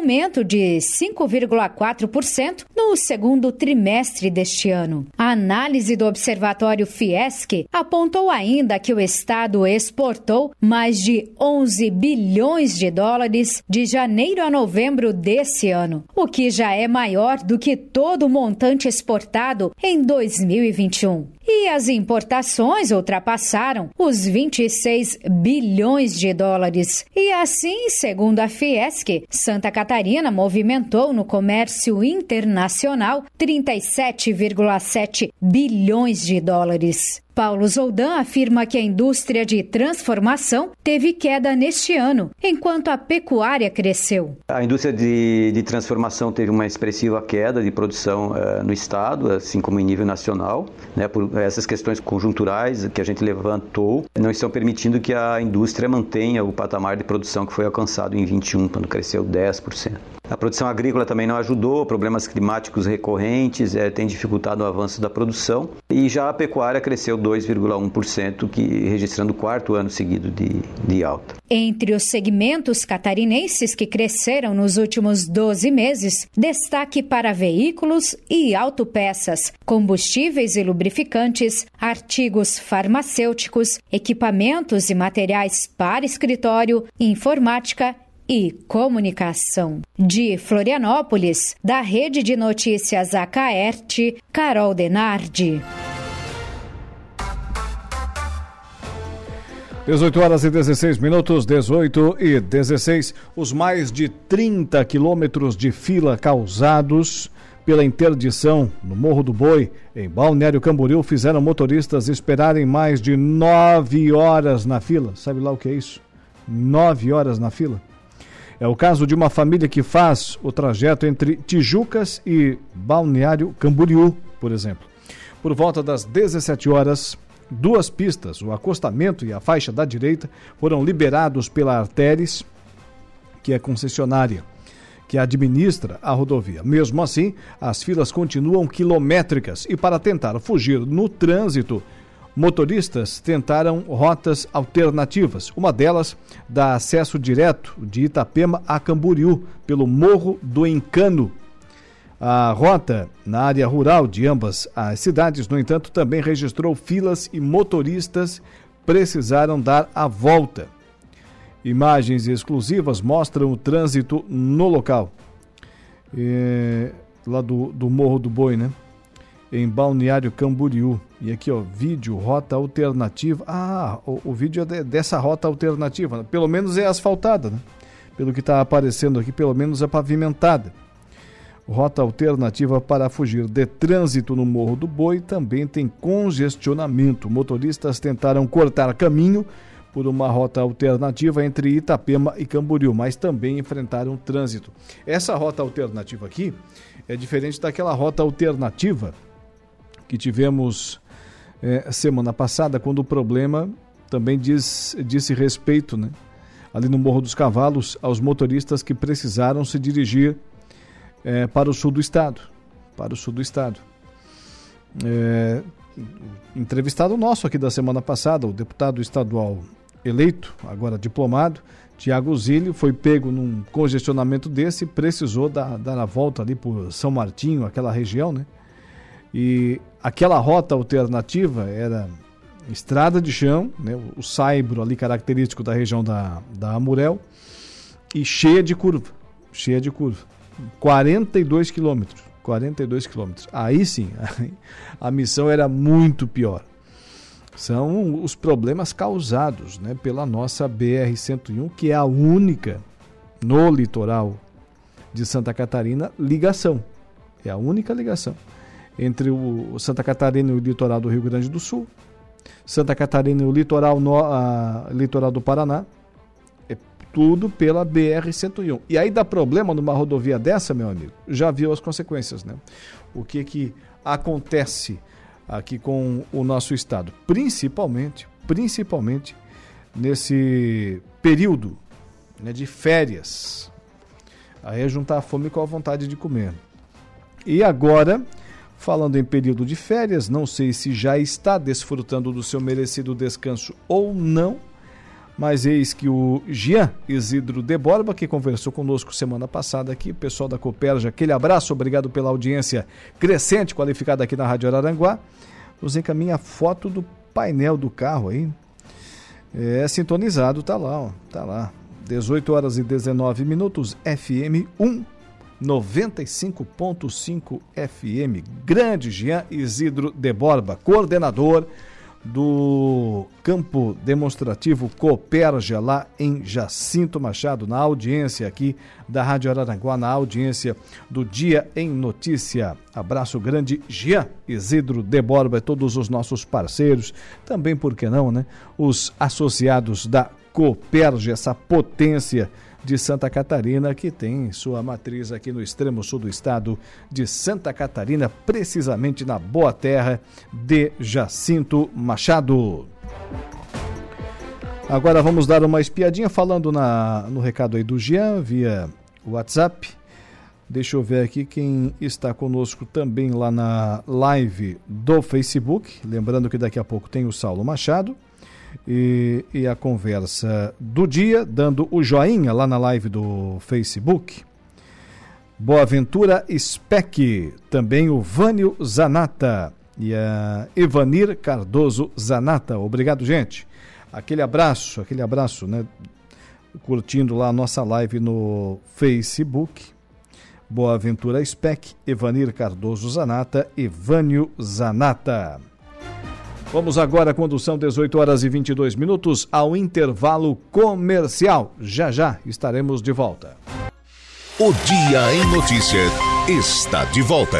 de 5,4% no segundo trimestre deste ano. A análise do Observatório Fiesc apontou ainda que o Estado exportou mais de 11 bilhões de dólares de janeiro a novembro desse ano, o que já é maior do que todo o montante exportado em 2021. E as importações ultrapassaram os 26 bilhões de dólares. E assim, segundo a Fiesc, Santa Catarina movimentou no comércio internacional 37,7 bilhões de dólares. Paulo Zoldan afirma que a indústria de transformação teve queda neste ano, enquanto a pecuária cresceu. A indústria de, de transformação teve uma expressiva queda de produção uh, no estado, assim como em nível nacional, né, por essas questões conjunturais que a gente levantou, não estão permitindo que a indústria mantenha o patamar de produção que foi alcançado em 21, quando cresceu 10%. A produção agrícola também não ajudou, problemas climáticos recorrentes é, têm dificultado o avanço da produção e já a pecuária cresceu 2,1%, que registrando o quarto ano seguido de, de alta. Entre os segmentos catarinenses que cresceram nos últimos 12 meses, destaque para veículos e autopeças, combustíveis e lubrificantes, artigos farmacêuticos, equipamentos e materiais para escritório, informática e comunicação. De Florianópolis, da Rede de Notícias Acaerte, Carol Denardi. 18 horas e 16 minutos, 18 e 16. Os mais de 30 quilômetros de fila causados pela interdição no Morro do Boi, em Balneário Camboriú, fizeram motoristas esperarem mais de nove horas na fila. Sabe lá o que é isso? Nove horas na fila. É o caso de uma família que faz o trajeto entre Tijucas e Balneário Camboriú, por exemplo. Por volta das 17 horas, duas pistas, o acostamento e a faixa da direita, foram liberados pela Arteres, que é concessionária que administra a rodovia. Mesmo assim, as filas continuam quilométricas e para tentar fugir no trânsito, motoristas tentaram rotas alternativas. Uma delas dá acesso direto de Itapema a Camboriú pelo Morro do Encano. A rota na área rural de ambas as cidades, no entanto, também registrou filas e motoristas precisaram dar a volta. Imagens exclusivas mostram o trânsito no local. É, lá do, do Morro do Boi, né? Em Balneário Camboriú. E aqui, ó, vídeo, rota alternativa. Ah, o, o vídeo é de, dessa rota alternativa. Né? Pelo menos é asfaltada, né? Pelo que está aparecendo aqui, pelo menos é pavimentada. Rota alternativa para fugir de trânsito no Morro do Boi também tem congestionamento. Motoristas tentaram cortar caminho por uma rota alternativa entre Itapema e Camboriú, mas também enfrentaram trânsito. Essa rota alternativa aqui é diferente daquela rota alternativa que tivemos é, semana passada, quando o problema também diz, disse respeito, né? ali no Morro dos Cavalos, aos motoristas que precisaram se dirigir é, para o sul do estado. Para o sul do estado. É, entrevistado nosso aqui da semana passada, o deputado estadual eleito, agora diplomado, Tiago Zílio, foi pego num congestionamento desse precisou dar, dar a volta ali por São Martinho, aquela região, né? E aquela rota alternativa era estrada de chão, né? o saibro ali característico da região da, da Amurel, e cheia de curva, cheia de curva. 42 quilômetros, 42 quilômetros. Aí sim, a missão era muito pior são os problemas causados né, pela nossa BR-101, que é a única no litoral de Santa Catarina ligação. É a única ligação entre o Santa Catarina e o litoral do Rio Grande do Sul, Santa Catarina e o litoral, no, a, litoral do Paraná. É tudo pela BR-101. E aí dá problema numa rodovia dessa, meu amigo, já viu as consequências, né? O que que acontece aqui com o nosso estado, principalmente, principalmente nesse período né, de férias. Aí é juntar a fome com a vontade de comer. E agora, falando em período de férias, não sei se já está desfrutando do seu merecido descanso ou não mas eis que o Jean Isidro de Borba, que conversou conosco semana passada aqui, pessoal da Coperja, aquele abraço, obrigado pela audiência crescente, qualificada aqui na Rádio Araranguá, nos encaminha a foto do painel do carro aí. É sintonizado, tá lá, ó, tá lá. 18 horas e 19 minutos, FM 1 95.5 FM. Grande Jean Isidro de Borba, coordenador do campo demonstrativo Cooperja, lá em Jacinto Machado, na audiência aqui da Rádio Araranguá, na audiência do Dia em Notícia. Abraço grande, Jean Isidro de Borba e todos os nossos parceiros, também, por que não, né? Os associados da Cooperja, essa potência de Santa Catarina, que tem sua matriz aqui no extremo sul do estado de Santa Catarina, precisamente na boa terra de Jacinto Machado. Agora vamos dar uma espiadinha falando na, no recado aí do Jean via WhatsApp. Deixa eu ver aqui quem está conosco também lá na live do Facebook. Lembrando que daqui a pouco tem o Saulo Machado e, e a conversa do dia, dando o joinha lá na live do Facebook. Boaventura Speck, também o Vânio Zanata e a Evanir Cardoso Zanata. Obrigado, gente. Aquele abraço, aquele abraço, né? Curtindo lá a nossa live no Facebook. Boaventura Speck, Evanir Cardoso Zanata e Vânio Zanata. Vamos agora, condução 18 horas e 22 minutos, ao intervalo comercial. Já já estaremos de volta. O Dia em Notícias está de volta.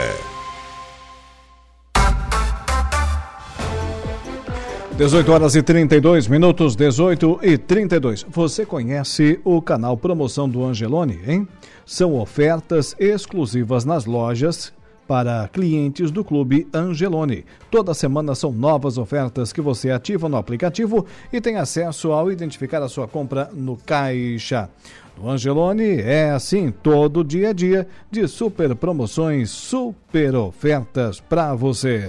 18 horas e 32 minutos, 18 e 32. Você conhece o canal Promoção do Angelone, hein? São ofertas exclusivas nas lojas para clientes do Clube Angelone. Toda semana são novas ofertas que você ativa no aplicativo e tem acesso ao identificar a sua compra no caixa. No Angelone é assim todo dia a dia de super promoções, super ofertas para você.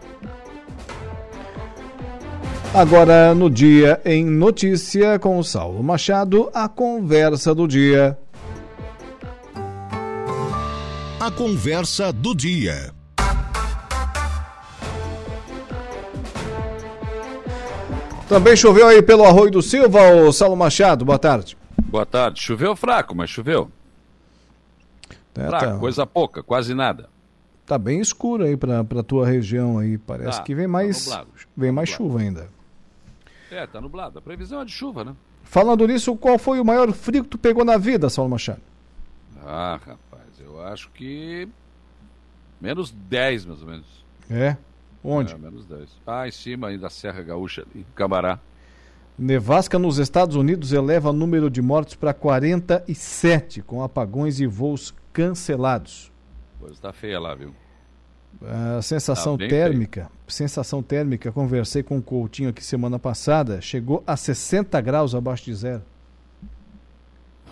Agora, no Dia em Notícia, com o Saulo Machado, a conversa do dia. A conversa do dia. Também choveu aí pelo Arroio do Silva, o Saulo Machado. Boa tarde. Boa tarde. Choveu fraco, mas choveu. É, fraco, tá. coisa pouca, quase nada. Tá bem escuro aí pra, pra tua região aí. Parece Tá, que vem tá mais, nublado. vem mais chuva ainda. É, tá nublado. A previsão é de chuva, né? Falando nisso, qual foi o maior frio que tu pegou na vida, Saulo Machado? Ah, rapaz, eu acho que. Menos 10, mais ou menos. É? Onde? É, menos 10. Ah, em cima aí da Serra Gaúcha, em Camará. Nevasca nos Estados Unidos eleva o número de mortos para 47, com apagões e voos cancelados. Coisa tá feia lá, viu? A sensação Tá bem térmica, sensação térmica, conversei com o Coutinho aqui semana passada, chegou a 60 graus abaixo de zero.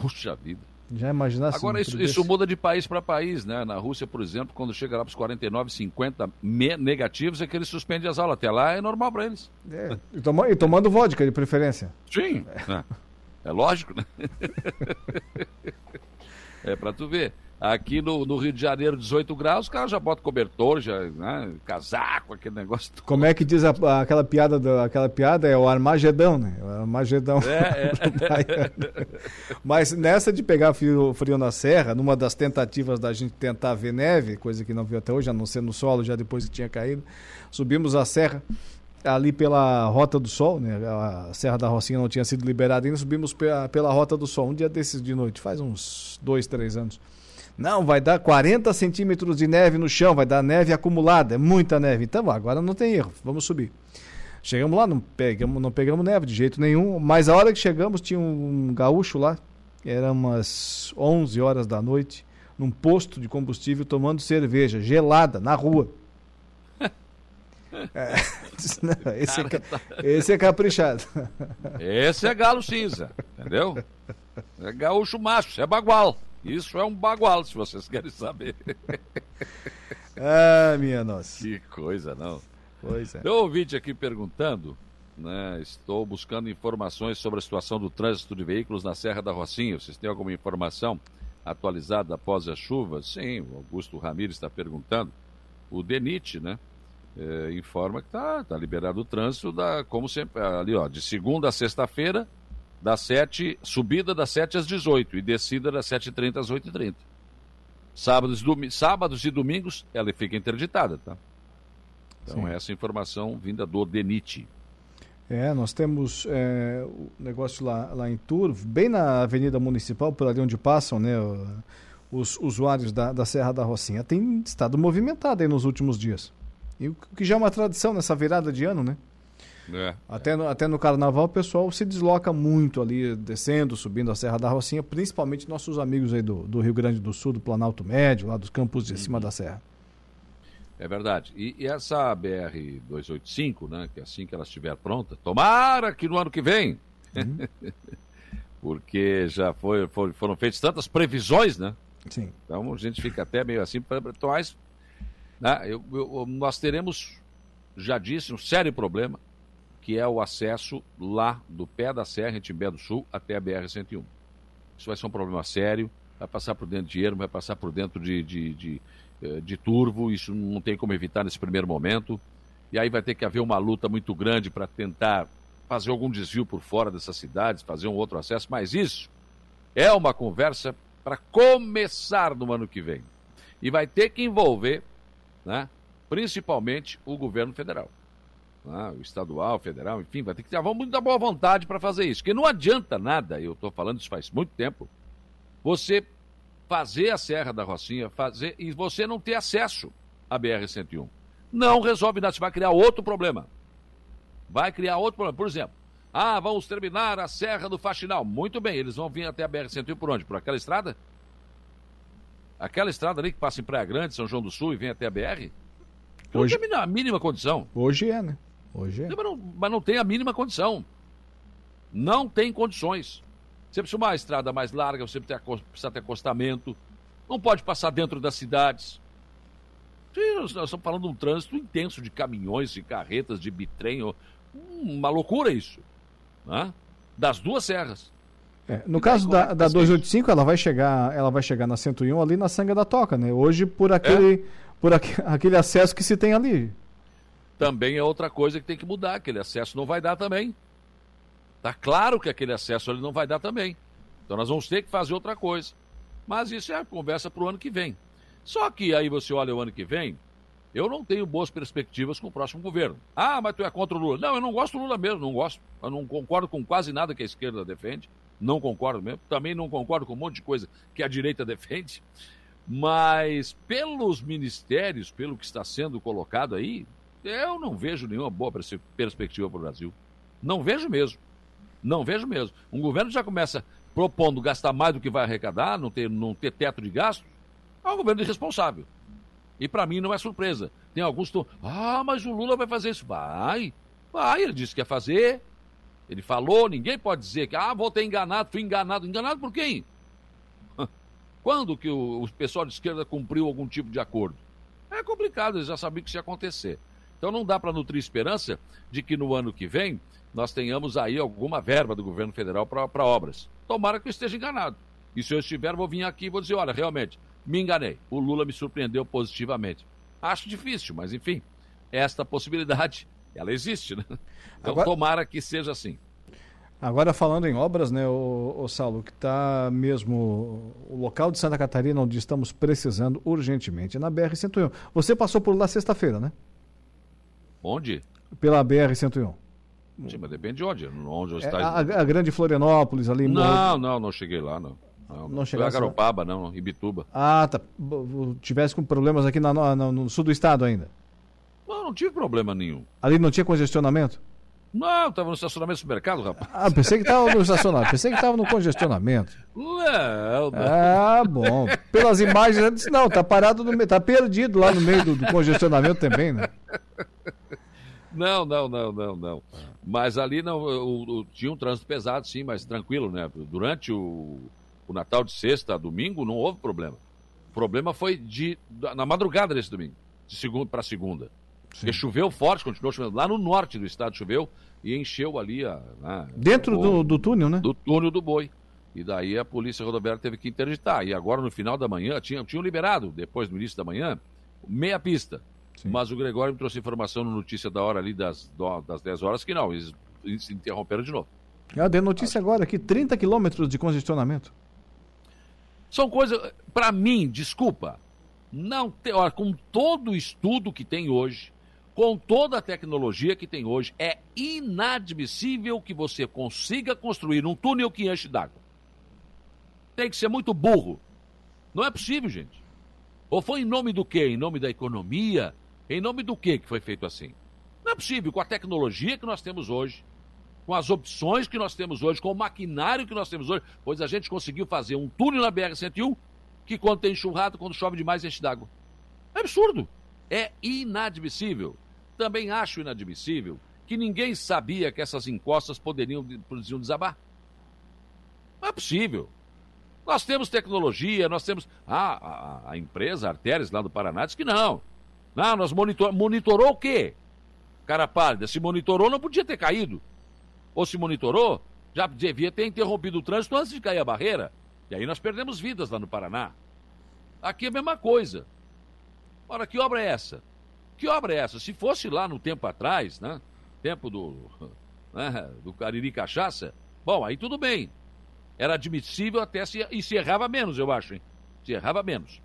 Puxa vida. Já imaginasse? Agora, isso, isso muda de país para país, né? Na Rússia, por exemplo, quando chega lá para os 49, 50 me- negativos, é que eles suspendem as aulas. Até lá é normal para eles. É, e, toma- e tomando vodka de preferência. Sim. É, é lógico, né? é para tu ver. Aqui no, no Rio de Janeiro, 18 graus, o cara já bota cobertor, já, né? casaco, aquele negócio. todo. Como é que diz a- aquela piada? do- aquela piada é o Armagedão, né? O Armagedão. É, Mas nessa de pegar frio, frio na serra, numa das tentativas da gente tentar ver neve, coisa que não viu até hoje, a não ser no solo, já depois que tinha caído, subimos a serra ali pela Rota do Sol, né? A Serra da Rocinha não tinha sido liberada ainda, subimos pela, pela Rota do Sol, um dia desses de noite, faz uns dois, três anos. Não, vai dar 40 centímetros de neve no chão, vai dar neve acumulada, é muita neve. Então, agora não tem erro, vamos subir. Chegamos lá, não pegamos, não pegamos neve de jeito nenhum, mas a hora que chegamos tinha um gaúcho lá, era umas 11 horas da noite, num posto de combustível tomando cerveja gelada na rua. É, não, esse, é, esse é caprichado. Esse é galo cinza, entendeu? É gaúcho macho, isso é bagual. Isso é um bagual, se vocês querem saber. Ah, minha nossa. Que coisa, não. Pois é. Tem um ouvinte aqui perguntando, né? Estou buscando informações sobre a situação do trânsito de veículos na Serra da Rocinha. Vocês têm alguma informação atualizada após as chuvas? Sim, o Augusto Ramires está perguntando. O DENIT, né? eh, informa que está tá liberado o trânsito, da, como sempre, ali, ó, de segunda a sexta-feira, das 7, subida das 7 às 18 e descida das 7h30 às 8h30. Sábados, e domi- sábados e domingos ela fica interditada, tá? Então, Sim. essa informação vinda do DENIT. É, nós temos é, o negócio lá, lá em Turvo, bem na Avenida Municipal, por ali onde passam né, os usuários da, da Serra da Rocinha. Tem estado movimentado aí nos últimos dias. E o que já é uma tradição nessa virada de ano, né? É. Até no, até no carnaval o pessoal se desloca muito ali, descendo, subindo a Serra da Rocinha, principalmente nossos amigos aí do, do Rio Grande do Sul, do Planalto Médio, lá dos campos de cima da serra. É verdade. E, e essa BR-285, né, que assim que ela estiver pronta, tomara que no ano que vem, porque já foi, foi- foram feitas tantas previsões, né? Sim. Então a gente fica até meio assim, mas, né, eu- eu- nós teremos, já disse, um sério problema, que é o acesso lá do pé da serra, em Timbé do Sul, até a BR-101. Isso vai ser um problema sério, vai passar por dentro de ermo, vai passar por dentro de, de, de, eh, de turvo, isso não tem como evitar nesse primeiro momento. E aí vai ter que haver uma luta muito grande para tentar fazer algum desvio por fora dessas cidades, fazer um outro acesso, mas isso é uma conversa para começar no ano que vem. E vai ter que envolver, né, principalmente o governo federal. Né, o estadual, federal, enfim, vai ter que ter muita boa vontade para fazer isso. Porque não adianta nada, eu estou falando isso faz muito tempo, você fazer a Serra da Rocinha, fazer e você não ter acesso à BR-101. Não resolve nada, você vai criar outro problema. Vai criar outro problema. Por exemplo, ah, vamos terminar a Serra do Faxinal. Muito bem, eles vão vir até a BR-101 por onde? Por aquela estrada? Aquela estrada ali que passa em Praia Grande, São João do Sul e vem até a BR? Hoje... Não tem a mínima condição. Hoje é, né? Hoje é. Mas não, mas não tem a mínima condição. Não tem condições. Você precisa uma estrada mais larga, você precisa ter acostamento. Não pode passar dentro das cidades. Nós estamos falando de um trânsito intenso de caminhões, de carretas, de bitrem. Uma loucura isso. Né? Das duas serras. É, no caso da, da 285, ela vai chegar, ela vai chegar na 101 ali na Sanga da Toca, né? Hoje por aquele, é? por aqu aquele acesso que se tem ali. Também é outra coisa que tem que mudar, aquele acesso não vai dar também. Tá claro que aquele acesso ali não vai dar também. Então nós vamos ter que fazer outra coisa. Mas isso é a conversa para o ano que vem. Só que aí você olha o ano que vem, eu não tenho boas perspectivas com o próximo governo. Ah, mas tu é contra o Lula. Não, eu não gosto do Lula mesmo, não gosto. Eu não concordo com quase nada que a esquerda defende. Não concordo mesmo. Também não concordo com um monte de coisa que a direita defende. Mas pelos ministérios, pelo que está sendo colocado aí, eu não vejo nenhuma boa perspectiva para o Brasil. Não vejo mesmo. Não vejo mesmo. Um governo já começa propondo gastar mais do que vai arrecadar, não ter, não ter teto de gasto, é um governo irresponsável. E para mim não é surpresa. Tem alguns que estão, ah, mas o Lula vai fazer isso. Vai, vai, ele disse que ia fazer. Ele falou, ninguém pode dizer que, ah, vou ter enganado, fui enganado. Enganado por quem? Quando que o, o pessoal de esquerda cumpriu algum tipo de acordo? É complicado, eles já sabiam que isso ia acontecer. Então não dá para nutrir esperança de que no ano que vem nós tenhamos aí alguma verba do governo federal para obras. Tomara que eu esteja enganado. E se eu estiver, vou vir aqui e vou dizer, olha, realmente, me enganei. O Lula me surpreendeu positivamente. Acho difícil, mas enfim, esta possibilidade, ela existe, né? Então Agora... tomara que seja assim. Agora falando em obras, né, o, o Saulo, que está mesmo o local de Santa Catarina onde estamos precisando urgentemente, é na BR-101. Você passou por lá sexta-feira, né? Onde? Pela BR-101. Sim, mas depende de onde. onde é, a, a, grande Florianópolis ali. Não, não, não cheguei lá, não. Não, não cheguei a Garopaba, não, Ibituba. Ah, tá. Tivesse com problemas aqui na, no, no sul do estado ainda? Não, não tive problema nenhum. Ali não tinha congestionamento? Não, estava no estacionamento do mercado, rapaz. Ah, pensei que estava no estacionamento. Pensei que estava no congestionamento. Não, não. Ah, bom. Pelas imagens, eu disse, não, tá parado no meio, tá perdido lá no meio do, do congestionamento também, né? Não, não, não, não, não. Mas ali não, o, o, tinha um trânsito pesado, sim, mas tranquilo, né? Durante o, o Natal de sexta a domingo não houve problema. O problema foi de, na madrugada desse domingo, de segunda para segunda. Sim. Porque choveu forte, continuou chovendo. Lá no norte do estado choveu e encheu ali a. a Dentro do, do túnel, né? Do túnel do boi. E daí a polícia rodoviária teve que interditar. E agora, no final da manhã, tinham, tinham liberado, depois do início da manhã, meia pista. Sim. Mas o Gregório me trouxe informação no Notícia da Hora ali das, das 10 horas que não, eles, eles se interromperam de novo. Ah, deu notícia Acho. agora aqui, 30 quilômetros de congestionamento. São coisas, para mim, desculpa, não tem, olha, com todo o estudo que tem hoje, com toda a tecnologia que tem hoje, é inadmissível que você consiga construir um túnel que enche d'água. Tem que ser muito burro. Não é possível, gente. Ou foi em nome do quê? Em nome da economia? Em nome do que que foi feito assim? Não é possível, com a tecnologia que nós temos hoje, com as opções que nós temos hoje, com o maquinário que nós temos hoje, pois a gente conseguiu fazer um túnel na BR-101 que quando tem enxurrado, quando chove demais, enche d'água. É absurdo. É inadmissível. Também acho inadmissível que ninguém sabia que essas encostas poderiam, poderiam desabar. Não é possível. Nós temos tecnologia, nós temos. Ah, a, a empresa Artérias lá do Paraná diz que não. Não, nós monitor... monitorou o quê? Cara pálida, se monitorou, não podia ter caído. Ou se monitorou, já devia ter interrompido o trânsito antes de cair a barreira. E aí nós perdemos vidas lá no Paraná. Aqui é a mesma coisa. Ora, que obra é essa? Que obra é essa? Se fosse lá no tempo atrás, né? Tempo do, né? do Cariri Cachaça, bom, aí tudo bem. Era admissível até se, e se errava menos, eu acho, hein? Se errava menos.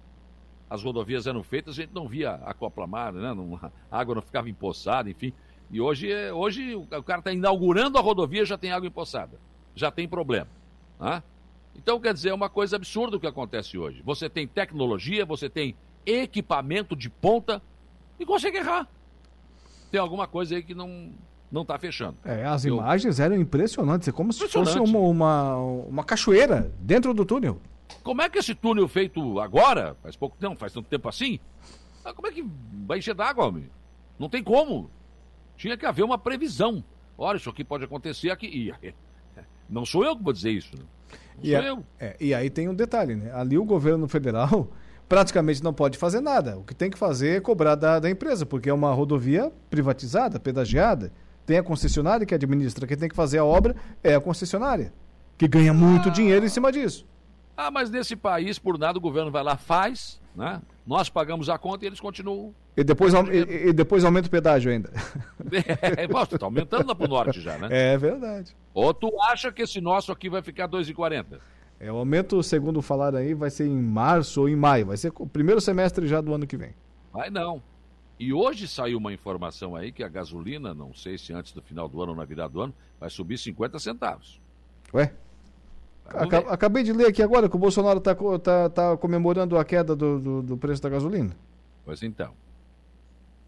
As rodovias eram feitas, a gente não via acoplamar, né? Não, a água não ficava empoçada, enfim. E hoje, é, hoje o cara está inaugurando a rodovia já tem água empoçada. Já tem problema. Né? Então, quer dizer, é uma coisa absurda o que acontece hoje. Você tem tecnologia, você tem equipamento de ponta e consegue errar. Tem alguma coisa aí que não não está fechando. É, as Eu... imagens eram impressionantes, é como se fosse uma, uma, uma cachoeira dentro do túnel. Como é que esse túnel feito agora, faz pouco tempo, faz tanto tempo assim, ah, como é que vai encher d'água, homem? Não tem como. Tinha que haver uma previsão. Olha, isso aqui pode acontecer aqui. E, não sou eu que vou dizer isso. Né? Não e, sou a, eu. É, e aí tem um detalhe, né? Ali o governo federal praticamente não pode fazer nada. O que tem que fazer é cobrar da, da empresa, porque é uma rodovia privatizada, pedagiada. Tem a concessionária que administra. Quem tem que fazer a obra é a concessionária, que ganha muito ah. dinheiro em cima disso. Ah, mas nesse país, por nada, o governo vai lá, faz, né? Nós pagamos a conta e eles continuam. E depois, e, e depois aumenta o pedágio ainda. É, poxa, tá aumentando lá pro norte já, né? É verdade. Ou tu acha que esse nosso aqui vai ficar 2,40? É, o aumento, segundo falaram aí, vai ser em março ou em maio. Vai ser o primeiro semestre já do ano que vem. Vai não. E hoje saiu uma informação aí que a gasolina, não sei se antes do final do ano ou na virada do ano, vai subir 50 centavos. Ué? Acabei de ler aqui agora que o Bolsonaro está tá, tá comemorando a queda do, do, do, preço da gasolina. Pois então.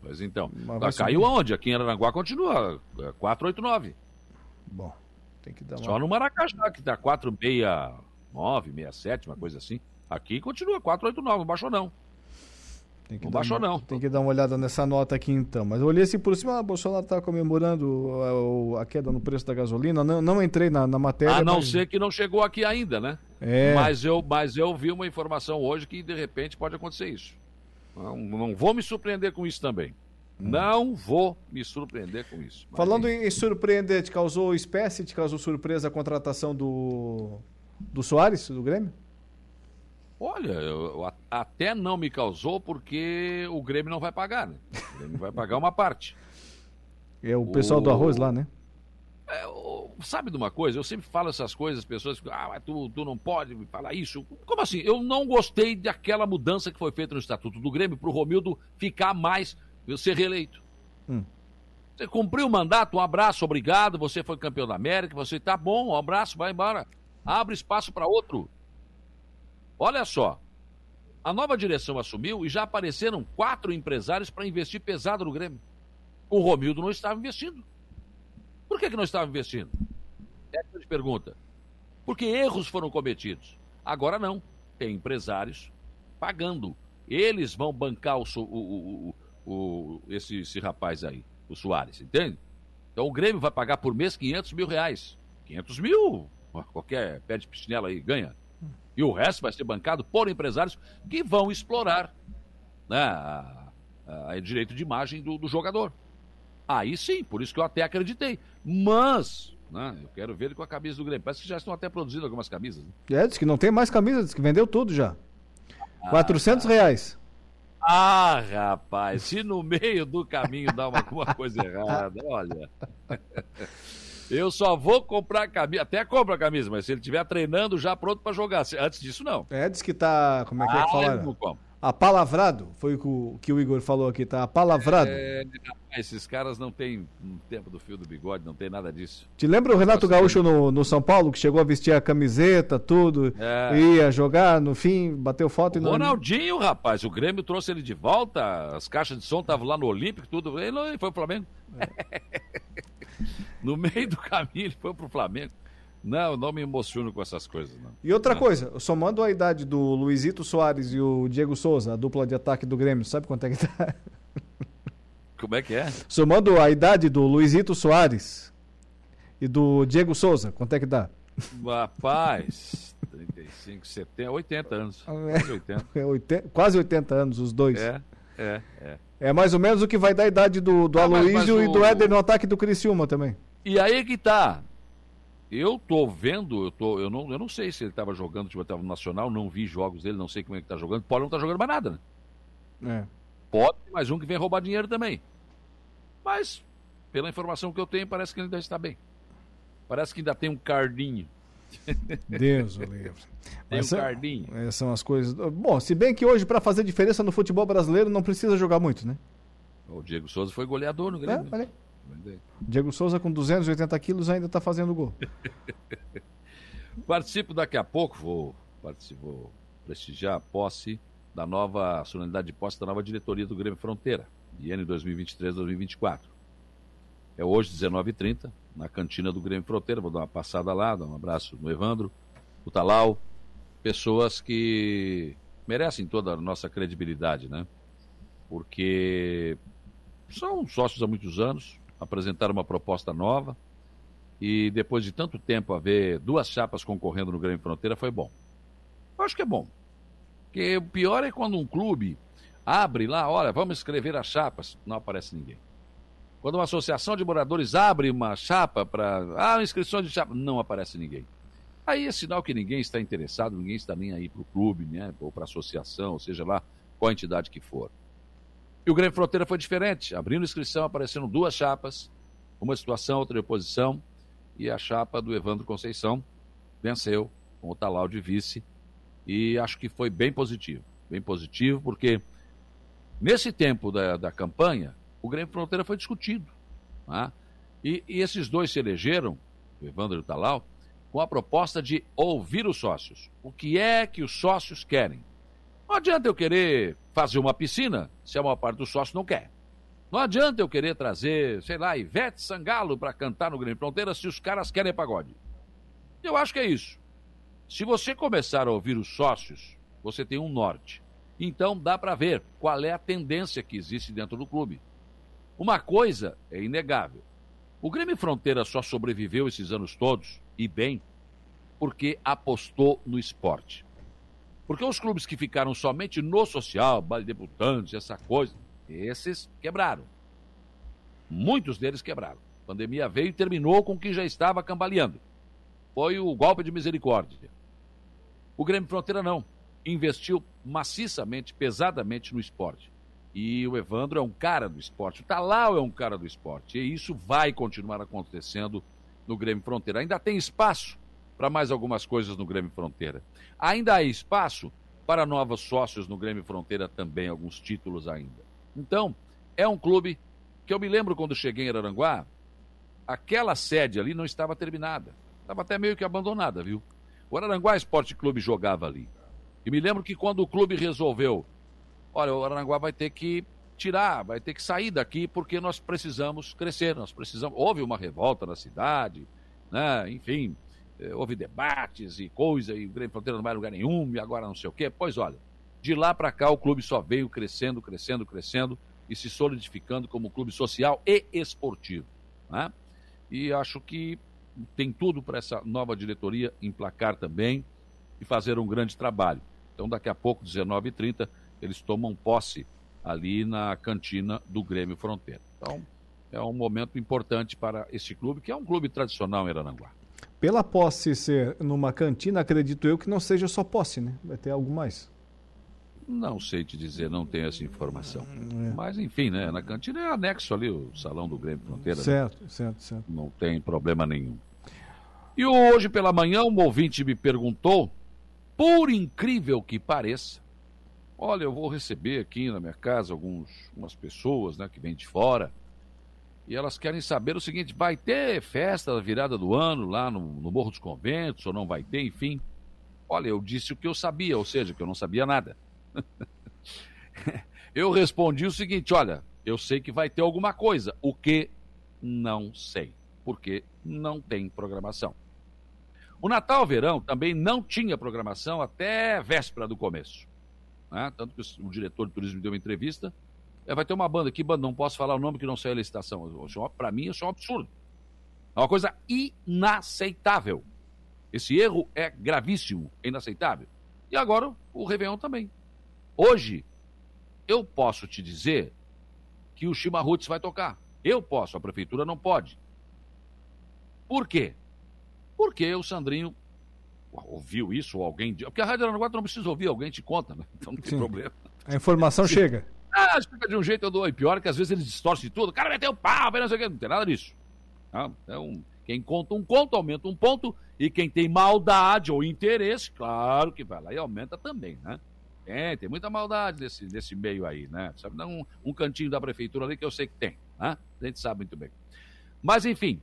Pois então. Mas caiu subir. aonde? Aqui em Aranaguá continua 489. Bom, tem que dar uma... Só no Maracajá, que está 469, 67, uma coisa assim. Aqui continua 489, não baixou não. Tem que não baixou, uma, não. Tem que dar uma olhada nessa nota aqui, então. Mas eu olhei assim por cima, ah, Bolsonaro está comemorando a, a, queda no preço da gasolina. Não, não entrei na, na matéria. A não mas... ser que não chegou aqui ainda, né? É. Mas eu, mas eu vi uma informação hoje que, de repente, pode acontecer isso. Não, não vou me surpreender com isso também. Hum. Não vou me surpreender com isso. Falando em surpreender, te causou espécie, te causou surpresa a contratação do, do Soares, do Grêmio? Olha, eu, até não me causou porque o Grêmio não vai pagar, né? O Grêmio vai pagar uma parte. É o pessoal o... do arroz lá, né? É, sabe de uma coisa? Eu sempre falo essas coisas, as pessoas ficam, ah, mas tu, tu não pode falar isso. Como assim? Eu não gostei daquela mudança que foi feita no Estatuto do Grêmio para o Romildo ficar mais, ser reeleito. Hum. Você cumpriu o mandato, um abraço, obrigado, você foi campeão da América, você tá bom, um abraço, vai embora. Abre espaço para outro. Olha só, a nova direção assumiu e já apareceram quatro empresários para investir pesado no Grêmio. O Romildo não estava investindo. Por que, que não estava investindo? Essa é a pergunta. Porque erros foram cometidos. Agora não. Tem empresários pagando. Eles vão bancar o, o, o, o esse, esse rapaz aí, o Soares, entende? Então o Grêmio vai pagar por mês 500 mil reais. 500 mil, qualquer pé de piscinela aí ganha. E o resto vai ser bancado por empresários que vão explorar né, a, a, a direito de imagem do, do, jogador. Aí sim, por isso que eu até acreditei. Mas, né, eu quero ver ele com a camisa do Grêmio. Parece que já estão até produzindo algumas camisas. Né? É, diz que não tem mais camisas, diz que vendeu tudo já. Ah, 400 tá. reais. Ah, rapaz, se no meio do caminho dá uma, alguma coisa errada, olha. Eu só vou comprar camisa, até compro a camisa, mas se ele estiver treinando já pronto para jogar. Antes disso, não. É, diz que tá. Como é que é que ah, fala? Apalavrado, foi o que o Igor falou aqui, tá apalavrado. É, esses caras não têm tempo do fio do bigode, não tem nada disso. Te lembra o Renato Gaúcho no, no São Paulo, que chegou a vestir a camiseta, tudo, é. ia jogar, no fim, bateu foto o e não... Ronaldinho, rapaz, o Grêmio trouxe ele de volta, as caixas de som estavam lá no Olímpico, tudo, ele foi pro Flamengo. É. no meio do caminho ele foi pro Flamengo. Não, não me emociono com essas coisas, não. E outra não. coisa, somando a idade do Luizito Soares e o Diego Souza, a dupla de ataque do Grêmio, sabe quanto é que tá? Como é que é? Somando a idade do Luizito Soares e do Diego Souza, quanto é que dá? Rapaz, 35, 70, 80 anos. Quase 80. É, 80, quase 80 anos, os dois. É, é, é. É mais ou menos o que vai dar a idade do, do ah, Aloysio e do Éder no ataque do Criciúma também. E aí que tá. Eu tô vendo, eu, tô, eu, não, eu não sei se ele estava jogando, tipo, estava no Nacional, não vi jogos dele, não sei como é que tá jogando. Pode não tá jogando mais nada, né? Pode ter mais um que vem roubar dinheiro também. Mas, pela informação que eu tenho, parece que ele ainda está bem. Parece que ainda tem um cardinho. Deus o livre. Mas um é, são as coisas. Bom, se bem que hoje, para fazer diferença no futebol brasileiro, não precisa jogar muito, né? O Diego Souza foi goleador no É, Grêmio. olha aí. Diego Souza, com 280 quilos, ainda tá fazendo gol. Participo daqui a pouco, vou, vou prestigiar a posse da nova, a solenidade de posse da nova diretoria do Grêmio Fronteira, de ano 2023-2024. É hoje, 19h30, na cantina do Grêmio Fronteira. Vou dar uma passada lá, dar um abraço no Evandro, o Talau, pessoas que merecem toda a nossa credibilidade, né? Porque são sócios há muitos anos, apresentaram uma proposta nova, e depois de tanto tempo haver duas chapas concorrendo no Grêmio Fronteira, foi bom. Eu acho que é bom. Porque o pior é quando um clube abre lá, olha, vamos escrever as chapas, não aparece ninguém. Quando uma associação de moradores abre uma chapa para. Ah, inscrição de chapa, não aparece ninguém. Aí é sinal que ninguém está interessado, ninguém está nem aí para o clube, né? Ou para a associação, ou seja lá qual entidade que for. E o Grêmio Fronteira foi diferente. Abrindo inscrição, apareceram duas chapas, uma situação, outra oposição, e a chapa do Evandro Conceição venceu com o Talau de vice. E acho que foi bem positivo. Bem positivo, porque nesse tempo da, da campanha, o Grêmio Fronteira foi discutido. tá? E, e esses dois se elegeram, o Evandro e o Talau, com a proposta de ouvir os sócios. O que é que os sócios querem? Não adianta eu querer fazer uma piscina se a maior parte dos sócios não quer. Não adianta eu querer trazer, sei lá, Ivete Sangalo para cantar no Grêmio Fronteira se os caras querem pagode. Eu acho que é isso. Se você começar a ouvir os sócios, você tem um norte. Então dá para ver qual é a tendência que existe dentro do clube. Uma coisa é inegável. O Grêmio Fronteira só sobreviveu esses anos todos, e bem, porque apostou no esporte. Porque os clubes que ficaram somente no social, baile de debutantes, essa coisa, esses quebraram. Muitos deles quebraram. A pandemia veio e terminou com o que já estava cambaleando. Foi o golpe de misericórdia. O Grêmio Fronteira não. Investiu maciçamente, pesadamente no esporte. E o Evandro é um cara do esporte. O Talau é um cara do esporte. E isso vai continuar acontecendo no Grêmio Fronteira. Ainda tem espaço para mais algumas coisas no Grêmio Fronteira. Ainda há espaço para novos sócios no Grêmio Fronteira também, alguns títulos ainda. Então, é um clube que eu me lembro quando cheguei em Araranguá, aquela sede ali não estava terminada. Estava até meio que abandonada, viu? O Araranguá Esporte Clube jogava ali. E me lembro que quando o clube resolveu, olha, o Araranguá vai ter que tirar, vai ter que sair daqui porque nós precisamos crescer, nós precisamos. Houve uma revolta na cidade, né? Enfim, eh, houve debates e coisa, e o Grêmio Fronteira não vai lugar nenhum, e agora não sei o quê. Pois olha, de lá para cá o clube só veio crescendo, crescendo, crescendo e se solidificando como clube social e esportivo. Né? E acho que tem tudo para essa nova diretoria emplacar também e fazer um grande trabalho. Então, daqui a pouco, 19h30, eles tomam posse ali na cantina do Grêmio Fronteira. Então, é um momento importante para esse clube, que é um clube tradicional em Arananguá. Pela posse ser numa cantina, acredito eu que não seja só posse, né? Vai ter algo mais. Não sei te dizer, não tenho essa informação. Mas, enfim, né? Na cantina é anexo ali o salão do Grêmio Fronteira. né? Certo, certo, certo. Não tem problema nenhum. E hoje pela manhã, um ouvinte me perguntou, por incrível que pareça, olha, eu vou receber aqui na minha casa alguns, umas pessoas né, que vêm de fora, e elas querem saber o seguinte, vai ter festa da virada do ano lá no, no Morro dos Conventos, ou não vai ter, enfim. Olha, eu disse o que eu sabia, ou seja, que eu não sabia nada. eu respondi o seguinte, olha, eu sei que vai ter alguma coisa, o que não sei, porque não tem programação. O Natal Verão também não tinha programação até véspera do começo. Né? Tanto que o diretor de turismo deu uma entrevista. É, vai ter uma banda, que banda? Não posso falar o nome que não saiu a licitação. Para mim, isso é um absurdo. É uma coisa inaceitável. Esse erro é gravíssimo, é inaceitável. E agora o Réveillon também. Hoje, eu posso te dizer que o Chimarruts vai tocar. Eu posso, a prefeitura não pode. Por quê? Porque o Sandrinho ouviu isso, ou alguém. Porque a Rádio Aranaguá não precisa ouvir, alguém te conta, né? Então não tem Sim. problema. A informação chega. Ah, explica de um jeito, eu dou. E pior que às vezes eles distorcem tudo. O cara meteu o pau, não sei o quê. Não tem nada disso. Tá? Então, quem conta um conto, aumenta um ponto. E quem tem maldade ou interesse, claro que vai lá e aumenta também, né? Tem, tem muita maldade nesse, nesse meio aí, né? Sabe, um, um cantinho da prefeitura ali que eu sei que tem, né? A gente sabe muito bem. Mas, enfim,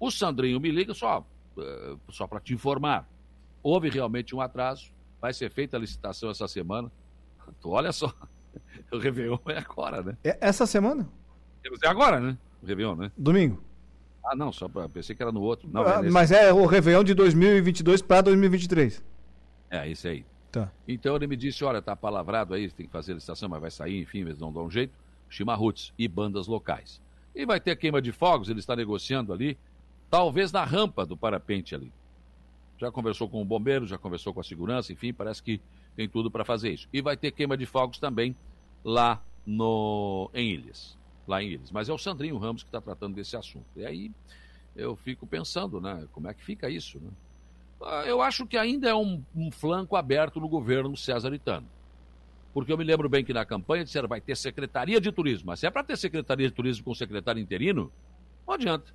o Sandrinho me liga só, uh, só para te informar. Houve realmente um atraso, vai ser feita a licitação essa semana. Tu olha só, o Réveillon é agora, né? É essa semana? É agora, né? O Réveillon, né? Domingo. Ah, não, só pra, pensei que era no outro. Não, ah, é. Mas é o Réveillon de 2022 para 2023. É, isso aí. Tá. Então ele me disse, olha, tá palavrado aí, tem que fazer a licitação, mas vai sair, enfim, eles não dão um jeito. Chimarruts e bandas locais. E vai ter queima de fogos, ele está negociando ali, talvez na rampa do parapente ali. Já conversou com o bombeiro, já conversou com a segurança, enfim, parece que tem tudo para fazer isso. E vai ter queima de fogos também lá no em Ilhas, lá em Ilhas. Mas é o Sandrinho Ramos que está tratando desse assunto. E aí eu fico pensando, né, como é que fica isso, né? Ah, eu acho que ainda é um, um flanco aberto no governo César Itano. Porque eu me lembro bem que na campanha disseram vai ter Secretaria de Turismo. Mas se é para ter Secretaria de Turismo com secretário interino, não adianta.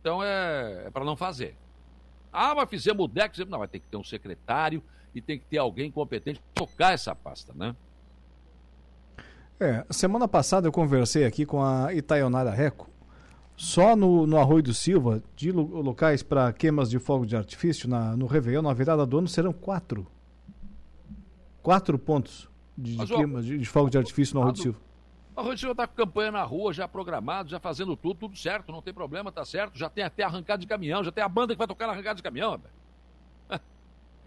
Então é, é para não fazer. Ah, mas fizemos o DEC. Não, vai ter que ter um secretário e tem que ter alguém competente para tocar essa pasta, né? É, semana passada eu conversei aqui com a Itaionara Reco, só no, no Arroio do Silva, de locais para queimas de fogo de artifício na, no Réveillon, na virada do ano, serão quatro. Quatro pontos de, de queimas de, de, fogo de artifício no Arroio do Silva. Do Silva está com campanha na rua, já programado, já fazendo tudo, tudo certo, não tem problema, tá certo. Já tem até arrancada de caminhão, já tem a banda que vai tocar na arrancada de caminhão,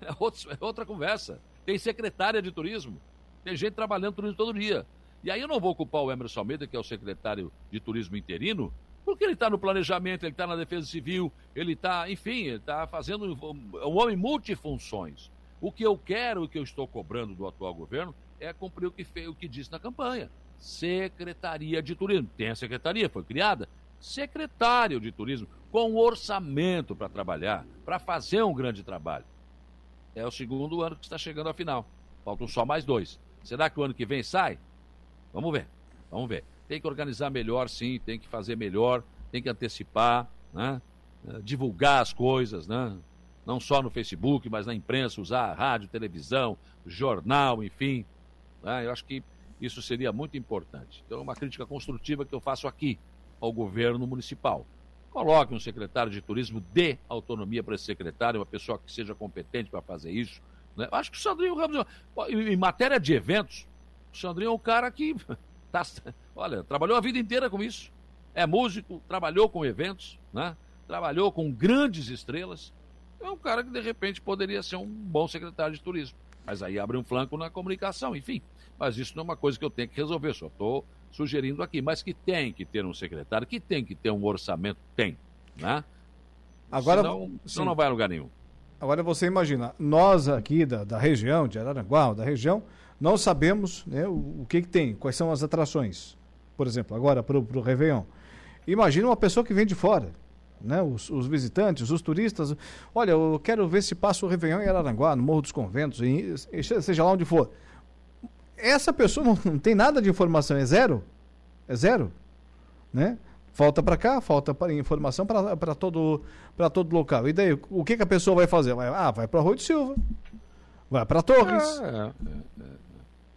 É, é outra conversa. Tem secretária de turismo, tem gente trabalhando turismo todo dia. E aí eu não vou culpar o Emerson Almeida, que é o secretário de turismo interino, porque ele está no planejamento, ele está na defesa civil, ele está, enfim, ele está fazendo um homem multifunções. O que eu quero, o que eu estou cobrando do atual governo é cumprir o que, fez, o que disse na campanha. Secretaria de Turismo. Tem a secretaria, foi criada. Secretário de Turismo, com orçamento para trabalhar, para fazer um grande trabalho. É o segundo ano que está chegando à final. Faltam só mais dois. Será que o ano que vem sai? Vamos ver. Vamos ver. Tem que organizar melhor, sim, tem que fazer melhor, tem que antecipar, né? Eh, divulgar as coisas, né? Não só no Facebook, mas na imprensa, usar rádio, televisão, jornal, enfim. Né? Eu acho que isso seria muito importante. Então, é uma crítica construtiva que eu faço aqui ao governo municipal. Coloque um secretário de turismo, dê autonomia para esse secretário, uma pessoa que seja competente para fazer isso. Né? Acho que o Sandrinho Ramos, em matéria de eventos, o Sandrinho é um cara que tá, olha, trabalhou a vida inteira com isso. É músico, trabalhou com eventos, né? trabalhou com grandes estrelas. É um cara que de repente poderia ser um bom secretário de turismo. Mas aí abre um flanco na comunicação, enfim. Mas isso não é uma coisa que eu tenho que resolver, só estou sugerindo aqui. Mas que tem que ter um secretário, que tem que ter um orçamento, tem. Né? Agora, senão, senão não vai a lugar nenhum. Agora você imagina, nós aqui da, da região, de Araranguá, da região, não sabemos né, o, o, que, que tem, quais são as atrações. Por exemplo, agora para o Réveillon. Imagina uma pessoa que vem de fora, né, os, os, visitantes, os turistas. Olha, eu quero ver se passa o Réveillon em Araranguá, no Morro dos Conventos, em, seja lá onde for. Essa pessoa não, não tem nada de informação, é zero. É zero. Né? Falta para cá, falta para informação para todo todo local. E daí, o que, que a pessoa vai fazer? Vai, ah, vai para Rui de Silva, vai para Torres. É, é, é,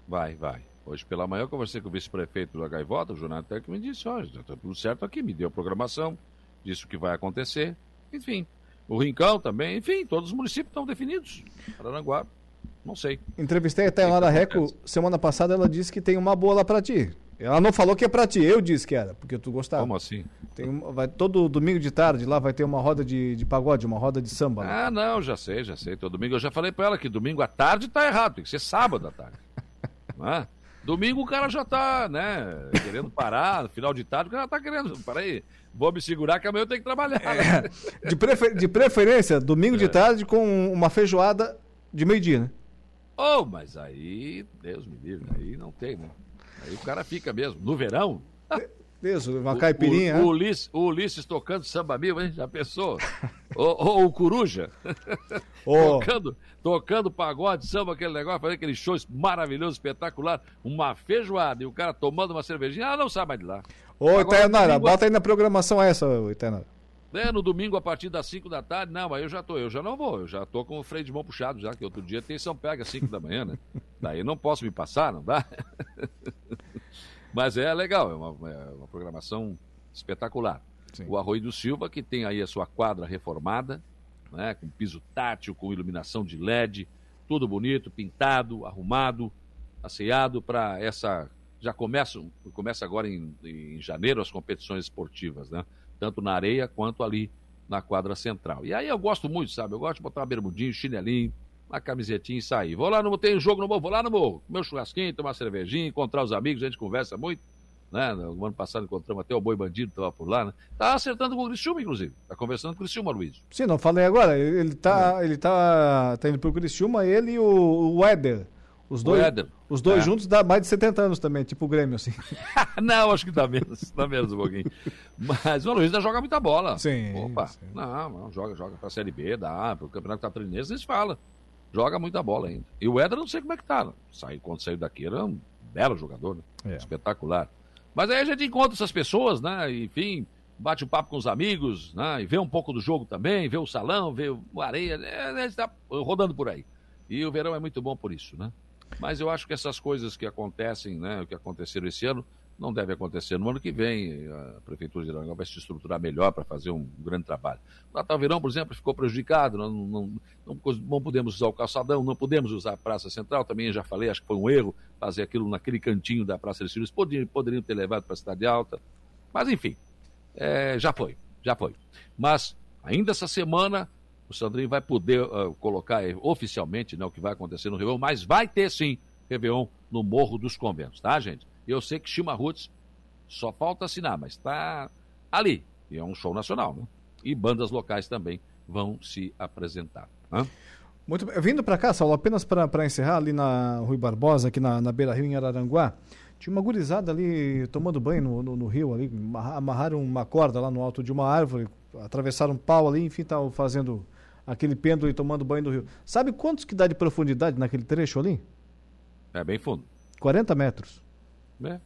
vai, vai. Hoje pela manhã eu conversei com o vice-prefeito da Gaivota, o Jonathan, que me disse, olha, está tudo certo aqui, me deu programação, disse o que vai acontecer, enfim. O Rincão também, enfim, todos os municípios estão definidos. Araranguá, não sei. Entrevistei até lá na Reco semana passada, ela disse que tem uma boa lá para ti. Ela não falou que é pra ti, eu disse que era, porque tu gostava. Como assim? Tem, vai, todo domingo de tarde lá vai ter uma roda de, de pagode, uma roda de samba. Lá. Ah, não, já sei, já sei. Todo domingo eu já falei pra ela que domingo à tarde tá errado, tem que ser sábado à tarde. não é? Domingo o cara já tá, né, querendo parar, no final de tarde o cara tá querendo, peraí, vou me segurar que amanhã eu tenho que trabalhar. É, de, prefer, de preferência, domingo é. de tarde com uma feijoada de meio-dia, né? Oh, mas aí, Deus me livre, aí não tem, né? Aí o cara fica mesmo. No verão. Isso, uma caipirinha. O, o, o, Ulisses, o Ulisses tocando samba mil, hein? Já pensou? Ou o Coruja. Ô. tocando, tocando pagode, samba, aquele negócio, fazendo aquele show maravilhoso, espetacular. Uma feijoada e o cara tomando uma cervejinha, ela não sai mais de lá. Ô, Agora, domingo- bota aí na programação essa, ô, Itainara. É, no domingo, a partir das 5 da tarde, não, aí eu já tô, eu já não vou, eu já tô com o freio de mão puxado já, que outro dia tem São Pega às 5 da manhã, né? Daí não posso me passar, não dá? Mas é legal, é uma, é uma programação espetacular. O Arroio do Silva, que tem aí a sua quadra reformada, né, com piso tátil, com iluminação de LED, tudo bonito, pintado, arrumado, asseado para essa. Já começa, começa agora em, em janeiro as competições esportivas, né? Tanto na areia quanto ali na quadra central. E aí eu gosto muito, sabe? Eu gosto de botar uma bermudinha, chinelinho, uma camisetinha e sair. Vou lá no tem jogo no morro, vou lá no morro, comer um churrasquinho, tomar cervejinha, encontrar os amigos, a gente conversa muito. Né? No ano passado encontramos até o Boi Bandido, estava por lá, né? Tá acertando com o Criciúma, inclusive. Tá conversando com o Criciúma, Luiz. Sim, não falei agora. Ele tá, ele tá, tá indo pro Criciúma, ele e o, o Éder. Os dois, Éder. os dois É. juntos dá mais de 70 anos também, tipo o Grêmio, assim. não, acho que dá menos, dá menos um pouquinho. Mas o Luiz ainda joga muita bola. Sim. Opa, não, não, joga, joga pra Série B, dá, pro Campeonato Catarinense, eles falam. Joga muita bola ainda. E o Éder, não sei como é que tá. né? Saiu, quando saiu daqui, era um belo jogador, né? É. Espetacular. Mas aí a gente encontra essas pessoas, né? Enfim, bate um papo com os amigos, né? E vê um pouco do jogo também, vê o salão, vê o areia, é, a gente tá rodando por aí. E o verão é muito bom por isso, né? Mas eu acho que essas coisas que acontecem, né, o que aconteceram esse ano, não deve acontecer no ano que vem. A Prefeitura de Aranaguá vai se estruturar melhor para fazer um grande trabalho. O Natal Verão, por exemplo, ficou prejudicado, não, não, não, não podemos usar o calçadão, não podemos usar a Praça Central, também já falei, acho que foi um erro fazer aquilo naquele cantinho da Praça dos Filhos, poderiam, poderiam ter levado para a Cidade Alta, mas enfim, é, já foi, já foi. Mas ainda essa semana o Sandrinho vai poder ah, colocar eh, oficialmente né, o que vai acontecer no Réveillon, mas vai ter sim Réveillon no Morro dos Conventos, tá, gente? Eu sei que Chima Roots só falta assinar, mas está ali. E é um show nacional, né? E bandas locais também vão se apresentar. Hã? Muito bem. Vindo para cá, Saulo, apenas para encerrar, ali na Rui Barbosa, aqui na, na Beira Rio, em Araranguá, tinha uma gurizada ali tomando banho no, no, no rio, ali, amarra- amarraram uma corda lá no alto de uma árvore, atravessaram um pau ali, enfim, estavam fazendo aquele pêndulo e tomando banho no rio. Sabe quantos que dá de profundidade naquele trecho ali? É bem fundo. 40 metros. Né?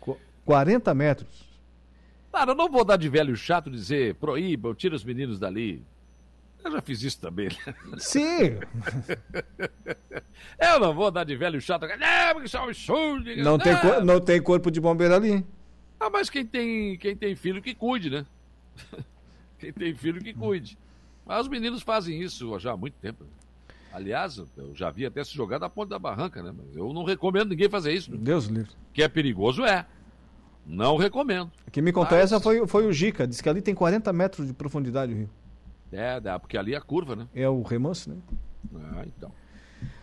Qu- 40 metros. Cara, eu não vou dar de velho chato dizer proíbam, tira os meninos dali. Eu já fiz isso também. né? Sim! Eu não vou dar de velho chato. Não, porque absurdo. Não tem, cor- não tem corpo de bombeiro ali. Ah, mas quem tem, quem tem filho que cuide, né? quem tem filho que cuide. Mas os meninos fazem isso já há muito tempo. Aliás, eu já vi até se jogar da ponte da barranca, né? Mas eu não recomendo ninguém fazer isso. Deus livre. Que é perigoso, é. Não recomendo. Quem me contou Mas- essa foi, foi o Gica, disse que ali tem 40 metros de profundidade o rio. É, dá, porque ali é a curva, né? É o remanso, né? Ah, então.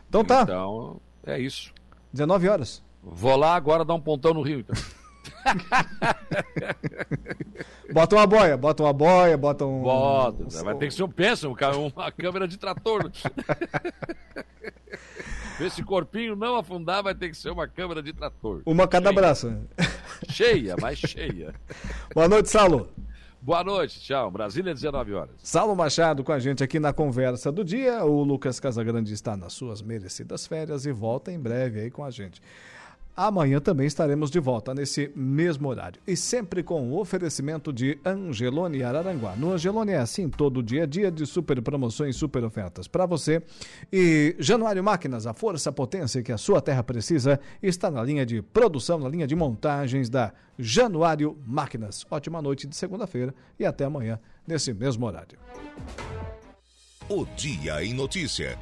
Então tá. Então, é isso. 19 horas. Vou lá agora dar um pontão no rio, então. Bota uma boia, bota uma boia, bota um. Bota, vai ter que ser um um ca- uma câmera de trator. né? Esse corpinho não afundar, vai ter que ser uma câmera de trator. Uma cada Cheia. braço. né? Cheia, mais cheia. Boa noite, Saulo. Boa noite, tchau. Brasília, 19 horas. Saulo Machado com a gente aqui na conversa do dia. O Lucas Casagrande está nas suas merecidas férias e volta em breve aí com a gente. Amanhã também estaremos de volta nesse mesmo horário. E sempre com o oferecimento de Angelone Araranguá. No Angelone é assim todo dia a dia de super promoções, super ofertas para você. E Januário Máquinas, a força, a potência que a sua terra precisa, está na linha de produção, na linha de montagens da Januário Máquinas. Ótima noite de segunda-feira e até amanhã nesse mesmo horário. O Dia em Notícia.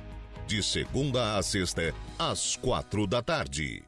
De segunda a sexta, às quatro da tarde.